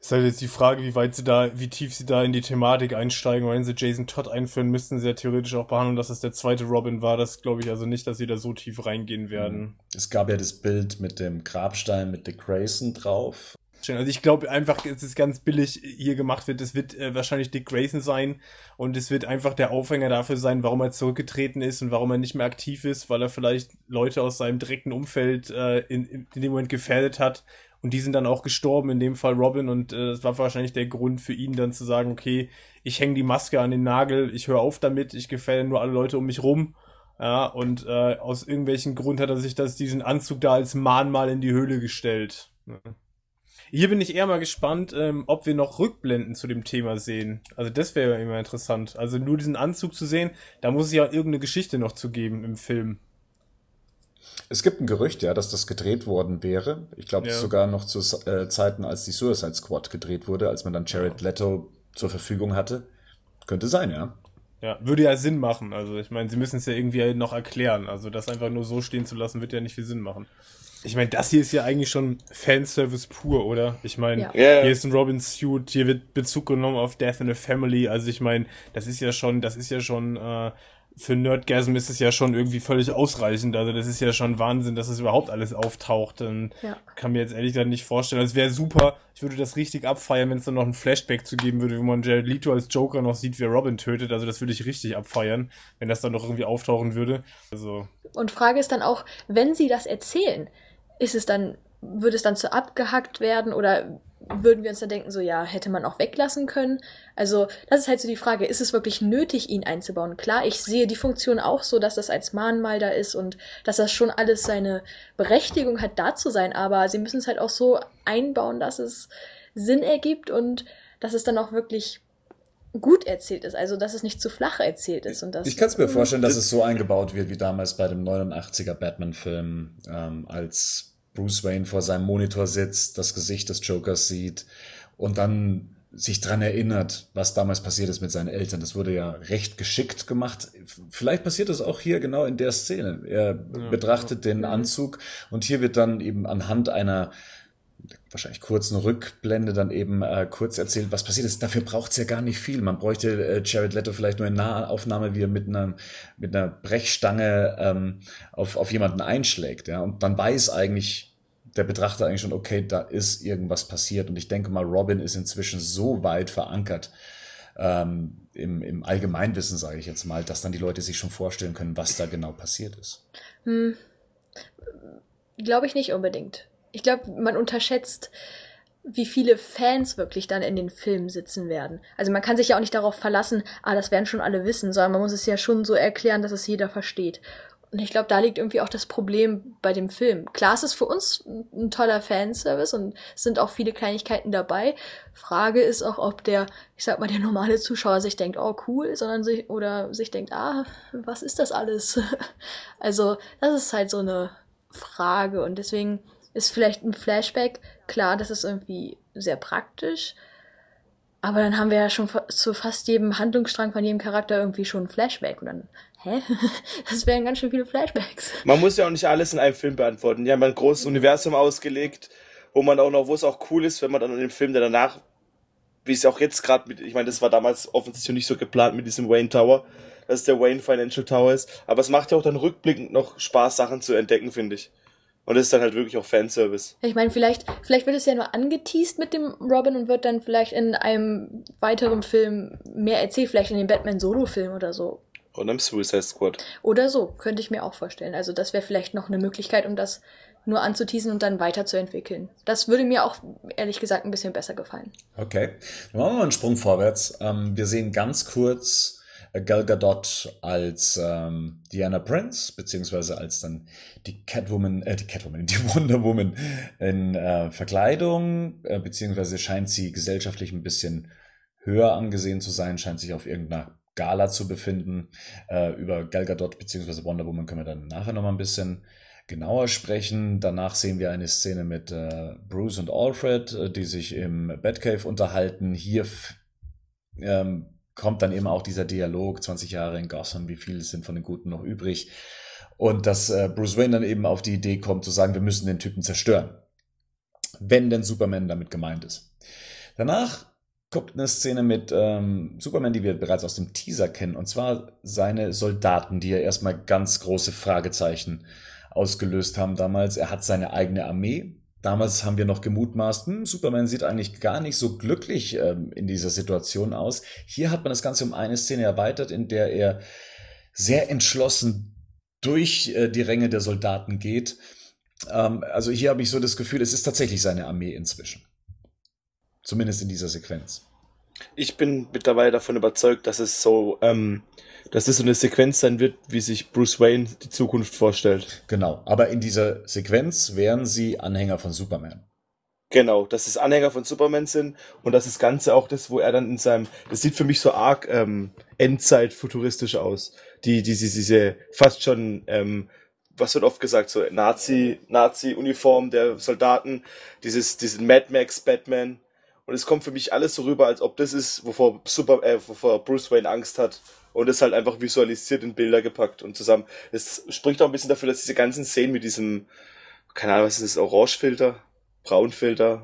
ist halt jetzt die Frage, wie weit sie da, wie tief sie da in die Thematik einsteigen. Wenn sie Jason Todd einführen, müssten sie ja theoretisch auch behandeln, dass es der zweite Robin war. Das glaube ich also nicht, dass sie da so tief reingehen werden. Mhm. Es gab ja das Bild mit dem Grabstein mit Dick Grayson drauf. Also ich glaube einfach, es ist ganz billig hier gemacht wird. Es wird äh, wahrscheinlich Dick Grayson sein und es wird einfach der Aufhänger dafür sein, warum er zurückgetreten ist und warum er nicht mehr aktiv ist, weil er vielleicht Leute aus seinem direkten Umfeld äh, in, in dem Moment gefährdet hat Und die sind dann auch gestorben, in dem Fall Robin. Und äh, das war wahrscheinlich der Grund für ihn dann zu sagen, okay, ich hänge die Maske an den Nagel, ich höre auf damit, ich gefälle nur alle Leute um mich rum. Ja, und äh, aus irgendwelchen Grund hat er sich das, diesen Anzug da als Mahnmal in die Höhle gestellt. Hier bin ich eher mal gespannt, ähm, ob wir noch Rückblenden zu dem Thema sehen. Also das wäre ja immer interessant. Also nur diesen Anzug zu sehen, da muss es ja irgendeine Geschichte noch zu geben im Film. Es gibt ein Gerücht, ja, dass das gedreht worden wäre. Ich glaube ja. sogar noch zu äh, Zeiten, als die Suicide Squad gedreht wurde, als man dann Jared Leto zur Verfügung hatte. Könnte sein, ja. Ja, würde ja Sinn machen. Also ich meine, sie müssen es ja irgendwie noch erklären. Also das einfach nur so stehen zu lassen, wird ja nicht viel Sinn machen. Ich meine, das hier ist ja eigentlich schon Fanservice pur, oder? Ich meine, ja. hier ist ein Robin Suit, hier wird Bezug genommen auf Death in a Family. Also ich meine, das ist ja schon, das ist ja schon äh, für Nerdgasm ist es ja schon irgendwie völlig ausreichend. Also das ist ja schon Wahnsinn, dass es überhaupt alles auftaucht. Und ja. kann mir jetzt ehrlich gesagt nicht vorstellen. Also es wäre super, ich würde das richtig abfeiern, wenn es dann noch ein Flashback zu geben würde, wo man Jared Leto als Joker noch sieht, wie er Robin tötet. Also das würde ich richtig abfeiern, wenn das dann noch irgendwie auftauchen würde. Also. Und Frage ist dann auch, wenn sie das erzählen, ist es dann, würde es dann zu abgehackt werden oder würden wir uns dann denken, so ja, hätte man auch weglassen können? Also, das ist halt so die Frage, ist es wirklich nötig, ihn einzubauen? Klar, ich sehe die Funktion auch so, dass das als Mahnmal da ist und dass das schon alles seine Berechtigung hat, da zu sein, aber sie müssen es halt auch so einbauen, dass es Sinn ergibt und dass es dann auch wirklich gut erzählt ist, also dass es nicht zu flach erzählt ist. Und dass, ich kann es mir vorstellen, dass es so eingebaut wird wie damals bei dem 89er Batman-Film, ähm, als Bruce Wayne vor seinem Monitor sitzt, das Gesicht des Jokers sieht und dann sich dran erinnert, was damals passiert ist mit seinen Eltern. Das wurde ja recht geschickt gemacht. Vielleicht passiert das auch hier genau in der Szene. Er ja, betrachtet ja. den Anzug und hier wird dann eben anhand einer wahrscheinlich kurzen Rückblende dann eben äh, kurz erzählt, was passiert ist. Dafür braucht's ja gar nicht viel. Man bräuchte äh, Jared Leto vielleicht nur in Nahaufnahme, wie er mit einer, mit einer Brechstange ähm, auf, auf jemanden einschlägt. Ja? Und dann weiß eigentlich der Betrachter eigentlich schon, okay, da ist irgendwas passiert. Und ich denke mal, Robin ist inzwischen so weit verankert ähm, im, im Allgemeinwissen, sage ich jetzt mal, dass dann die Leute sich schon vorstellen können, was da genau passiert ist. Hm. Glaube ich nicht unbedingt ich glaube, man unterschätzt, wie viele Fans wirklich dann in den Filmen sitzen werden. Also man kann sich ja auch nicht darauf verlassen, ah, das werden schon alle wissen, sondern man muss es ja schon so erklären, dass es jeder versteht. Und ich glaube, da liegt irgendwie auch das Problem bei dem Film. Klar, es ist für uns ein toller Fanservice und es sind auch viele Kleinigkeiten dabei. Frage ist auch, ob der, ich sag mal, der normale Zuschauer sich denkt, oh cool, sondern sich, oder sich denkt, ah, was ist das alles? <laughs> also, das ist halt so eine Frage und deswegen, ist vielleicht ein Flashback. Klar, das ist irgendwie sehr praktisch. Aber dann haben wir ja schon zu fast jedem Handlungsstrang von jedem Charakter irgendwie schon ein Flashback. Und dann, hä? <laughs> Das wären ganz schön viele Flashbacks. Man muss ja auch nicht alles in einem Film beantworten. Die haben ein großes Universum ausgelegt, wo man auch noch, wo es auch cool ist, wenn man dann in dem Film, der danach, wie es auch jetzt gerade mit, ich meine, das war damals offensichtlich nicht so geplant mit diesem Wayne Tower, dass es der Wayne Financial Tower ist. Aber es macht ja auch dann rückblickend noch Spaß, Sachen zu entdecken, finde ich. Und das ist dann halt wirklich auch Fanservice. Ich meine, vielleicht, vielleicht wird es ja nur angeteased mit dem Robin und wird dann vielleicht in einem weiteren Film mehr erzählt, vielleicht in dem Batman-Solo-Film oder so. Oder im Suicide Squad. Oder so, könnte ich mir auch vorstellen. Also das wäre vielleicht noch eine Möglichkeit, um das nur anzuteasen und dann weiterzuentwickeln. Das würde mir auch, ehrlich gesagt, ein bisschen besser gefallen. Okay, dann machen wir mal einen Sprung vorwärts. Ähm, wir sehen ganz kurz Gal Gadot als ähm, Diana Prince, beziehungsweise als dann die Catwoman, äh, die Catwoman, <laughs> die Wonder Woman in äh, Verkleidung, äh, beziehungsweise scheint sie gesellschaftlich ein bisschen höher angesehen zu sein, scheint sich auf irgendeiner Gala zu befinden. Äh, über Gal Gadot beziehungsweise Wonder Woman können wir dann nachher nochmal ein bisschen genauer sprechen. Danach sehen wir eine Szene mit äh, Bruce und Alfred, äh, die sich im Batcave unterhalten. Hier ähm, kommt dann eben auch dieser Dialog, 20 Jahre in Gotham, wie viele sind von den Guten noch übrig? Und dass äh, Bruce Wayne dann eben auf die Idee kommt zu sagen, wir müssen den Typen zerstören. Wenn denn Superman damit gemeint ist. Danach kommt eine Szene mit ähm, Superman, die wir bereits aus dem Teaser kennen, und zwar seine Soldaten, die ja erstmal ganz große Fragezeichen ausgelöst haben damals. Er hat seine eigene Armee, Damals haben wir noch gemutmaßt, hm, Superman sieht eigentlich gar nicht so glücklich ähm, in dieser Situation aus. Hier hat man das Ganze um eine Szene erweitert, in der er sehr entschlossen durch äh, die Ränge der Soldaten geht Ähm, also hier habe ich so das Gefühl, es ist tatsächlich seine Armee inzwischen. Zumindest in dieser Sequenz. Ich bin mittlerweile davon überzeugt, dass es so, ähm, dass es so eine Sequenz sein wird, wie sich Bruce Wayne die Zukunft vorstellt. Genau, aber in dieser Sequenz wären sie Anhänger von Superman. Genau, dass es Anhänger von Superman sind und dass das Ganze auch das, wo er dann in seinem, das sieht für mich so arg ähm, Endzeit futuristisch aus. Die, diese, diese fast schon, ähm, was wird oft gesagt, so Nazi, Nazi-Uniform der Soldaten, dieses, diesen Mad Max Batman. Und es kommt für mich alles so rüber, als ob das ist, wovor Super, äh, wovor Bruce Wayne Angst hat. Und es halt einfach visualisiert in Bilder gepackt und zusammen. Es spricht auch ein bisschen dafür, dass diese ganzen Szenen mit diesem, keine Ahnung, was ist das, Orangefilter? Braunfelder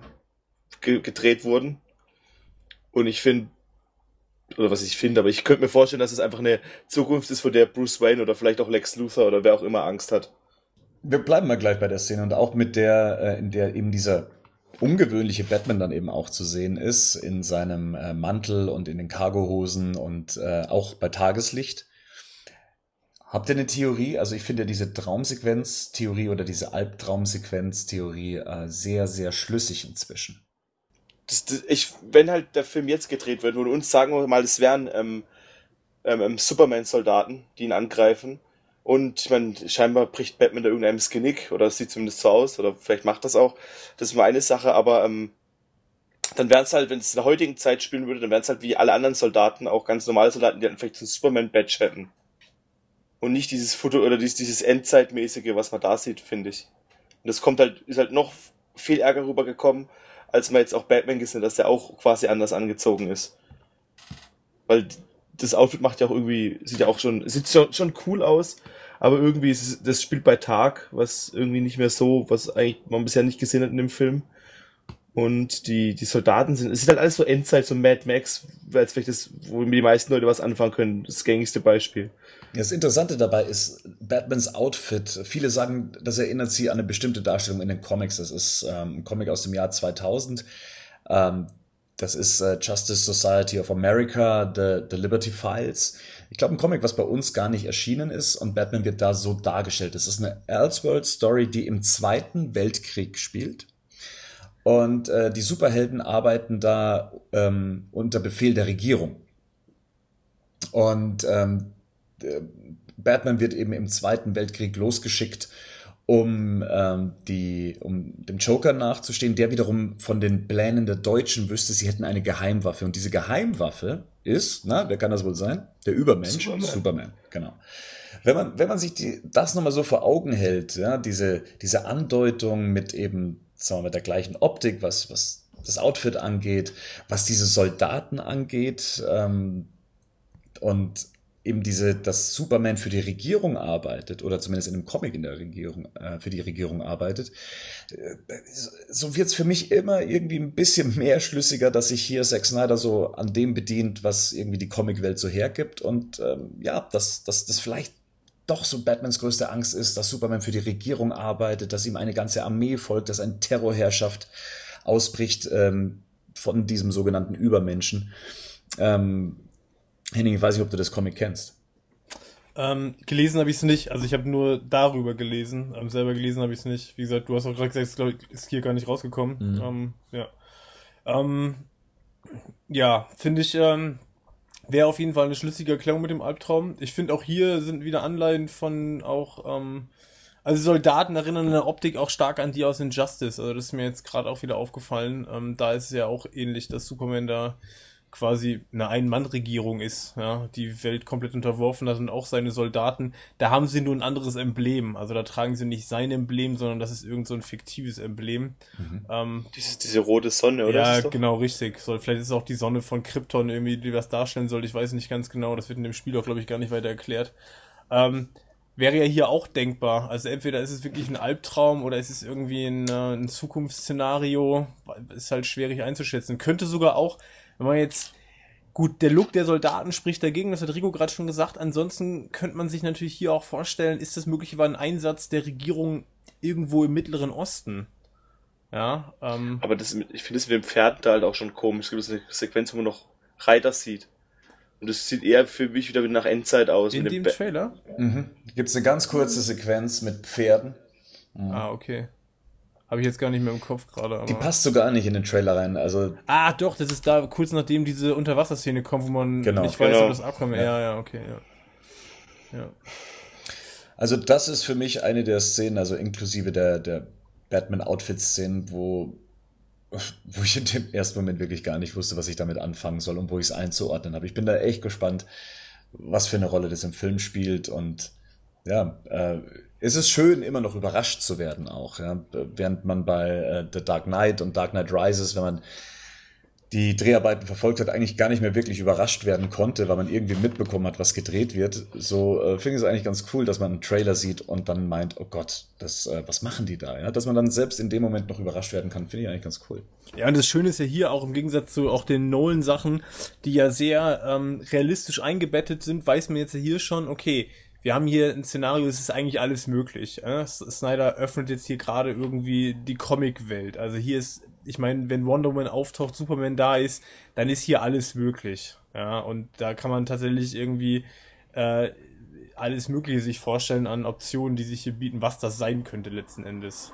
ge gedreht wurden. Und ich finde, oder was ich finde, aber ich könnte mir vorstellen, dass es einfach eine Zukunft ist, vor der Bruce Wayne oder vielleicht auch Lex Luthor oder wer auch immer Angst hat. Wir bleiben mal gleich bei der Szene und auch mit der, äh, in der eben dieser ungewöhnliche Batman dann eben auch zu sehen ist, in seinem äh, Mantel und in den Cargohosen und äh, auch bei Tageslicht. Habt ihr eine Theorie? Also ich finde diese Traumsequenz-Theorie oder diese Albtraumsequenz-Theorie äh, sehr, sehr schlüssig inzwischen. Das, das, ich, wenn halt der Film jetzt gedreht wird und uns sagen wir mal, es wären ähm, ähm, ähm, Superman-Soldaten, die ihn angreifen. Und ich meine, scheinbar bricht Batman da irgendeinem das Genick, oder es sieht zumindest so aus, oder vielleicht macht das auch. Das ist mal eine Sache, aber ähm, dann wären es halt, wenn es in der heutigen Zeit spielen würde, dann wären es halt wie alle anderen Soldaten, auch ganz normale Soldaten, die halt vielleicht so ein Superman-Badge hätten und nicht dieses Foto oder dieses, dieses Endzeitmäßige, was man da sieht, finde ich. Und das kommt halt, ist halt noch viel Ärger rübergekommen, als man jetzt auch Batman gesehen hat, dass der auch quasi anders angezogen ist. Weil das Outfit macht ja auch irgendwie, sieht ja auch schon, sieht schon, schon cool aus, aber irgendwie ist es, das spielt bei Tag, was irgendwie nicht mehr so, was eigentlich man bisher nicht gesehen hat in dem Film. Und die, die Soldaten sind, es ist halt alles so Endzeit, so Mad Max, es vielleicht das, wo die meisten Leute was anfangen können, das gängigste Beispiel. Das Interessante dabei ist Batmans Outfit. Viele sagen, das erinnert sie an eine bestimmte Darstellung in den Comics. Das ist ähm, ein Comic aus dem Jahr 2000. Ähm, das ist äh, Justice Society of America, The, The Liberty Files. Ich glaube, ein Comic, was bei uns gar nicht erschienen ist. Und Batman wird da so dargestellt. Das ist eine Elseworld-Story, die im Zweiten Weltkrieg spielt. Und äh, die Superhelden arbeiten da ähm, unter Befehl der Regierung. Und ähm, Batman wird eben im Zweiten Weltkrieg losgeschickt, um, ähm, die, um dem Joker nachzustehen, der wiederum von den Plänen der Deutschen wüsste, sie hätten eine Geheimwaffe. Und diese Geheimwaffe ist, na, wer kann das wohl sein? Der Übermensch. Superman, Superman genau. Wenn man, wenn man sich die, das nochmal so vor Augen hält, ja, diese, diese Andeutung mit eben, sagen wir, mit der gleichen Optik, was, was das Outfit angeht, was diese Soldaten angeht, ähm, und eben diese, dass Superman für die Regierung arbeitet, oder zumindest in einem Comic in der Regierung, äh, für die Regierung arbeitet, äh, so wird's für mich immer irgendwie ein bisschen <laughs> mehr schlüssiger, dass sich hier Zack Snyder so an dem bedient, was irgendwie die Comicwelt so hergibt. Und ähm, ja, dass, dass das vielleicht doch so Batmans größte Angst ist, dass Superman für die Regierung arbeitet, dass ihm eine ganze Armee folgt, dass eine Terrorherrschaft ausbricht ähm, von diesem sogenannten Übermenschen. Ähm, Henning, ich weiß nicht, ob du das Comic kennst. Ähm, gelesen habe ich es nicht, also ich habe nur darüber gelesen. Ähm, selber gelesen habe ich es nicht. Wie gesagt, du hast auch gerade gesagt, es glaub, ist hier gar nicht rausgekommen. Mhm. Ähm, ja, ähm, ja finde ich, ähm, wäre auf jeden Fall eine schlüssige Erklärung mit dem Albtraum. Ich finde auch hier sind wieder Anleihen von auch, ähm, also Soldaten erinnern in der Optik auch stark an die aus Injustice. Also das ist mir jetzt gerade auch wieder aufgefallen. Ähm, da ist es ja auch ähnlich, dass Superman da quasi eine Ein-Mann-Regierung ist, ja, die Welt komplett unterworfen hat und auch seine Soldaten, da haben sie nur ein anderes Emblem. Also da tragen sie nicht sein Emblem, sondern das ist irgend so ein fiktives Emblem. Mhm. Ähm, diese, diese rote Sonne, oder? Ja, genau, richtig. So, vielleicht ist es auch die Sonne von Krypton irgendwie, die was darstellen soll. Ich weiß nicht ganz genau. Das wird in dem Spiel auch, glaube ich, gar nicht weiter erklärt. Ähm, wäre ja hier auch denkbar. Also entweder ist es wirklich ein Albtraum oder ist es irgendwie ein, äh, ein Zukunftsszenario. Ist halt schwierig einzuschätzen. Könnte sogar auch wenn man jetzt Gut, der Look der Soldaten spricht dagegen, das hat Rico gerade schon gesagt. Ansonsten könnte man sich natürlich hier auch vorstellen, ist das möglicherweise ein Einsatz der Regierung irgendwo im Mittleren Osten? Ja, ähm. Aber das, ich finde es mit dem Pferd da halt auch schon komisch. Es gibt eine Sequenz, wo man noch Reiter sieht. Und das sieht eher für mich wieder nach Endzeit aus. In dem, dem Trailer? Mhm. Gibt es eine ganz kurze Sequenz mit Pferden Mhm. Ah, okay. Habe ich jetzt gar nicht mehr im Kopf gerade. Die passt so gar nicht in den Trailer rein. Also ah, doch, das ist da kurz nachdem diese Unterwasserszene kommt, wo man genau. nicht weiß, genau. ob das Aquaman. Ja. ja, ja, okay, ja. ja. Also das ist für mich eine der Szenen, also inklusive der, der Batman-Outfit-Szenen, wo, wo ich in dem ersten Moment wirklich gar nicht wusste, was ich damit anfangen soll und wo ich es einzuordnen habe. Ich bin da echt gespannt, was für eine Rolle das im Film spielt und ja, äh, es ist schön, immer noch überrascht zu werden auch, ja? während man bei äh, The Dark Knight und Dark Knight Rises, wenn man die Dreharbeiten verfolgt hat, eigentlich gar nicht mehr wirklich überrascht werden konnte, weil man irgendwie mitbekommen hat, was gedreht wird. So äh, finde ich es eigentlich ganz cool, dass man einen Trailer sieht und dann meint, oh Gott, das, äh, was machen die da? Ja? Dass man dann selbst in dem Moment noch überrascht werden kann, finde ich eigentlich ganz cool. Ja, und das Schöne ist ja hier auch im Gegensatz zu auch den Nolan-Sachen, die ja sehr ähm, realistisch eingebettet sind, weiß man jetzt hier schon, okay, wir haben hier ein Szenario, es ist eigentlich alles möglich. Äh? Snyder öffnet jetzt hier gerade irgendwie die Comic-Welt. Also hier ist ich meine, wenn Wonder Woman auftaucht, Superman da ist, dann ist hier alles möglich. Ja, und da kann man tatsächlich irgendwie äh, alles Mögliche sich vorstellen an Optionen, die sich hier bieten, was das sein könnte letzten Endes.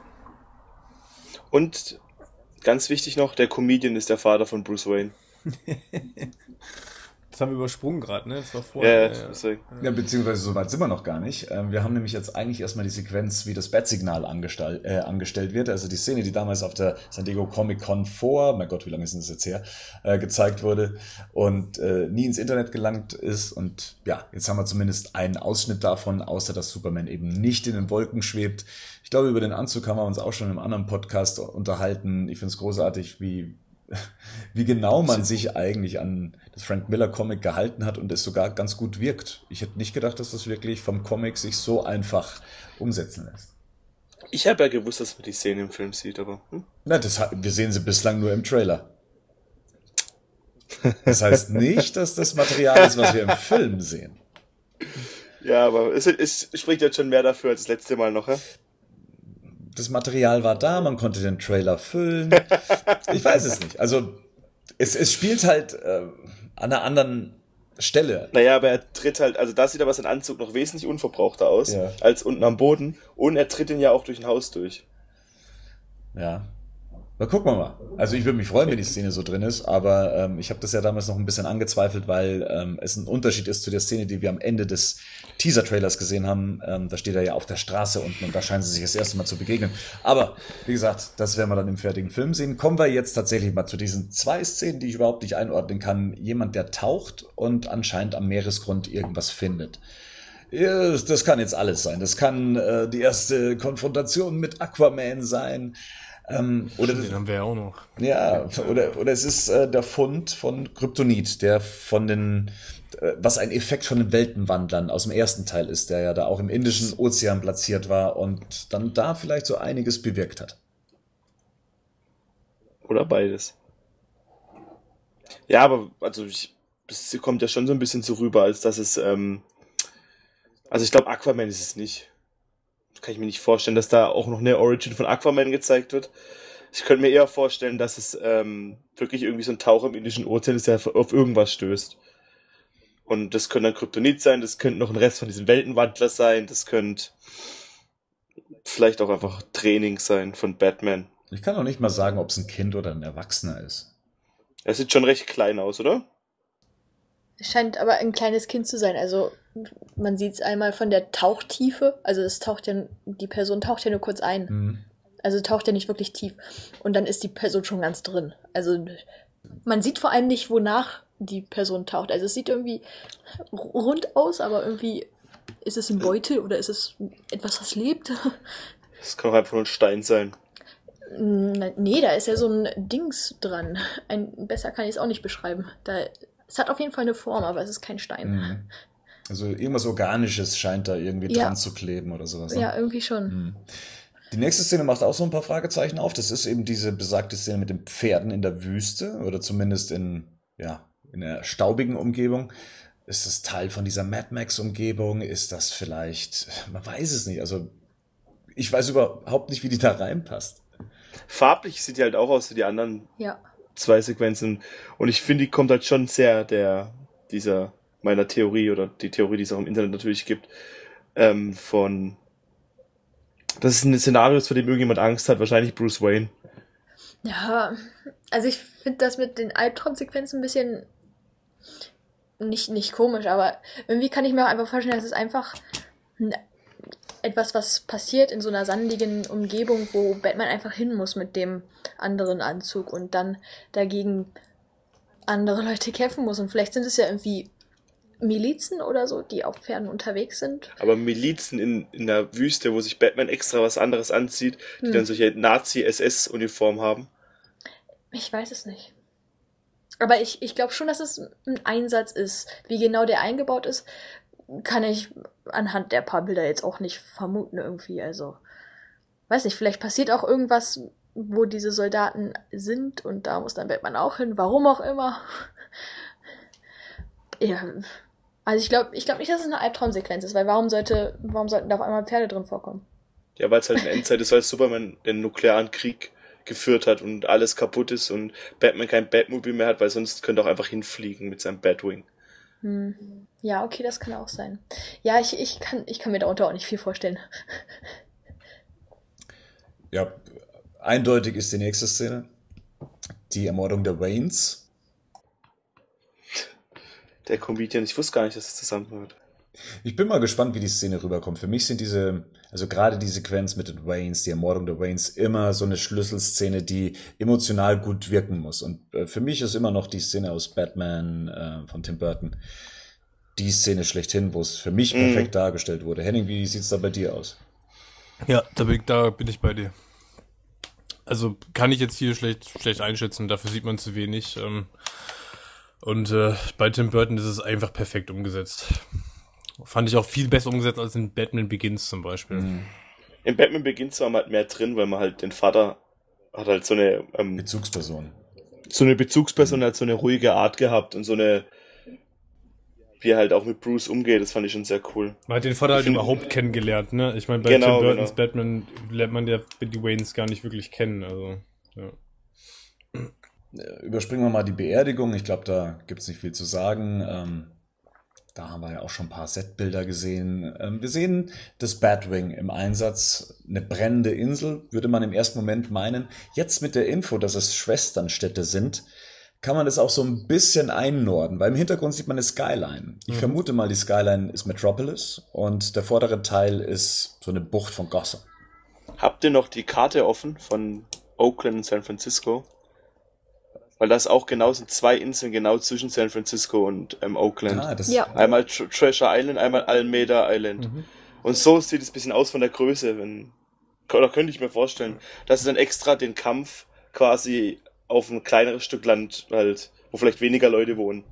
Und ganz wichtig noch, der Comedian ist der Vater von Bruce Wayne. <laughs> Das haben wir übersprungen gerade, ne? Das war vorher. Ja, ja, ja, beziehungsweise so weit sind wir noch gar nicht. Ähm, wir haben nämlich jetzt eigentlich erstmal die Sequenz, wie das Bat-Signal angestell, äh, angestellt wird. Also die Szene, die damals auf der San Diego Comic Con vor, mein Gott, wie lange ist denn das jetzt her, äh, gezeigt wurde und äh, nie ins Internet gelangt ist. Und ja, jetzt haben wir zumindest einen Ausschnitt davon, außer dass Superman eben nicht in den Wolken schwebt. Ich glaube, über den Anzug haben wir uns auch schon im anderen Podcast unterhalten. Ich finde es großartig, wie wie genau man sich eigentlich an das Frank Miller Comic gehalten hat und es sogar ganz gut wirkt. Ich hätte nicht gedacht, dass das wirklich vom Comic sich so einfach umsetzen lässt. Ich habe ja gewusst, dass man die Szene im Film sieht, aber. Hm? Na, das, wir sehen sie bislang nur im Trailer. Das heißt nicht, dass das Material ist, was wir im Film sehen. Ja, aber es, es spricht jetzt schon mehr dafür als das letzte Mal noch, ja? Das Material war da, man konnte den Trailer füllen. <laughs> Ich weiß es nicht. Also es, es spielt halt äh, an einer anderen Stelle. Naja, aber er tritt halt, also da sieht aber sein Anzug noch wesentlich unverbrauchter aus ja. als unten am Boden. Und er tritt ihn ja auch durch ein Haus durch. Ja, na, gucken wir mal. Also ich würde mich freuen, wenn die Szene so drin ist, aber ähm, ich habe das ja damals noch ein bisschen angezweifelt, weil ähm, es ein Unterschied ist zu der Szene, die wir am Ende des Teaser-Trailers gesehen haben. Ähm, da steht er ja auf der Straße unten und da scheinen sie sich das erste Mal zu begegnen. Aber wie gesagt, das werden wir dann im fertigen Film sehen. Kommen wir jetzt tatsächlich mal zu diesen zwei Szenen, die ich überhaupt nicht einordnen kann. Jemand, der taucht und anscheinend am Meeresgrund irgendwas findet. Das kann jetzt alles sein. Das kann äh, die erste Konfrontation mit Aquaman sein. Ähm, oder Den haben wir ja auch noch. Ja, oder, oder es ist äh, der Fund von Kryptonit, der von den, äh, was ein Effekt von den Weltenwandlern aus dem ersten Teil ist, der ja da auch im Indischen Ozean platziert war und dann da vielleicht so einiges bewirkt hat. Oder beides. Ja, aber also ich, es kommt ja schon so ein bisschen so rüber, als dass es, ähm, also ich glaube Aquaman ist es nicht kann ich mir nicht vorstellen, dass da auch noch eine Origin von Aquaman gezeigt wird. Ich könnte mir eher vorstellen, dass es ähm, wirklich irgendwie so ein Taucher im Indischen Ozean ist, der auf irgendwas stößt. Und das könnte dann Kryptonit sein, das könnte noch ein Rest von diesem Weltenwandler sein, das könnte vielleicht auch einfach Training sein von Batman. Ich kann auch nicht mal sagen, ob es ein Kind oder ein Erwachsener ist. Er sieht schon recht klein aus, oder? Es scheint aber ein kleines Kind zu sein. Also man sieht es einmal von der Tauchtiefe. Also es taucht ja, die Person taucht ja nur kurz ein. Mhm. Also taucht ja nicht wirklich tief. Und dann ist die Person schon ganz drin. Also man sieht vor allem nicht, wonach die Person taucht. Also es sieht irgendwie rund aus, aber irgendwie ist es ein Beutel oder ist es etwas, was lebt? <laughs> Es kann auch einfach nur ein Stein sein. Nee, da ist ja so ein Dings dran. Ein, besser kann ich es auch nicht beschreiben. Da es hat auf jeden Fall eine Form, aber es ist kein Stein. Mhm. Also irgendwas Organisches scheint da irgendwie ja. dran zu kleben oder sowas. Ne? Ja, irgendwie schon. Mhm. Die nächste Szene macht auch so ein paar Fragezeichen auf. Das ist eben diese besagte Szene mit den Pferden in der Wüste oder zumindest in, ja, in einer staubigen Umgebung. Ist das Teil von dieser Mad Max-Umgebung? Ist das vielleicht, man weiß es nicht. Also ich weiß überhaupt nicht, wie die da reinpasst. Farblich sieht die halt auch aus wie die anderen ja zwei Sequenzen. Und ich finde, die kommt halt schon sehr der, dieser, meiner Theorie oder die Theorie, die es auch im Internet natürlich gibt, ähm, von Das ist ein Szenario, vor dem irgendjemand Angst hat, wahrscheinlich Bruce Wayne. Ja, also ich finde das mit den Albtraumsequenzen ein bisschen nicht, nicht komisch, aber irgendwie kann ich mir auch einfach vorstellen, dass es einfach etwas, was passiert in so einer sandigen Umgebung, wo Batman einfach hin muss mit dem anderen Anzug und dann dagegen andere <laughs> Leute kämpfen muss. Und vielleicht sind es ja irgendwie Milizen oder so, die auf Pferden unterwegs sind. Aber Milizen in, in der Wüste, wo sich Batman extra was anderes anzieht, die hm. dann solche Nazi-SS-Uniformen haben? Ich weiß es nicht. Aber ich, ich glaube schon, dass es ein Einsatz ist. Wie genau der eingebaut ist, kann ich anhand der paar Bilder jetzt auch nicht vermuten irgendwie. Also, weiß nicht, vielleicht passiert auch irgendwas, wo diese Soldaten sind und da muss dann Batman auch hin, warum auch immer. <laughs> ja, also ich glaube ich glaub nicht, dass es eine Albtraumsequenz ist, weil warum sollte, warum sollten da auf einmal Pferde drin vorkommen? Ja, weil es halt eine Endzeit ist, weil Superman den nuklearen Krieg geführt hat und alles kaputt ist und Batman kein Batmobile mehr hat, weil sonst könnte er auch einfach hinfliegen mit seinem Batwing. Hm. Ja, okay, das kann auch sein. Ja, ich, ich, kann, ich kann mir darunter auch nicht viel vorstellen. <laughs> Ja, eindeutig ist die nächste Szene die Ermordung der Waynes. Der Comedian, ich wusste gar nicht, dass es zusammenhört. Ich bin mal gespannt, wie die Szene rüberkommt. Für mich sind diese, also gerade die Sequenz mit den Waynes, die Ermordung der Waynes, immer so eine Schlüsselszene, die emotional gut wirken muss. Und äh, für mich ist immer noch die Szene aus Batman äh, von Tim Burton die Szene schlechthin, wo es für mich mhm. perfekt dargestellt wurde. Henning, wie sieht es da bei dir aus? Ja, da bin, da bin ich bei dir. Also kann ich jetzt hier schlecht, schlecht einschätzen, dafür sieht man zu wenig. Ähm, und äh, bei Tim Burton ist es einfach perfekt umgesetzt. Fand ich auch viel besser umgesetzt als in Batman Begins zum Beispiel. Mhm. In Batman Begins war man halt mehr drin, weil man halt den Vater hat halt so eine ähm, Bezugsperson. So eine Bezugsperson mhm. hat so eine ruhige Art gehabt und so eine wie er halt auch mit Bruce umgeht, das fand ich schon sehr cool. Man hat den Vater halt überhaupt kennengelernt, ne? Ich meine, bei genau, Tim Burtons genau. Batman lernt man ja die Waynes gar nicht wirklich kennen, also, ja. Überspringen wir mal die Beerdigung. Ich glaube, da gibt es nicht viel zu sagen. Ähm, da haben wir ja auch schon ein paar Setbilder gesehen. Ähm, wir sehen das Batwing im Einsatz. Eine brennende Insel, würde man im ersten Moment meinen. Jetzt mit der Info, dass es Schwesternstädte sind, kann man das auch so ein bisschen einnorden, weil im Hintergrund sieht man eine Skyline. Ich mhm. vermute mal, die Skyline ist Metropolis und der vordere Teil ist so eine Bucht von Gotham. Habt ihr noch die Karte offen von Oakland und San Francisco? Weil das auch genau sind zwei Inseln genau zwischen San Francisco und ähm, Oakland. Ah, das ja. Einmal Tr Treasure Island, einmal Alameda Island. Mhm. Und so sieht es ein bisschen aus von der Größe, wenn oder könnte ich mir vorstellen, dass sie dann extra den Kampf quasi auf ein kleineres Stück Land halt, wo vielleicht weniger Leute wohnen,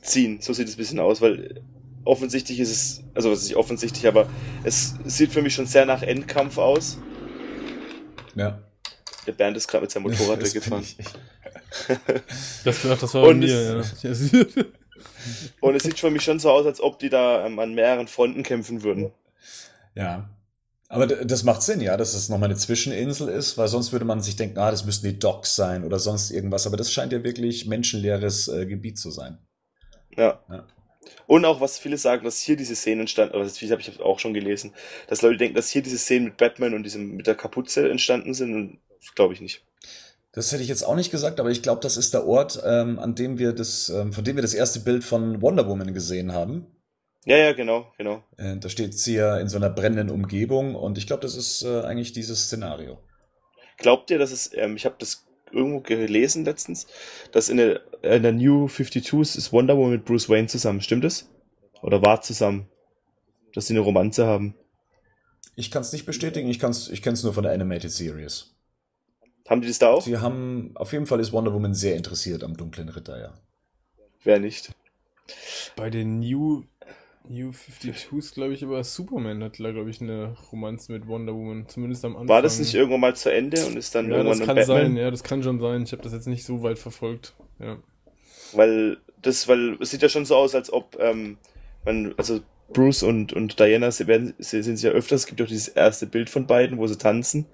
ziehen. So sieht es ein bisschen aus, weil offensichtlich ist es, also was ist nicht offensichtlich, aber es sieht für mich schon sehr nach Endkampf aus. Ja. Der Bernd ist gerade mit seinem Motorrad weggefahren. das, <laughs> das war bei mir, es, ja. <laughs> und es sieht für mich schon so aus, als ob die da ähm, an mehreren Fronten kämpfen würden. Ja. Aber das macht Sinn, ja, dass es nochmal eine Zwischeninsel ist, weil sonst würde man sich denken, ah, das müssten die Docks sein oder sonst irgendwas. Aber das scheint ja wirklich menschenleeres äh, Gebiet zu sein. Ja. ja. Und auch, was viele sagen, dass hier diese Szenen entstanden, aber das habe ich auch schon gelesen, dass Leute denken, dass hier diese Szenen mit Batman und diesem, mit der Kapuze entstanden sind und glaube ich nicht. Das hätte ich jetzt auch nicht gesagt, aber ich glaube, das ist der Ort, ähm, an dem wir das, ähm, von dem wir das erste Bild von Wonder Woman gesehen haben. Ja, ja, genau, genau. Äh, da steht sie ja in so einer brennenden Umgebung und ich glaube, das ist äh, eigentlich dieses Szenario. Glaubt ihr, dass es, ähm, ich habe das irgendwo gelesen letztens, dass in der, in der New 52 ist Wonder Woman mit Bruce Wayne zusammen, stimmt das? Oder war zusammen? Dass sie eine Romanze haben? Ich kann es nicht bestätigen, ich, kann's, ich kenne es nur von der Animated Series. Haben die das da auch? Sie haben, auf jeden Fall ist Wonder Woman sehr interessiert am dunklen Ritter, ja. Wer nicht? Bei den New New 52 glaube ich, aber Superman hat, glaube ich, eine Romanze mit Wonder Woman, zumindest am Anfang. War das nicht irgendwann mal zu Ende und ist dann ja, irgendwann das kann Batman? sein, ja, das kann schon sein. Ich habe das jetzt nicht so weit verfolgt, ja. Weil das, weil es sieht ja schon so aus, als ob ähm, man, also Bruce und, und Diana sie werden, sie sind ja öfters, es gibt auch dieses erste Bild von beiden, wo sie tanzen.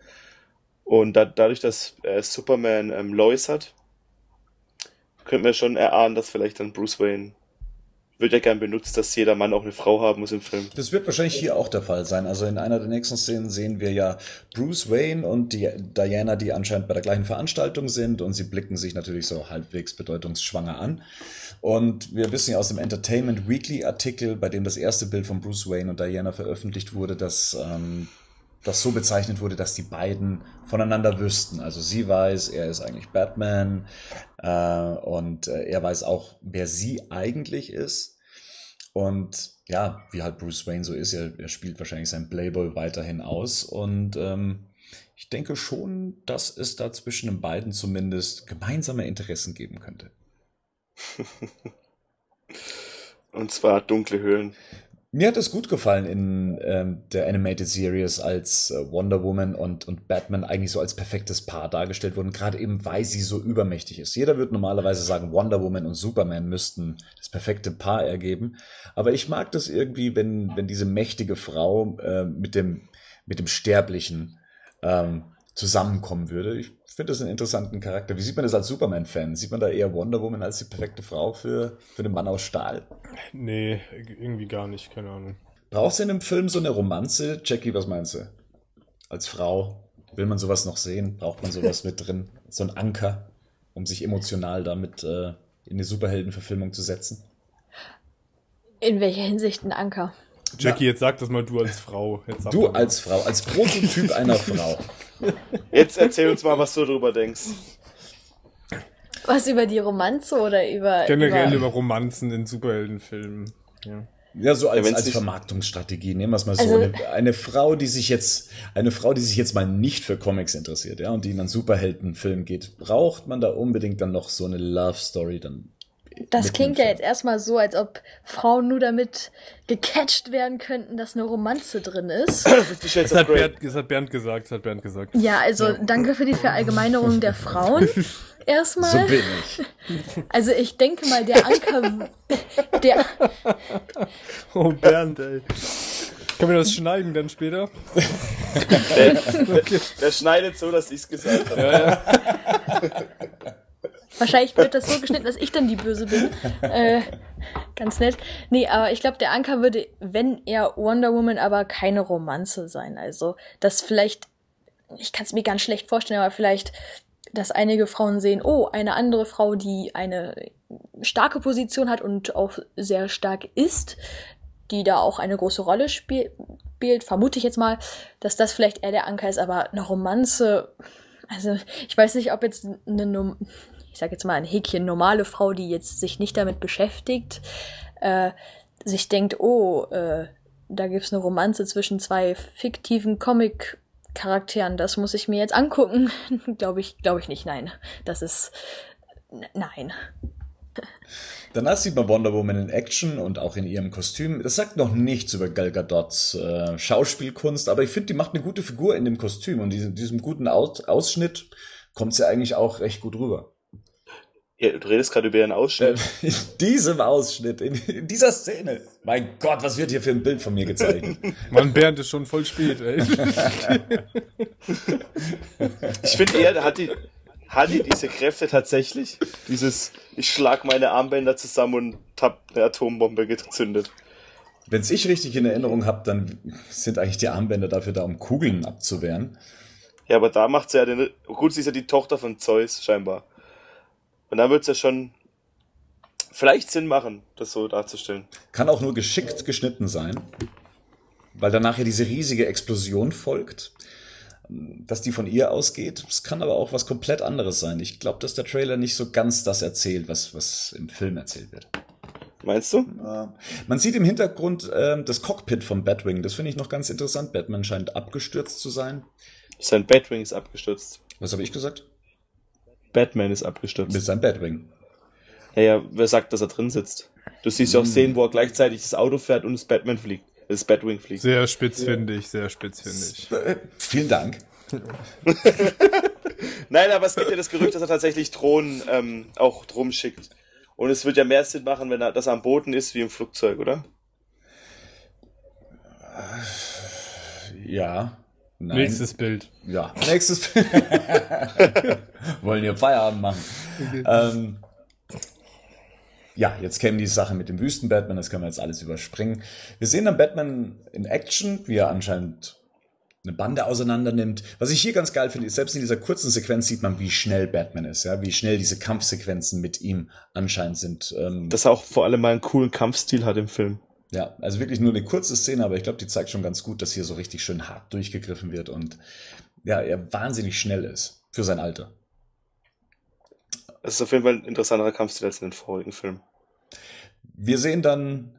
Und da, dadurch, dass äh, Superman ähm, Lois hat, könnte man schon erahnen, dass vielleicht dann Bruce Wayne wird ja gern benutzt, dass jeder Mann auch eine Frau haben muss im Film. Das wird wahrscheinlich hier auch der Fall sein. Also in einer der nächsten Szenen sehen wir ja Bruce Wayne und die Diana, die anscheinend bei der gleichen Veranstaltung sind und sie blicken sich natürlich so halbwegs bedeutungsschwanger an. Und wir wissen ja aus dem Entertainment Weekly Artikel, bei dem das erste Bild von Bruce Wayne und Diana veröffentlicht wurde, dass ähm, das so bezeichnet wurde, dass die beiden voneinander wüssten. Also sie weiß, er ist eigentlich Batman äh, und äh, er weiß auch, wer sie eigentlich ist. Und ja, wie halt Bruce Wayne so ist, er, er spielt wahrscheinlich sein Playboy weiterhin aus. Und ähm, ich denke schon, dass es da zwischen den beiden zumindest gemeinsame Interessen geben könnte. <laughs> Und zwar dunkle Höhlen. Mir hat es gut gefallen in ähm, der Animated Series, als äh, Wonder Woman und, und Batman eigentlich so als perfektes Paar dargestellt wurden, gerade eben weil sie so übermächtig ist. Jeder würde normalerweise sagen, Wonder Woman und Superman müssten das perfekte Paar ergeben. Aber ich mag das irgendwie, wenn, wenn diese mächtige Frau äh, mit, dem, mit dem Sterblichen ähm, zusammenkommen würde. Ich finde das einen interessanten Charakter. Wie sieht man das als Superman-Fan? Sieht man da eher Wonder Woman als die perfekte Frau für, für den Mann aus Stahl? Nee, irgendwie gar nicht, keine Ahnung. Brauchst du in einem Film so eine Romanze? Jackie, was meinst du? Als Frau, will man sowas noch sehen? Braucht man sowas <laughs> mit drin? So ein Anker, um sich emotional damit äh, in eine Superheldenverfilmung zu setzen? In welcher Hinsicht ein Anker? Jackie, jetzt sag das mal du als Frau. du als Frau, als Prototyp <laughs> einer Frau. Jetzt erzähl uns mal, was du darüber denkst. Was über die Romanze oder über. Generell über, über Romanzen in Superheldenfilmen. Ja. Ja, so als, ja, als Vermarktungsstrategie. Nehmen wir es mal so. Also, eine, eine, Frau, die sich jetzt, eine Frau, die sich jetzt mal nicht für Comics interessiert, ja, und die in einen Superheldenfilm geht, braucht man da unbedingt dann noch so eine Love Story dann das klingt ja jetzt erstmal so, als ob Frauen nur damit gecatcht werden könnten, dass eine Romanze drin ist. <clears throat> das, hat Bernd, das hat Bernd gesagt, das hat Bernd gesagt. Ja, also ja. danke für die Verallgemeinerung der Frauen. <laughs> Erstmal. So bin ich. <laughs> Also ich denke mal, der Anker, <laughs> der... Oh, Bernd, ey. Können wir das schneiden dann später? Der, der, der schneidet so, dass ich es gesagt habe. Ja, ja. Wahrscheinlich wird das so geschnitten, dass ich dann die Böse bin. Äh, ganz nett. Nee, aber ich glaube, der Anker würde, wenn er Wonder Woman, aber keine Romanze sein. Also, das vielleicht, ich kann es mir ganz schlecht vorstellen, aber vielleicht, dass einige Frauen sehen, oh, eine andere Frau, die eine starke Position hat und auch sehr stark ist, die da auch eine große Rolle spielt, vermute ich jetzt mal, dass das vielleicht eher der Anker ist, aber eine Romanze, also ich weiß nicht, ob jetzt eine ich sage jetzt mal ein Häkchen normale Frau, die jetzt sich nicht damit beschäftigt, äh, sich denkt, oh, äh, da gibt's eine Romanze zwischen zwei fiktiven Comic-Charakteren, das muss ich mir jetzt angucken. <laughs> glaube ich, glaube ich nicht, nein. Das ist nein. Danach sieht man Wonder Woman in Action und auch in ihrem Kostüm. Das sagt noch nichts über Gal Gadots äh, Schauspielkunst, aber ich finde, die macht eine gute Figur in dem Kostüm und diesem, diesem guten Aus Ausschnitt kommt sie eigentlich auch recht gut rüber. Ja, du redest gerade über ihren Ausschnitt. Äh, <laughs> in diesem Ausschnitt, in, in, dieser Szene. Mein Gott, was wird hier für ein Bild von mir gezeigt? <laughs> Mann, Bernd ist schon voll spät, ey. <laughs> ich finde eher, hat die, hat die diese Kräfte tatsächlich? Dieses, ich schlag meine Armbänder zusammen und hab eine Atombombe gezündet. Wenn ich richtig in Erinnerung habe, dann sind eigentlich die Armbänder dafür da, um Kugeln abzuwehren. Ja, aber da macht sie ja den, gut, sie ist ja die Tochter von Zeus, scheinbar. Und dann wird es ja schon vielleicht Sinn machen, das so darzustellen. Kann auch nur geschickt geschnitten sein, weil danach ja diese riesige Explosion folgt, dass die von ihr ausgeht. Es kann aber auch was komplett anderes sein. Ich glaube, dass der Trailer nicht so ganz das erzählt, was, was im Film erzählt wird. Meinst du? Man sieht im Hintergrund äh, das Cockpit vom Batwing. Das finde ich noch ganz interessant. Batman scheint abgestürzt zu sein. Sein Batwing ist abgestürzt. Was habe ich gesagt? Batman ist abgestürzt. Mit seinem Batwing. Ja, ja, wer sagt, dass er drin sitzt? Du siehst ja auch hm. Szenen, wo er gleichzeitig das Auto fährt und das Batman fliegt. Das Batwing fliegt. Sehr spitz, ja. finde ich, sehr spitz, finde ich. Äh, vielen Dank. <laughs> Nein, aber es gibt ja das Gerücht, dass er tatsächlich Drohnen ähm, auch drum schickt. Und es wird ja mehr Sinn machen, wenn er das am Boden ist wie im Flugzeug, oder? Ja. Nein. Nächstes Bild. Ja, nächstes Bild. <laughs> Wollen ihr Feierabend machen. Okay. Ähm, ja, jetzt käme die Sache mit dem Wüsten-Batman, das können wir jetzt alles überspringen. Wir sehen dann Batman in Action, wie er anscheinend eine Bande auseinander nimmt. Was ich hier ganz geil finde, ist, selbst in dieser kurzen Sequenz sieht man, wie schnell Batman ist, ja, wie schnell diese Kampfsequenzen mit ihm anscheinend sind. Ähm, Dass er auch vor allem mal einen coolen Kampfstil hat im Film. Ja, also wirklich nur eine kurze Szene, aber ich glaube, die zeigt schon ganz gut, dass hier so richtig schön hart durchgegriffen wird und ja, er wahnsinnig schnell ist für sein Alter. Es ist auf jeden Fall ein interessanterer Kampfstil als in den vorigen Filmen. Wir sehen dann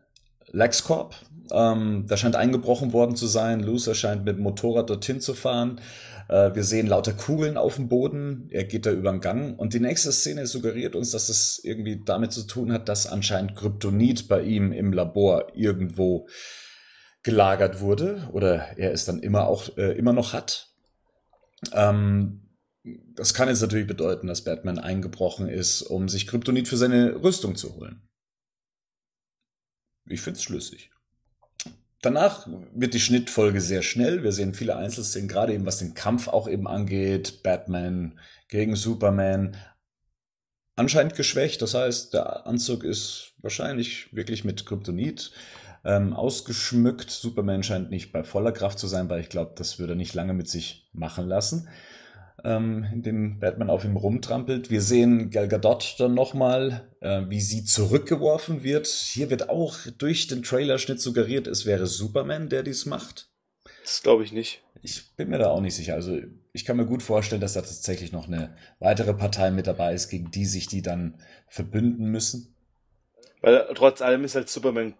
LexCorp. Ähm, da scheint eingebrochen worden zu sein. Loser scheint mit dem Motorrad dorthin zu fahren. Äh, wir sehen lauter Kugeln auf dem Boden. Er geht da über den Gang. Und die nächste Szene suggeriert uns, dass es irgendwie damit zu tun hat, dass anscheinend Kryptonit bei ihm im Labor irgendwo gelagert wurde oder er es dann immer auch äh, immer noch hat. Ähm, das kann jetzt natürlich bedeuten, dass Batman eingebrochen ist, um sich Kryptonit für seine Rüstung zu holen. Ich finde es schlüssig. Danach wird die Schnittfolge sehr schnell. Wir sehen viele Einzelszenen, gerade eben was den Kampf auch eben angeht. Batman gegen Superman. Anscheinend geschwächt, das heißt, der Anzug ist wahrscheinlich wirklich mit Kryptonit ähm, ausgeschmückt. Superman scheint nicht bei voller Kraft zu sein, weil ich glaube, das würde er nicht lange mit sich machen lassen ähm, in dem Batman auf ihm rumtrampelt. Wir sehen Gal Gadot dann nochmal, äh, wie sie zurückgeworfen wird. Hier wird auch durch den Trailerschnitt suggeriert, es wäre Superman, der dies macht. Das glaube ich nicht. Ich bin mir da auch nicht sicher. Also ich kann mir gut vorstellen, dass da tatsächlich noch eine weitere Partei mit dabei ist, gegen die sich die dann verbünden müssen. Weil trotz allem ist halt Superman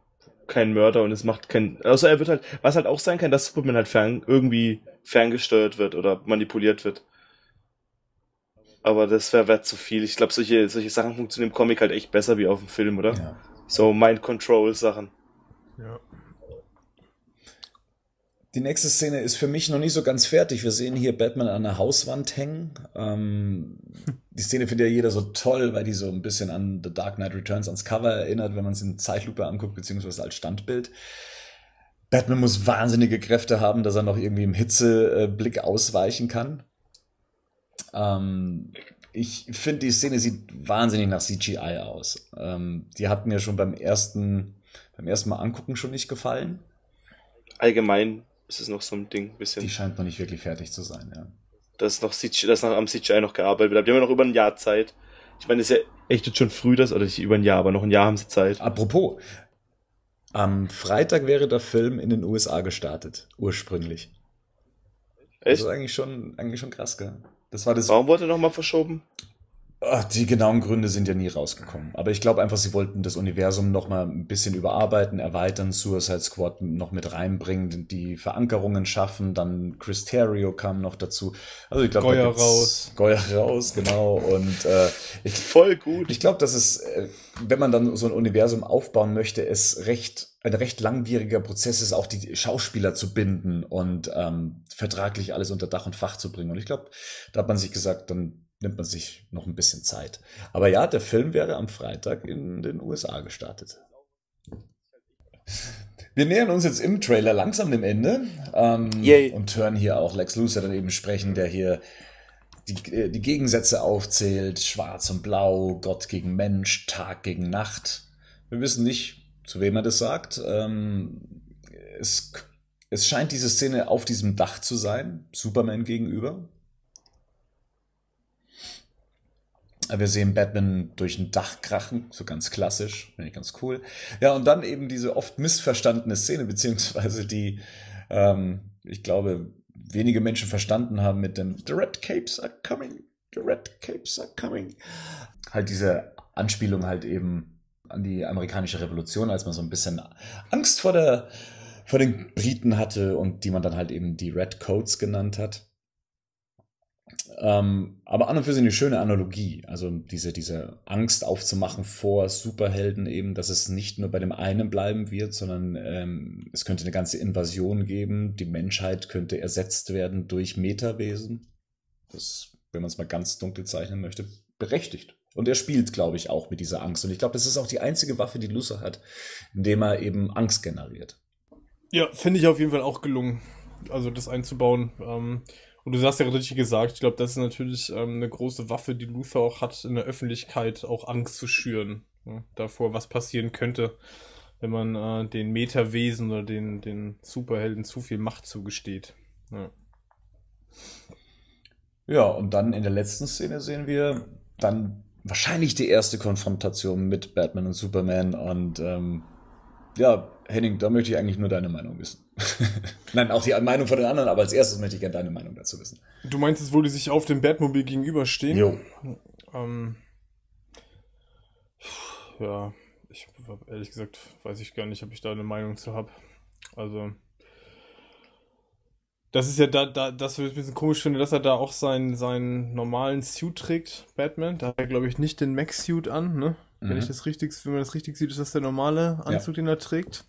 kein Mörder und es macht kein, also er wird halt, was halt auch sein kann, dass Superman halt fern, irgendwie ferngesteuert wird oder manipuliert wird. Aber das wäre wär zu viel. Ich glaube, solche, solche Sachen funktionieren im Comic halt echt besser wie auf dem Film, oder? Ja. So Mind-Control-Sachen. Ja. Die nächste Szene ist für mich noch nicht so ganz fertig. Wir sehen hier Batman an der Hauswand hängen. Ähm, <laughs> die Szene findet ja jeder so toll, weil die so ein bisschen an The Dark Knight Returns ans Cover erinnert, wenn man es in Zeitlupe anguckt, beziehungsweise als Standbild. Batman muss wahnsinnige Kräfte haben, dass er noch irgendwie im Hitzeblick ausweichen kann. Ähm, ich finde, die Szene sieht wahnsinnig nach CGI aus. Ähm, die hat mir schon beim ersten, beim ersten Mal angucken schon nicht gefallen. Allgemein ist es noch so ein Ding, bisschen. Die scheint noch nicht wirklich fertig zu sein, ja. Das ist noch CGI, das noch am CGI noch gearbeitet wird. Die haben ja noch über ein Jahr Zeit. Ich meine, es ist ja echt jetzt schon früh, das, oder nicht über ein Jahr, aber noch ein Jahr haben sie Zeit. Apropos, am Freitag wäre der Film in den USA gestartet, ursprünglich. Echt? Das ist eigentlich schon, eigentlich schon krass, gell? Das war das. Warum wurde nochmal verschoben? Ach, die genauen Gründe sind ja nie rausgekommen. Aber ich glaube einfach, sie wollten das Universum noch mal ein bisschen überarbeiten, erweitern, Suicide Squad noch mit reinbringen, die Verankerungen schaffen. Dann Chris Terrio kam noch dazu. Also ich glaube, Goya raus. Goya raus, genau. Und äh, <laughs> ich, voll gut. Ich glaube, dass es, äh, wenn man dann so ein Universum aufbauen möchte, es recht ein recht langwieriger Prozess ist, auch die Schauspieler zu binden und ähm, vertraglich alles unter Dach und Fach zu bringen. Und ich glaube, da hat man sich gesagt, dann nimmt man sich noch ein bisschen Zeit. Aber ja, der Film wäre am Freitag in den USA gestartet. Wir nähern uns jetzt im Trailer langsam dem Ende ähm, und hören hier auch Lex Luthor dann eben sprechen, der hier die, äh, die Gegensätze aufzählt, schwarz und blau, Gott gegen Mensch, Tag gegen Nacht. Wir wissen nicht, zu wem er das sagt. Ähm, es, es scheint diese Szene auf diesem Dach zu sein, Superman gegenüber. Wir sehen Batman durch ein Dach krachen, so ganz klassisch, finde ich ganz cool. Ja, und dann eben diese oft missverstandene Szene, <laughs> beziehungsweise die, ähm, ich glaube, wenige Menschen verstanden haben mit dem The Red Capes are coming, the Red Capes are coming. Halt diese Anspielung halt eben an die amerikanische Revolution, als man so ein bisschen Angst vor der, vor den Briten hatte und die man dann halt eben die Red Coats genannt hat. Ähm, aber an und für sich eine schöne Analogie. Also diese, diese Angst aufzumachen vor Superhelden eben, dass es nicht nur bei dem einen bleiben wird, sondern ähm, es könnte eine ganze Invasion geben. Die Menschheit könnte ersetzt werden durch Metawesen. Das, wenn man es mal ganz dunkel zeichnen möchte, berechtigt. Und er spielt, glaube ich, auch mit dieser Angst. Und ich glaube, das ist auch die einzige Waffe, die Lucer hat, indem er eben Angst generiert. Ja, finde ich auf jeden Fall auch gelungen, also das einzubauen. Ähm, und du hast ja richtig gesagt, ich glaube, das ist natürlich ähm, eine große Waffe, die Luther auch hat, in der Öffentlichkeit auch Angst zu schüren. ja, davor, was passieren könnte, wenn man äh, den Metawesen oder den, den Superhelden zu viel Macht zugesteht. Ja. ja, und dann in der letzten Szene sehen wir dann wahrscheinlich die erste Konfrontation mit Batman und Superman und ähm, ja, Henning, da möchte ich eigentlich nur deine Meinung wissen. <laughs> Nein, auch die Meinung von den anderen, aber als erstes möchte ich gerne deine Meinung dazu wissen. Du meinst es, wo die sich auf dem Batmobil gegenüberstehen? Jo. Ähm, ja, ich ehrlich gesagt weiß ich gar nicht, ob ich da eine Meinung zu habe. Also das ist ja da, da das ich ein bisschen komisch finde, dass er da auch seinen, seinen normalen Suit trägt, Batman. Da hat er, glaube ich, nicht den Max-Suit an, ne? Mhm. Wenn ich das richtig, wenn man das richtig sieht, ist das der normale Anzug, ja. den er trägt.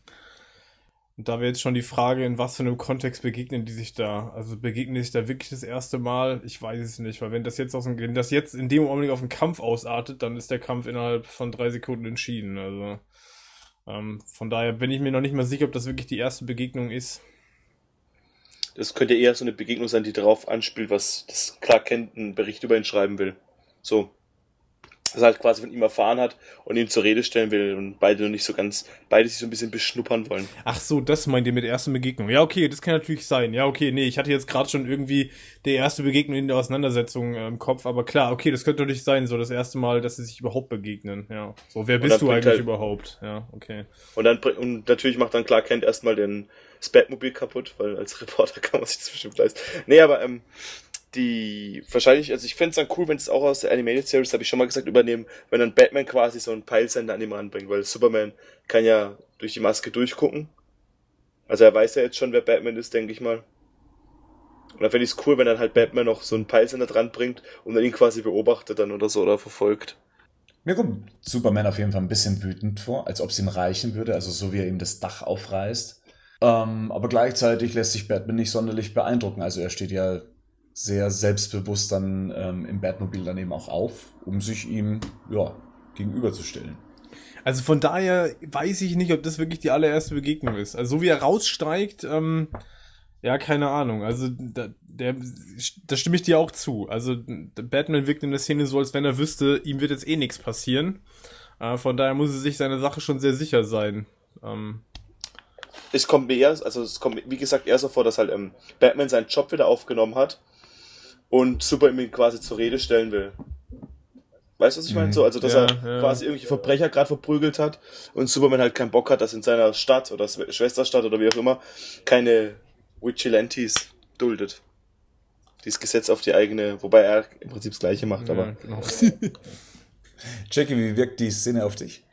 Und da wäre jetzt schon die Frage, in was für einem Kontext begegnen die sich da? Also begegnen die sich da wirklich das erste Mal? Ich weiß es nicht, weil wenn das jetzt aus dem, wenn das jetzt in dem Augenblick auf einen Kampf ausartet, dann ist der Kampf innerhalb von drei Sekunden entschieden. Also ähm, von daher bin ich mir noch nicht mal sicher, ob das wirklich die erste Begegnung ist. Das könnte eher so eine Begegnung sein, die darauf anspielt, was das Clark Kent einen Bericht über ihn schreiben will. So das halt quasi von ihm erfahren hat und ihn zur Rede stellen will und beide nicht so ganz, beide sich so ein bisschen beschnuppern wollen. Ach so, das meint ihr mit der ersten Begegnung. Ja, okay, das kann natürlich sein. Ja, okay, nee, ich hatte jetzt gerade schon irgendwie die erste Begegnung in der Auseinandersetzung äh, im Kopf, aber klar, okay, das könnte natürlich sein, so das erste Mal, dass sie sich überhaupt begegnen. Ja, so, wer bist du eigentlich halt, überhaupt? Ja, okay. Und dann, und natürlich macht dann Clark Kent erstmal den Spatmobil kaputt, weil als Reporter <laughs> kann man sich das bestimmt leisten. Nee, aber, ähm, die wahrscheinlich, also ich fände es dann cool, wenn es auch aus der Animated Series, habe ich schon mal gesagt, übernehmen, wenn dann Batman quasi so einen Peilsender an ihm ranbringt, weil Superman kann ja durch die Maske durchgucken. Also er weiß ja jetzt schon, wer Batman ist, denke ich mal. Und dann fände ich es cool, wenn dann halt Batman noch so einen Peilsender dran bringt und dann ihn quasi beobachtet dann oder so oder verfolgt. Mir kommt Superman auf jeden Fall ein bisschen wütend vor, als ob es ihm reichen würde, also so wie er ihm das Dach aufreißt. Ähm, aber gleichzeitig lässt sich Batman nicht sonderlich beeindrucken. Also er steht ja sehr selbstbewusst dann ähm, im Batmobil dann eben auch auf, um sich ihm ja, gegenüberzustellen. Also von daher weiß ich nicht, ob das wirklich die allererste Begegnung ist. Also so wie er raussteigt, ähm, ja, keine Ahnung. Also da, der, da stimme ich dir auch zu. Also Batman wirkt in der Szene so, als wenn er wüsste, ihm wird jetzt eh nichts passieren. Äh, von daher muss er sich seine Sache schon sehr sicher sein. Ähm, es kommt mir eher, also es kommt, wie gesagt, eher so vor, dass halt ähm, Batman seinen Job wieder aufgenommen hat und Superman quasi zur Rede stellen will. Weißt du, was ich meine? Mhm. So, also, dass ja, er ja. quasi irgendwelche Verbrecher gerade verprügelt hat und Superman halt keinen Bock hat, dass in seiner Stadt oder Schwesterstadt oder wie auch immer keine Vigilantes duldet. Dieses Gesetz auf die eigene, wobei er im Prinzip das Gleiche macht, ja, aber. Genau. <laughs> Jackie, wie wirkt die Szene auf dich?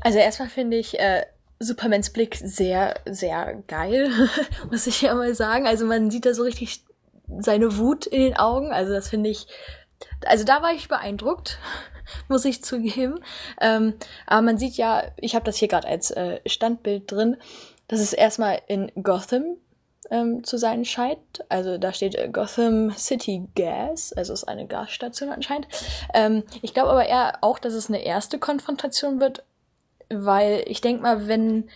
Also erstmal finde ich äh, Supermans Blick sehr, sehr geil, <laughs> muss ich ja mal sagen. Also man sieht da so richtig seine Wut in den Augen. Also das finde ich, also da war ich beeindruckt, <laughs> muss ich zugeben. Ähm, aber man sieht ja, ich habe das hier gerade als äh, Standbild drin, dass es erstmal in Gotham ähm, zu sein scheint. Also da steht äh, Gotham City Gas, also ist eine Gasstation anscheinend. Ähm, ich glaube aber eher auch, dass es eine erste Konfrontation wird, weil ich denke mal, wenn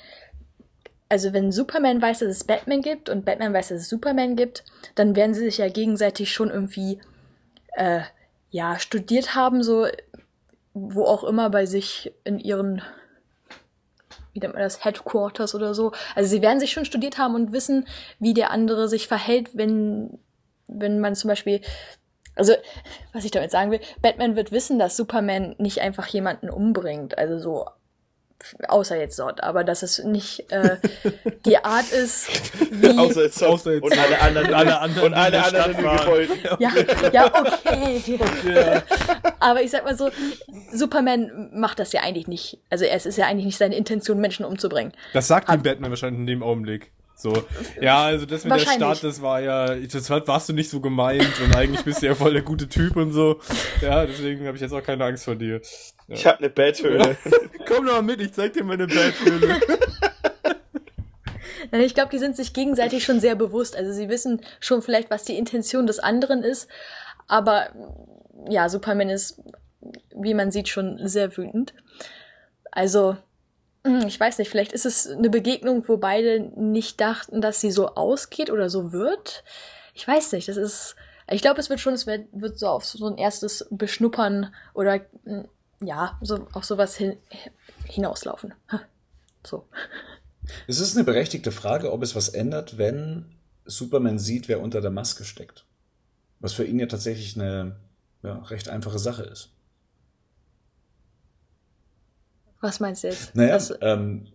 also wenn Superman weiß, dass es Batman gibt und Batman weiß, dass es Superman gibt, dann werden sie sich ja gegenseitig schon irgendwie äh, ja studiert haben, so wo auch immer bei sich in ihren wie nennt man das Headquarters oder so. Also sie werden sich schon studiert haben und wissen, wie der andere sich verhält, wenn wenn man zum Beispiel also, was ich damit sagen will, Batman wird wissen, dass Superman nicht einfach jemanden umbringt. Also so außer jetzt dort, aber dass es nicht äh, die Art ist, wie <laughs> außer jetzt, außer jetzt und alle anderen, alle anderen und alle anderen Gebäude. Ja, ja, okay. okay aber ich sag mal so, Superman macht das ja eigentlich nicht. Also es ist ja eigentlich nicht seine Intention, Menschen umzubringen. Das sagt ihm Batman wahrscheinlich in dem Augenblick. So, ja, also das mit der Stadt, das war ja, das warst du nicht so gemeint und eigentlich bist du ja voll der gute Typ und so. Ja, deswegen habe ich jetzt auch keine Angst vor dir. Ja. Ich hab eine Betthöhle. <laughs> Komm doch mal mit, ich zeig dir meine Betthöhle. <laughs> Ich glaube, die sind sich gegenseitig schon sehr bewusst. Also sie wissen schon vielleicht, was die Intention des anderen ist. Aber ja, Superman ist, wie man sieht, schon sehr wütend. Also hm, ich weiß nicht, vielleicht ist es eine Begegnung, wo beide nicht dachten, dass sie so ausgeht oder so wird. Ich weiß nicht, das ist, ich glaube, es wird schon, es wird, wird so auf so ein erstes Beschnuppern oder hm, ja, so, auf sowas hin, hinauslaufen. So. Es ist eine berechtigte Frage, ob es was ändert, wenn Superman sieht, wer unter der Maske steckt. Was für ihn ja tatsächlich eine ja, recht einfache Sache ist. Was meinst du jetzt? Naja, was, ähm,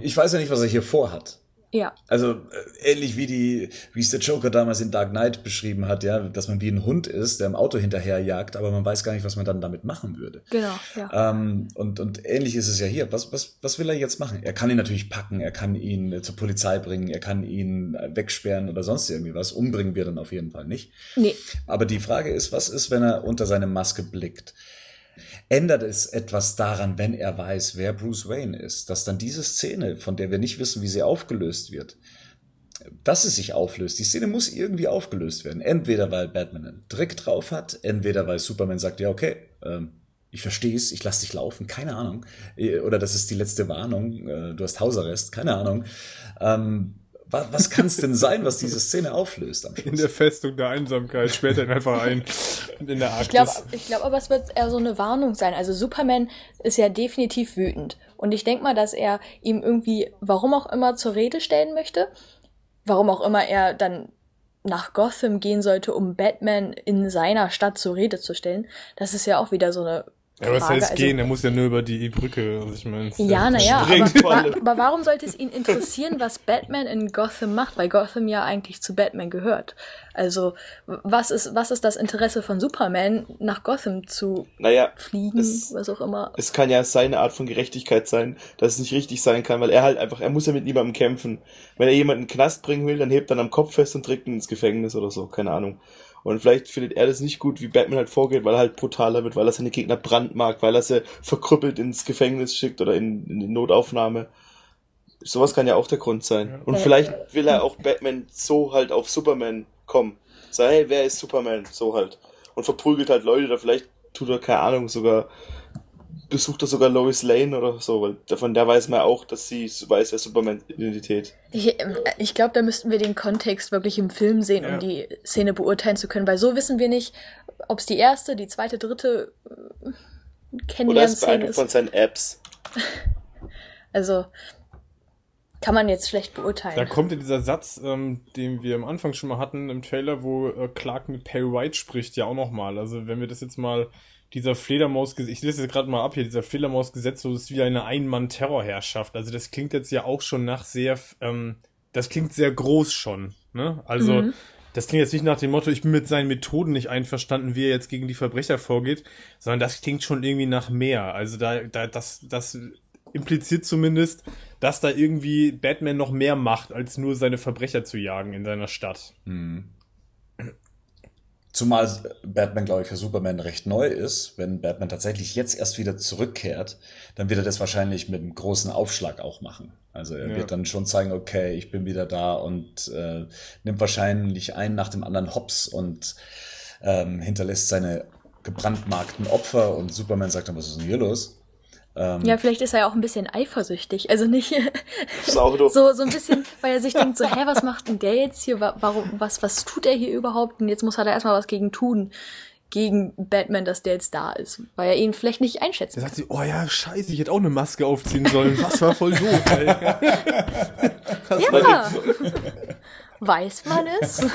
ich weiß ja nicht, was er hier vorhat. Ja. Also äh, ähnlich wie die, wie es der Joker damals in Dark Knight beschrieben hat, ja, dass man wie ein Hund ist, der im Auto hinterherjagt, aber man weiß gar nicht, was man dann damit machen würde. Genau, ja. Ähm, und, und ähnlich ist es ja hier. Was, was, was will er jetzt machen? Er kann ihn natürlich packen, er kann ihn äh, zur Polizei bringen, er kann ihn äh, wegsperren oder sonst irgendwie was. Umbringen wir dann auf jeden Fall nicht. Nee. Aber die Frage ist, was ist, wenn er unter seine Maske blickt? Ändert es etwas daran, wenn er weiß, wer Bruce Wayne ist, dass dann diese Szene, von der wir nicht wissen, wie sie aufgelöst wird, dass es sich auflöst. Die Szene muss irgendwie aufgelöst werden. Entweder weil Batman einen Trick drauf hat, entweder weil Superman sagt, ja, okay, ähm, ich verstehe es, ich lass dich laufen, keine Ahnung. Äh, oder das ist die letzte Warnung, äh, du hast Hausarrest, keine Ahnung. Ähm, was, was kann es denn sein, was diese Szene auflöst am Schluss? In der Festung der Einsamkeit sperrt er einfach ein. In der Arktis. Ich glaube ich glaub aber, es wird eher so eine Warnung sein. Also Superman ist ja definitiv wütend. Und ich denke mal, dass er ihm irgendwie, warum auch immer, zur Rede stellen möchte. Warum auch immer er dann nach Gotham gehen sollte, um Batman in seiner Stadt zur Rede zu stellen. Das ist ja auch wieder so eine ja, was heißt gehen? Also, er muss ja nur über die Brücke, also ich meine. Ja, naja, aber, aber warum sollte es ihn interessieren, was Batman in Gotham macht? Weil Gotham ja eigentlich zu Batman gehört. Also, was ist, was ist das Interesse von Superman, nach Gotham zu naja, fliegen, es, was auch immer? Es kann ja seine Art von Gerechtigkeit sein, dass es nicht richtig sein kann, weil er halt einfach, er muss ja mit niemandem kämpfen. Wenn er jemanden in den Knast bringen will, dann hebt er am Kopf fest und trägt ihn ins Gefängnis oder so, keine Ahnung. Und vielleicht findet er das nicht gut, wie Batman halt vorgeht, weil er halt brutaler wird, weil er seine Gegner brandmarkt, weil er sie verkrüppelt ins Gefängnis schickt oder in, in die Notaufnahme. Sowas kann ja auch der Grund sein. Und vielleicht will er auch Batman so halt auf Superman kommen. Sag, hey, wer ist Superman? So halt. Und verprügelt halt Leute, oder vielleicht tut er, keine Ahnung, sogar besucht er sogar Lois Lane oder so, weil von der weiß man auch, dass sie weiß, wer Superman-Identität. Ich, ähm, ich glaube, da müssten wir den Kontext wirklich im Film sehen, ja. um die Szene beurteilen zu können, weil so wissen wir nicht, ob es die erste, die zweite, dritte äh, Kennenlernszene ist. von seinen Apps. <laughs> also kann man jetzt schlecht beurteilen. Da kommt ja dieser Satz, ähm, den wir am Anfang schon mal hatten im Trailer, wo äh, Clark mit Perry White spricht, ja auch nochmal. Also wenn wir das jetzt mal dieser Fledermaus, ich lese jetzt gerade mal ab hier, dieser Fledermausgesetz, so ist wie eine Ein-Mann-Terrorherrschaft. Also das klingt jetzt ja auch schon nach sehr, ähm, das klingt sehr groß schon, ne? Also, mhm. das klingt jetzt nicht nach dem Motto, ich bin mit seinen Methoden nicht einverstanden, wie er jetzt gegen die Verbrecher vorgeht, sondern das klingt schon irgendwie nach mehr. Also da, da, das, das impliziert zumindest, dass da irgendwie Batman noch mehr macht, als nur seine Verbrecher zu jagen in seiner Stadt. Mhm. Zumal Batman, glaube ich, für Superman recht neu ist. Wenn Batman tatsächlich jetzt erst wieder zurückkehrt, dann wird er das wahrscheinlich mit einem großen Aufschlag auch machen. Also er ja. wird dann schon zeigen, okay, ich bin wieder da und äh, nimmt wahrscheinlich einen nach dem anderen Hops und ähm, hinterlässt seine gebrandmarkten Opfer und Superman sagt dann, was ist denn hier los? Ähm, ja, vielleicht ist er ja auch ein bisschen eifersüchtig. Also nicht <laughs> so, so ein bisschen, weil er sich denkt, so, hä, was macht denn der jetzt hier? Warum, was, was tut er hier überhaupt? Und jetzt muss er da erstmal was gegen tun. Gegen Batman, dass der jetzt da ist. Weil er ihn vielleicht nicht einschätzt. Er sagt sie, oh ja, scheiße, ich hätte auch eine Maske aufziehen sollen. Was war voll doof, ey. <laughs> ja. Weiß man es? <laughs>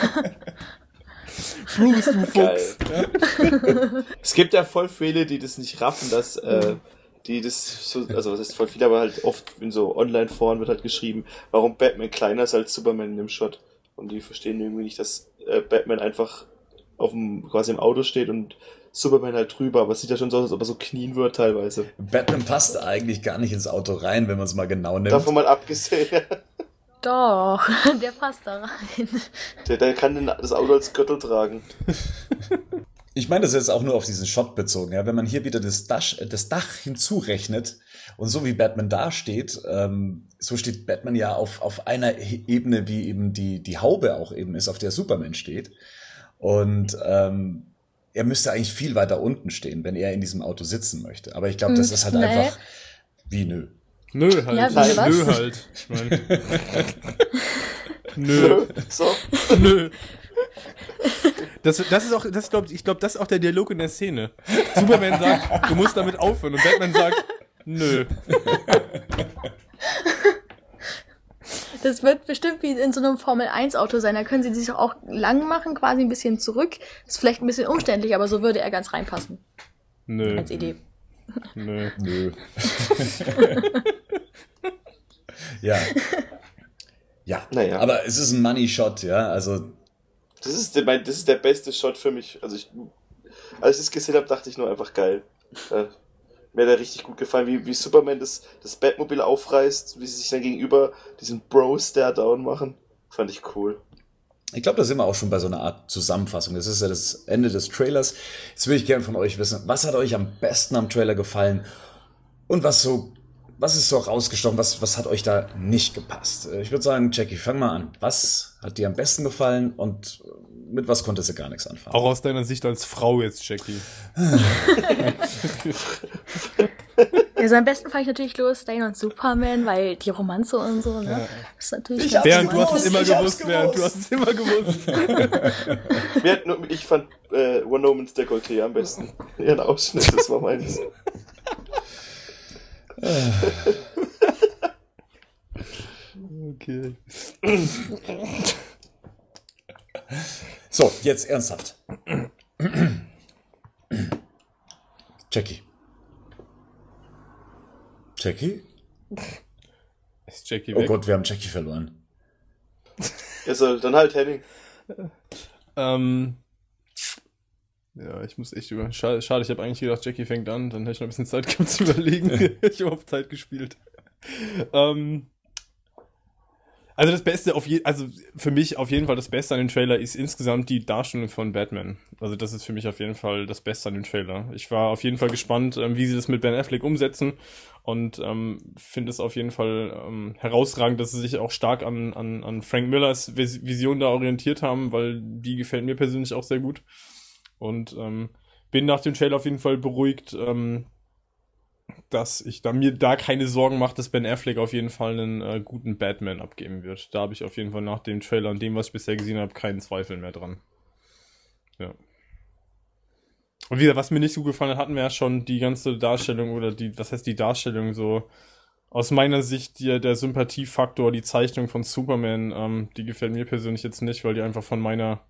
Bruce, du Fuchs. es gibt ja voll viele, die das nicht raffen, dass äh, die das so, also was ist voll viel, aber halt oft in so Online-Foren wird halt geschrieben, warum Batman kleiner ist als Superman in dem Shot. Und die verstehen irgendwie nicht, dass äh, Batman einfach auf dem, quasi im Auto steht und Superman halt drüber, aber es sieht ja schon so aus, als ob er so knien wird teilweise. Batman passt eigentlich gar nicht ins Auto rein, wenn man es mal genau nimmt. Davon mal abgesehen. Doch, <laughs> der passt da rein. Der, der kann den, das Auto als Gürtel tragen. <laughs> Ich meine das ist jetzt auch nur auf diesen Shot bezogen. Ja? Wenn man hier wieder das, Dach, das Dach hinzurechnet und so wie Batman dasteht, ähm, so steht Batman ja auf, auf einer Ebene, wie eben die, die Haube auch eben ist, auf der Superman steht. Und ähm, er müsste eigentlich viel weiter unten stehen, wenn er in diesem Auto sitzen möchte. Aber ich glaube, das hm, ist halt nee. einfach wie nö. Nö halt. Ja, nö halt. Ich mein. <laughs> nö. So. Nö. <laughs> <laughs> Das, das ist auch, das glaub, ich glaube, das ist auch der Dialog in der Szene. Superman sagt, du musst damit aufhören. Und Batman sagt, nö. Das wird bestimmt wie in so einem Formel-1-Auto sein. Da können sie sich auch lang machen, quasi ein bisschen zurück. Ist vielleicht ein bisschen umständlich, aber so würde er ganz reinpassen. Nö. Als Idee. Nö. Nö. <laughs> ja. <laughs> Ja, Naja. aber es ist ein Money Shot, ja, also Das ist, der, mein, das ist der beste Shot für mich. Also ich, als ich es gesehen habe, dachte ich nur einfach geil. Äh, mir hat er richtig gut gefallen, wie, wie Superman das, das Batmobil aufreißt, wie sie sich dann gegenüber diesen Bro-Stare-Down machen. Fand ich cool. Ich glaube, da sind wir auch schon bei so einer Art Zusammenfassung. Das ist ja das Ende des Trailers. Jetzt würde ich gerne von euch wissen, was hat euch am besten am Trailer gefallen und was so, was ist so rausgestochen, was, was hat euch da nicht gepasst? Äh, Ich würde sagen, Jackie, fang mal an. Was hat dir am besten gefallen und mit was konntest du gar nichts anfangen? Auch aus deiner Sicht als Frau jetzt, Jackie. <laughs> Also am besten fand ich natürlich Lois Lane und Superman, weil die Romanze und so, ne? Das ist natürlich Ich Während du hast es immer Ich hab's gewusst, während du gewusst. hast es immer gewusst. <laughs> Nur, ich fand äh, Wonder Woman's Dekolleté am besten. Ihren Ausschnitt, das war meins. <laughs> Okay. So, jetzt ernsthaft. Jackie. Jackie? Ist Jackie Oh weg? Gott, wir haben Jackie verloren. Also, dann halt Henning. Ähm, ja, ich muss echt über. Schade, schade ich habe eigentlich gedacht, Jackie fängt an, dann hätte ich noch ein bisschen Zeit <laughs> gehabt zu überlegen. <laughs> ich habe auf Zeit gespielt. Ähm, also das Beste auf je, also für mich auf jeden Fall das Beste an dem Trailer ist insgesamt die Darstellung von Batman. Also das ist für mich auf jeden Fall das Beste an dem Trailer. Ich war auf jeden Fall gespannt, ähm, wie sie das mit Ben Affleck umsetzen und ähm, finde es auf jeden Fall ähm, herausragend, dass sie sich auch stark an, an, an Frank Millers Vis- Vision da orientiert haben, weil die gefällt mir persönlich auch sehr gut. Und ähm, bin nach dem Trailer auf jeden Fall beruhigt, ähm, dass ich da mir da keine Sorgen mache, dass Ben Affleck auf jeden Fall einen äh, guten Batman abgeben wird. Da habe ich auf jeden Fall nach dem Trailer und dem, was ich bisher gesehen habe, keinen Zweifel mehr dran. Ja. Und wieder, was mir nicht so gefallen hat, hatten wir ja schon die ganze Darstellung oder die, was heißt die Darstellung so aus meiner Sicht der, der Sympathiefaktor, die Zeichnung von Superman, ähm, die gefällt mir persönlich jetzt nicht, weil die einfach von meiner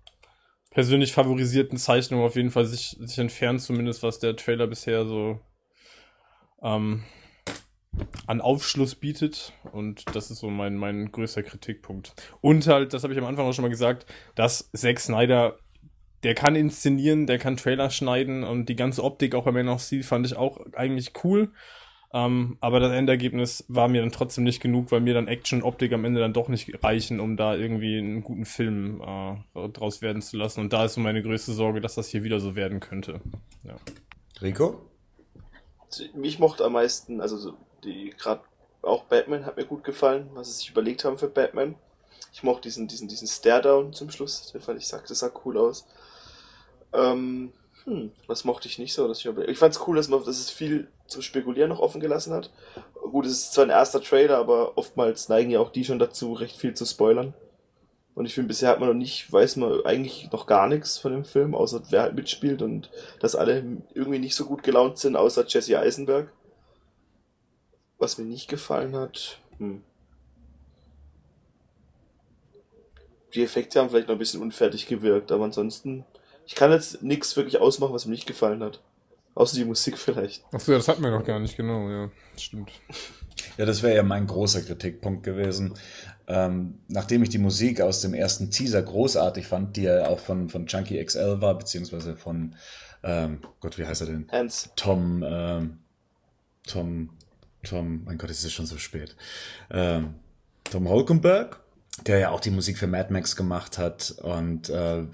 persönlich favorisierten Zeichnung auf jeden Fall sich, sich entfernt, zumindest was der Trailer bisher so ähm, an Aufschluss bietet. Und das ist so mein, mein größter Kritikpunkt. Und halt, das habe ich am Anfang auch schon mal gesagt, dass Zack Snyder, der kann inszenieren, der kann Trailer schneiden und die ganze Optik auch bei Man of Steel fand ich auch eigentlich cool. Ähm, aber das Endergebnis war mir dann trotzdem nicht genug, weil mir dann Action und Optik am Ende dann doch nicht reichen, um da irgendwie einen guten Film äh, draus werden zu lassen. Und da ist so meine größte Sorge, dass das hier wieder so werden könnte. Ja. Rico? Mich mochte am meisten, also so die gerade auch Batman hat mir gut gefallen, was sie sich überlegt haben für Batman. Ich mochte diesen, diesen, diesen Stare-Down zum Schluss, den fand ich, sag, das sah cool aus. Ähm, hm, was mochte ich nicht so? Dass ich ich fand es cool, dass man, dass es viel zum Spekulieren noch offen gelassen hat. Gut, es ist zwar ein erster Trailer, aber oftmals neigen ja auch die schon dazu, recht viel zu spoilern. Und ich finde, bisher hat man noch nicht, weiß man eigentlich noch gar nichts von dem Film, außer wer halt mitspielt und dass alle irgendwie nicht so gut gelaunt sind, außer Jesse Eisenberg. Was mir nicht gefallen hat, hm. Die Effekte haben vielleicht noch ein bisschen unfertig gewirkt, aber ansonsten, ich kann jetzt nichts wirklich ausmachen, was mir nicht gefallen hat. Außer die Musik vielleicht. Achso, ja, das hatten wir noch gar nicht, genau, ja. Stimmt. Ja, das wäre ja mein großer Kritikpunkt gewesen. Ähm, nachdem ich die Musik aus dem ersten Teaser großartig fand, die ja auch von, von Chunky XL war, beziehungsweise von, ähm, Gott, wie heißt er denn? Hans. Tom, ähm, Tom, Tom, mein Gott, es ist schon so spät. Ähm, Tom Holkenberg, der ja auch die Musik für Mad Max gemacht hat und äh,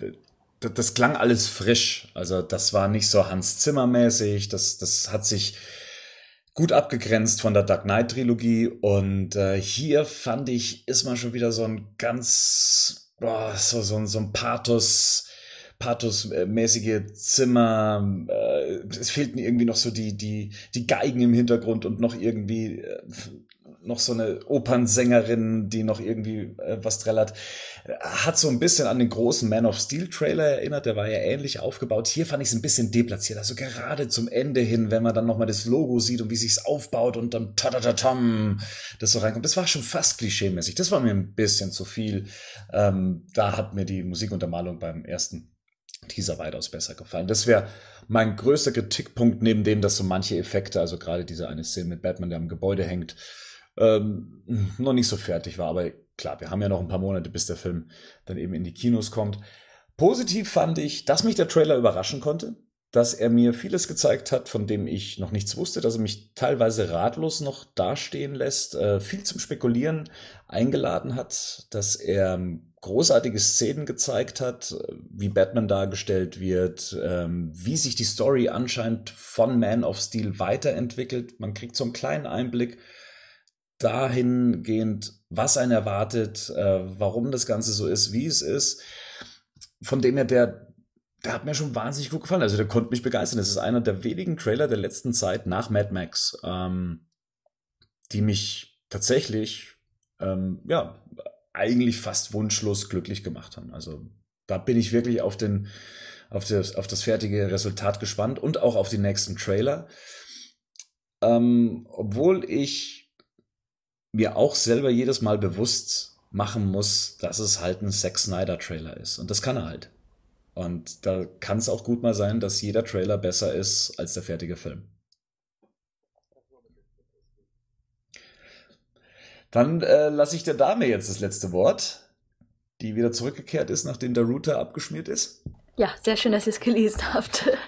das, das klang alles frisch. Also das war nicht so Hans Zimmer mäßig. Das, das hat sich gut abgegrenzt von der Dark Knight Trilogie und äh, hier fand ich ist man schon wieder so ein ganz boah, so so ein so ein Pathos Pathos-mäßige Zimmer. Äh, es fehlten irgendwie noch so die die die Geigen im Hintergrund und noch irgendwie äh, noch so eine Opernsängerin, die noch irgendwie äh, was trällert. Hat so ein bisschen an den großen Man of Steel Trailer erinnert, der war ja ähnlich aufgebaut. Hier fand ich es ein bisschen deplatziert, also gerade zum Ende hin, wenn man dann nochmal das Logo sieht und wie sich's aufbaut und dann ta ta tam das so reinkommt. Das war schon fast klischeemäßig. Das war mir ein bisschen zu viel. Ähm, da hat mir die Musikuntermalung beim ersten Teaser weitaus besser gefallen. Das wäre mein größter Kritikpunkt, neben dem, dass so manche Effekte, also gerade diese eine Szene mit Batman, der am Gebäude hängt, ähm, noch nicht so fertig war. Aber klar, wir haben ja noch ein paar Monate, bis der Film dann eben in die Kinos kommt. Positiv fand ich, dass mich der Trailer überraschen konnte, dass er mir vieles gezeigt hat, von dem ich noch nichts wusste, dass er mich teilweise ratlos noch dastehen lässt, äh, viel zum Spekulieren eingeladen hat, dass er großartige Szenen gezeigt hat, wie Batman dargestellt wird, ähm, wie sich die Story anscheinend von Man of Steel weiterentwickelt. Man kriegt so einen kleinen Einblick dahingehend, was einen erwartet, äh, warum das Ganze so ist, wie es ist. Von dem her, der, der hat mir schon wahnsinnig gut gefallen. Also der konnte mich begeistern. Das ist einer der wenigen Trailer der letzten Zeit nach Mad Max, ähm, die mich tatsächlich ähm, ja, eigentlich fast wunschlos glücklich gemacht haben. Also da bin ich wirklich auf den auf das, auf das fertige Resultat gespannt und auch auf die nächsten Trailer. Ähm, obwohl ich mir auch selber jedes Mal bewusst machen muss, dass es halt ein Zack Snyder Trailer ist. Und das kann er halt. Und da kann es auch gut mal sein, dass jeder Trailer besser ist als der fertige Film. Dann äh, lasse ich der Dame jetzt das letzte Wort, die wieder zurückgekehrt ist, nachdem der Router abgeschmiert ist. Ja, sehr schön, dass ihr es gelesen habt. <laughs>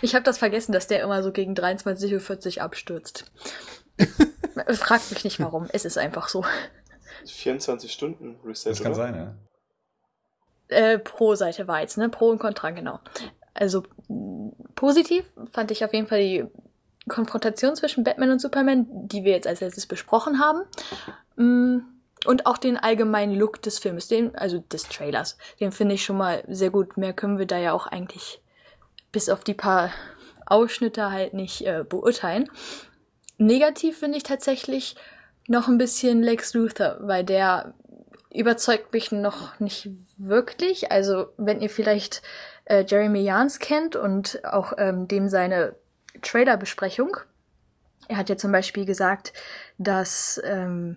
Ich habe das vergessen, dass der immer so gegen 23.40 Uhr abstürzt. <laughs> Fragt mich nicht warum, es ist einfach so. 24 Stunden Reset. Das kann oder? sein, ja. Äh, pro Seite war jetzt, ne? Pro und Contra, genau. Also positiv fand ich auf jeden Fall die Konfrontation zwischen Batman und Superman, die wir jetzt als letztes besprochen haben. Mm, und auch den allgemeinen Look des Films, den, also des Trailers. Den finde ich schon mal sehr gut. Mehr können wir da ja auch eigentlich bis auf die paar Ausschnitte halt nicht äh, beurteilen. Negativ finde ich tatsächlich noch ein bisschen Lex Luthor, weil der überzeugt mich noch nicht wirklich. Also wenn ihr vielleicht äh, Jeremy Jans kennt und auch ähm, dem seine Trailer-Besprechung. Er hat ja zum Beispiel gesagt, dass ähm,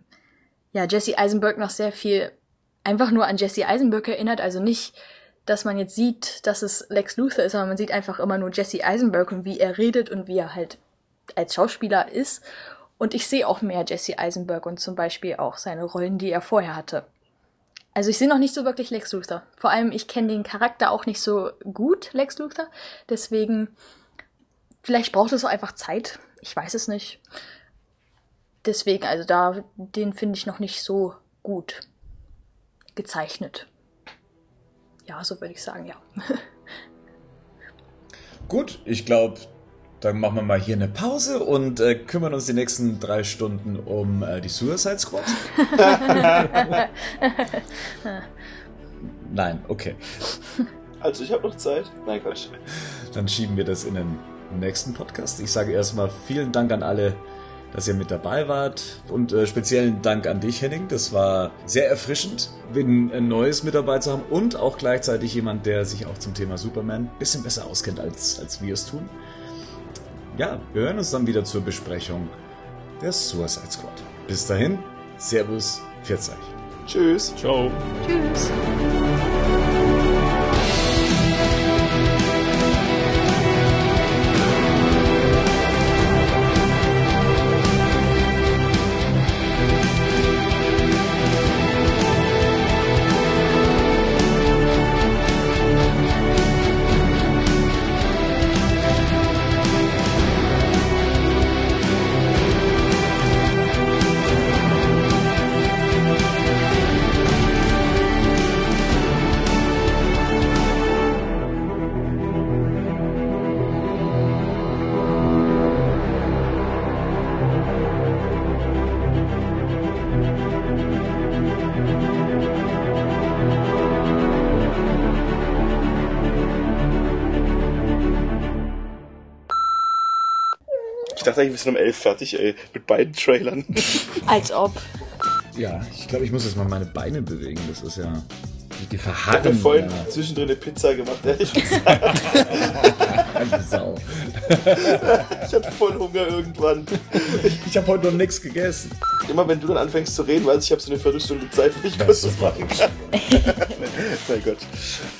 ja, Jesse Eisenberg noch sehr viel einfach nur an Jesse Eisenberg erinnert, also nicht, dass man jetzt sieht, dass es Lex Luthor ist, sondern man sieht einfach immer nur Jesse Eisenberg und wie er redet und wie er halt als Schauspieler ist. Und ich sehe auch mehr Jesse Eisenberg und zum Beispiel auch seine Rollen, die er vorher hatte. Also ich sehe noch nicht so wirklich Lex Luthor. Vor allem, ich kenne den Charakter auch nicht so gut, Lex Luthor. Deswegen Vielleicht braucht es auch einfach Zeit. Ich weiß es nicht. Deswegen, also da, den finde ich noch nicht so gut gezeichnet. Ja, so würde ich sagen, ja. <laughs> gut, ich glaube, dann machen wir mal hier eine Pause und äh, kümmern uns die nächsten drei Stunden um äh, die Suicide Squad. <laughs> Nein, okay. Also ich habe noch Zeit. Nein, Quatsch. Dann schieben wir das in den nächsten Podcast. Ich sage erstmal vielen Dank an alle, dass ihr mit dabei wart und äh, speziellen Dank an dich, Henning. Das war sehr erfrischend, ein Neues mit dabei zu haben und auch gleichzeitig jemand, der sich auch zum Thema Superman ein bisschen besser auskennt, als, als wir es tun. Ja, wir hören uns dann wieder zur Besprechung der Suicide Squad. Bis dahin, Servus, 40. Tschüss. Ciao. Tschüss. Ich dachte eigentlich, wir sind um elf fertig, ey, mit beiden Trailern. <laughs> Als ob. Ja, ich glaube, ich muss jetzt mal meine Beine bewegen. Das ist ja. Die verharren. Ich habe vorhin ja. zwischendrin eine Pizza gemacht, ehrlich gesagt. <laughs> Sau. ich hatte voll Hunger irgendwann. Ich habe heute noch nichts gegessen. Immer wenn du dann anfängst zu reden, weiß ich, ich habe so eine Viertelstunde Zeit, wo ich was machen kann. Mein Gott.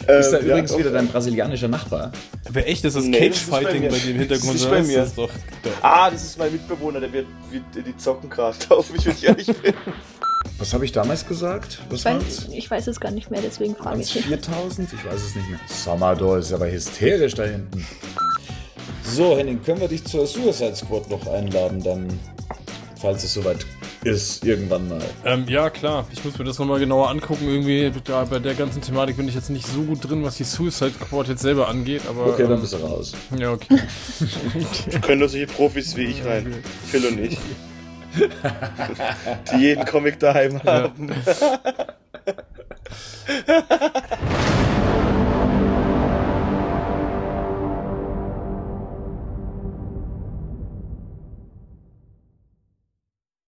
Ähm, ist da übrigens ja, wieder dein brasilianischer Nachbar? Aber echt, ist das nee, Cage-Fighting bei, bei, dem Hintergrund? Das ist bei mir. Das ist doch, doch. Ah, das ist mein Mitbewohner, der wird, die zocken gerade auf mich, wenn ich ehrlich bin. Was habe ich damals gesagt? Was ich, weiß, ich weiß es gar nicht mehr, deswegen frage ich. 4000? Ich weiß es nicht mehr. Samador ist aber hysterisch da hinten. So, Henning, können wir dich zur Suicide Squad noch einladen, dann, falls es soweit ist, irgendwann mal. Ähm, ja, klar. Ich muss mir das nochmal genauer angucken. Irgendwie, da, bei der ganzen Thematik bin ich jetzt nicht so gut drin, was die Suicide Squad jetzt selber angeht, aber. Okay, dann ähm, bist du raus. Ja, okay. <laughs> können nur solche Profis wie ich rein. Phil und ich. die jeden Comic daheim haben. <laughs>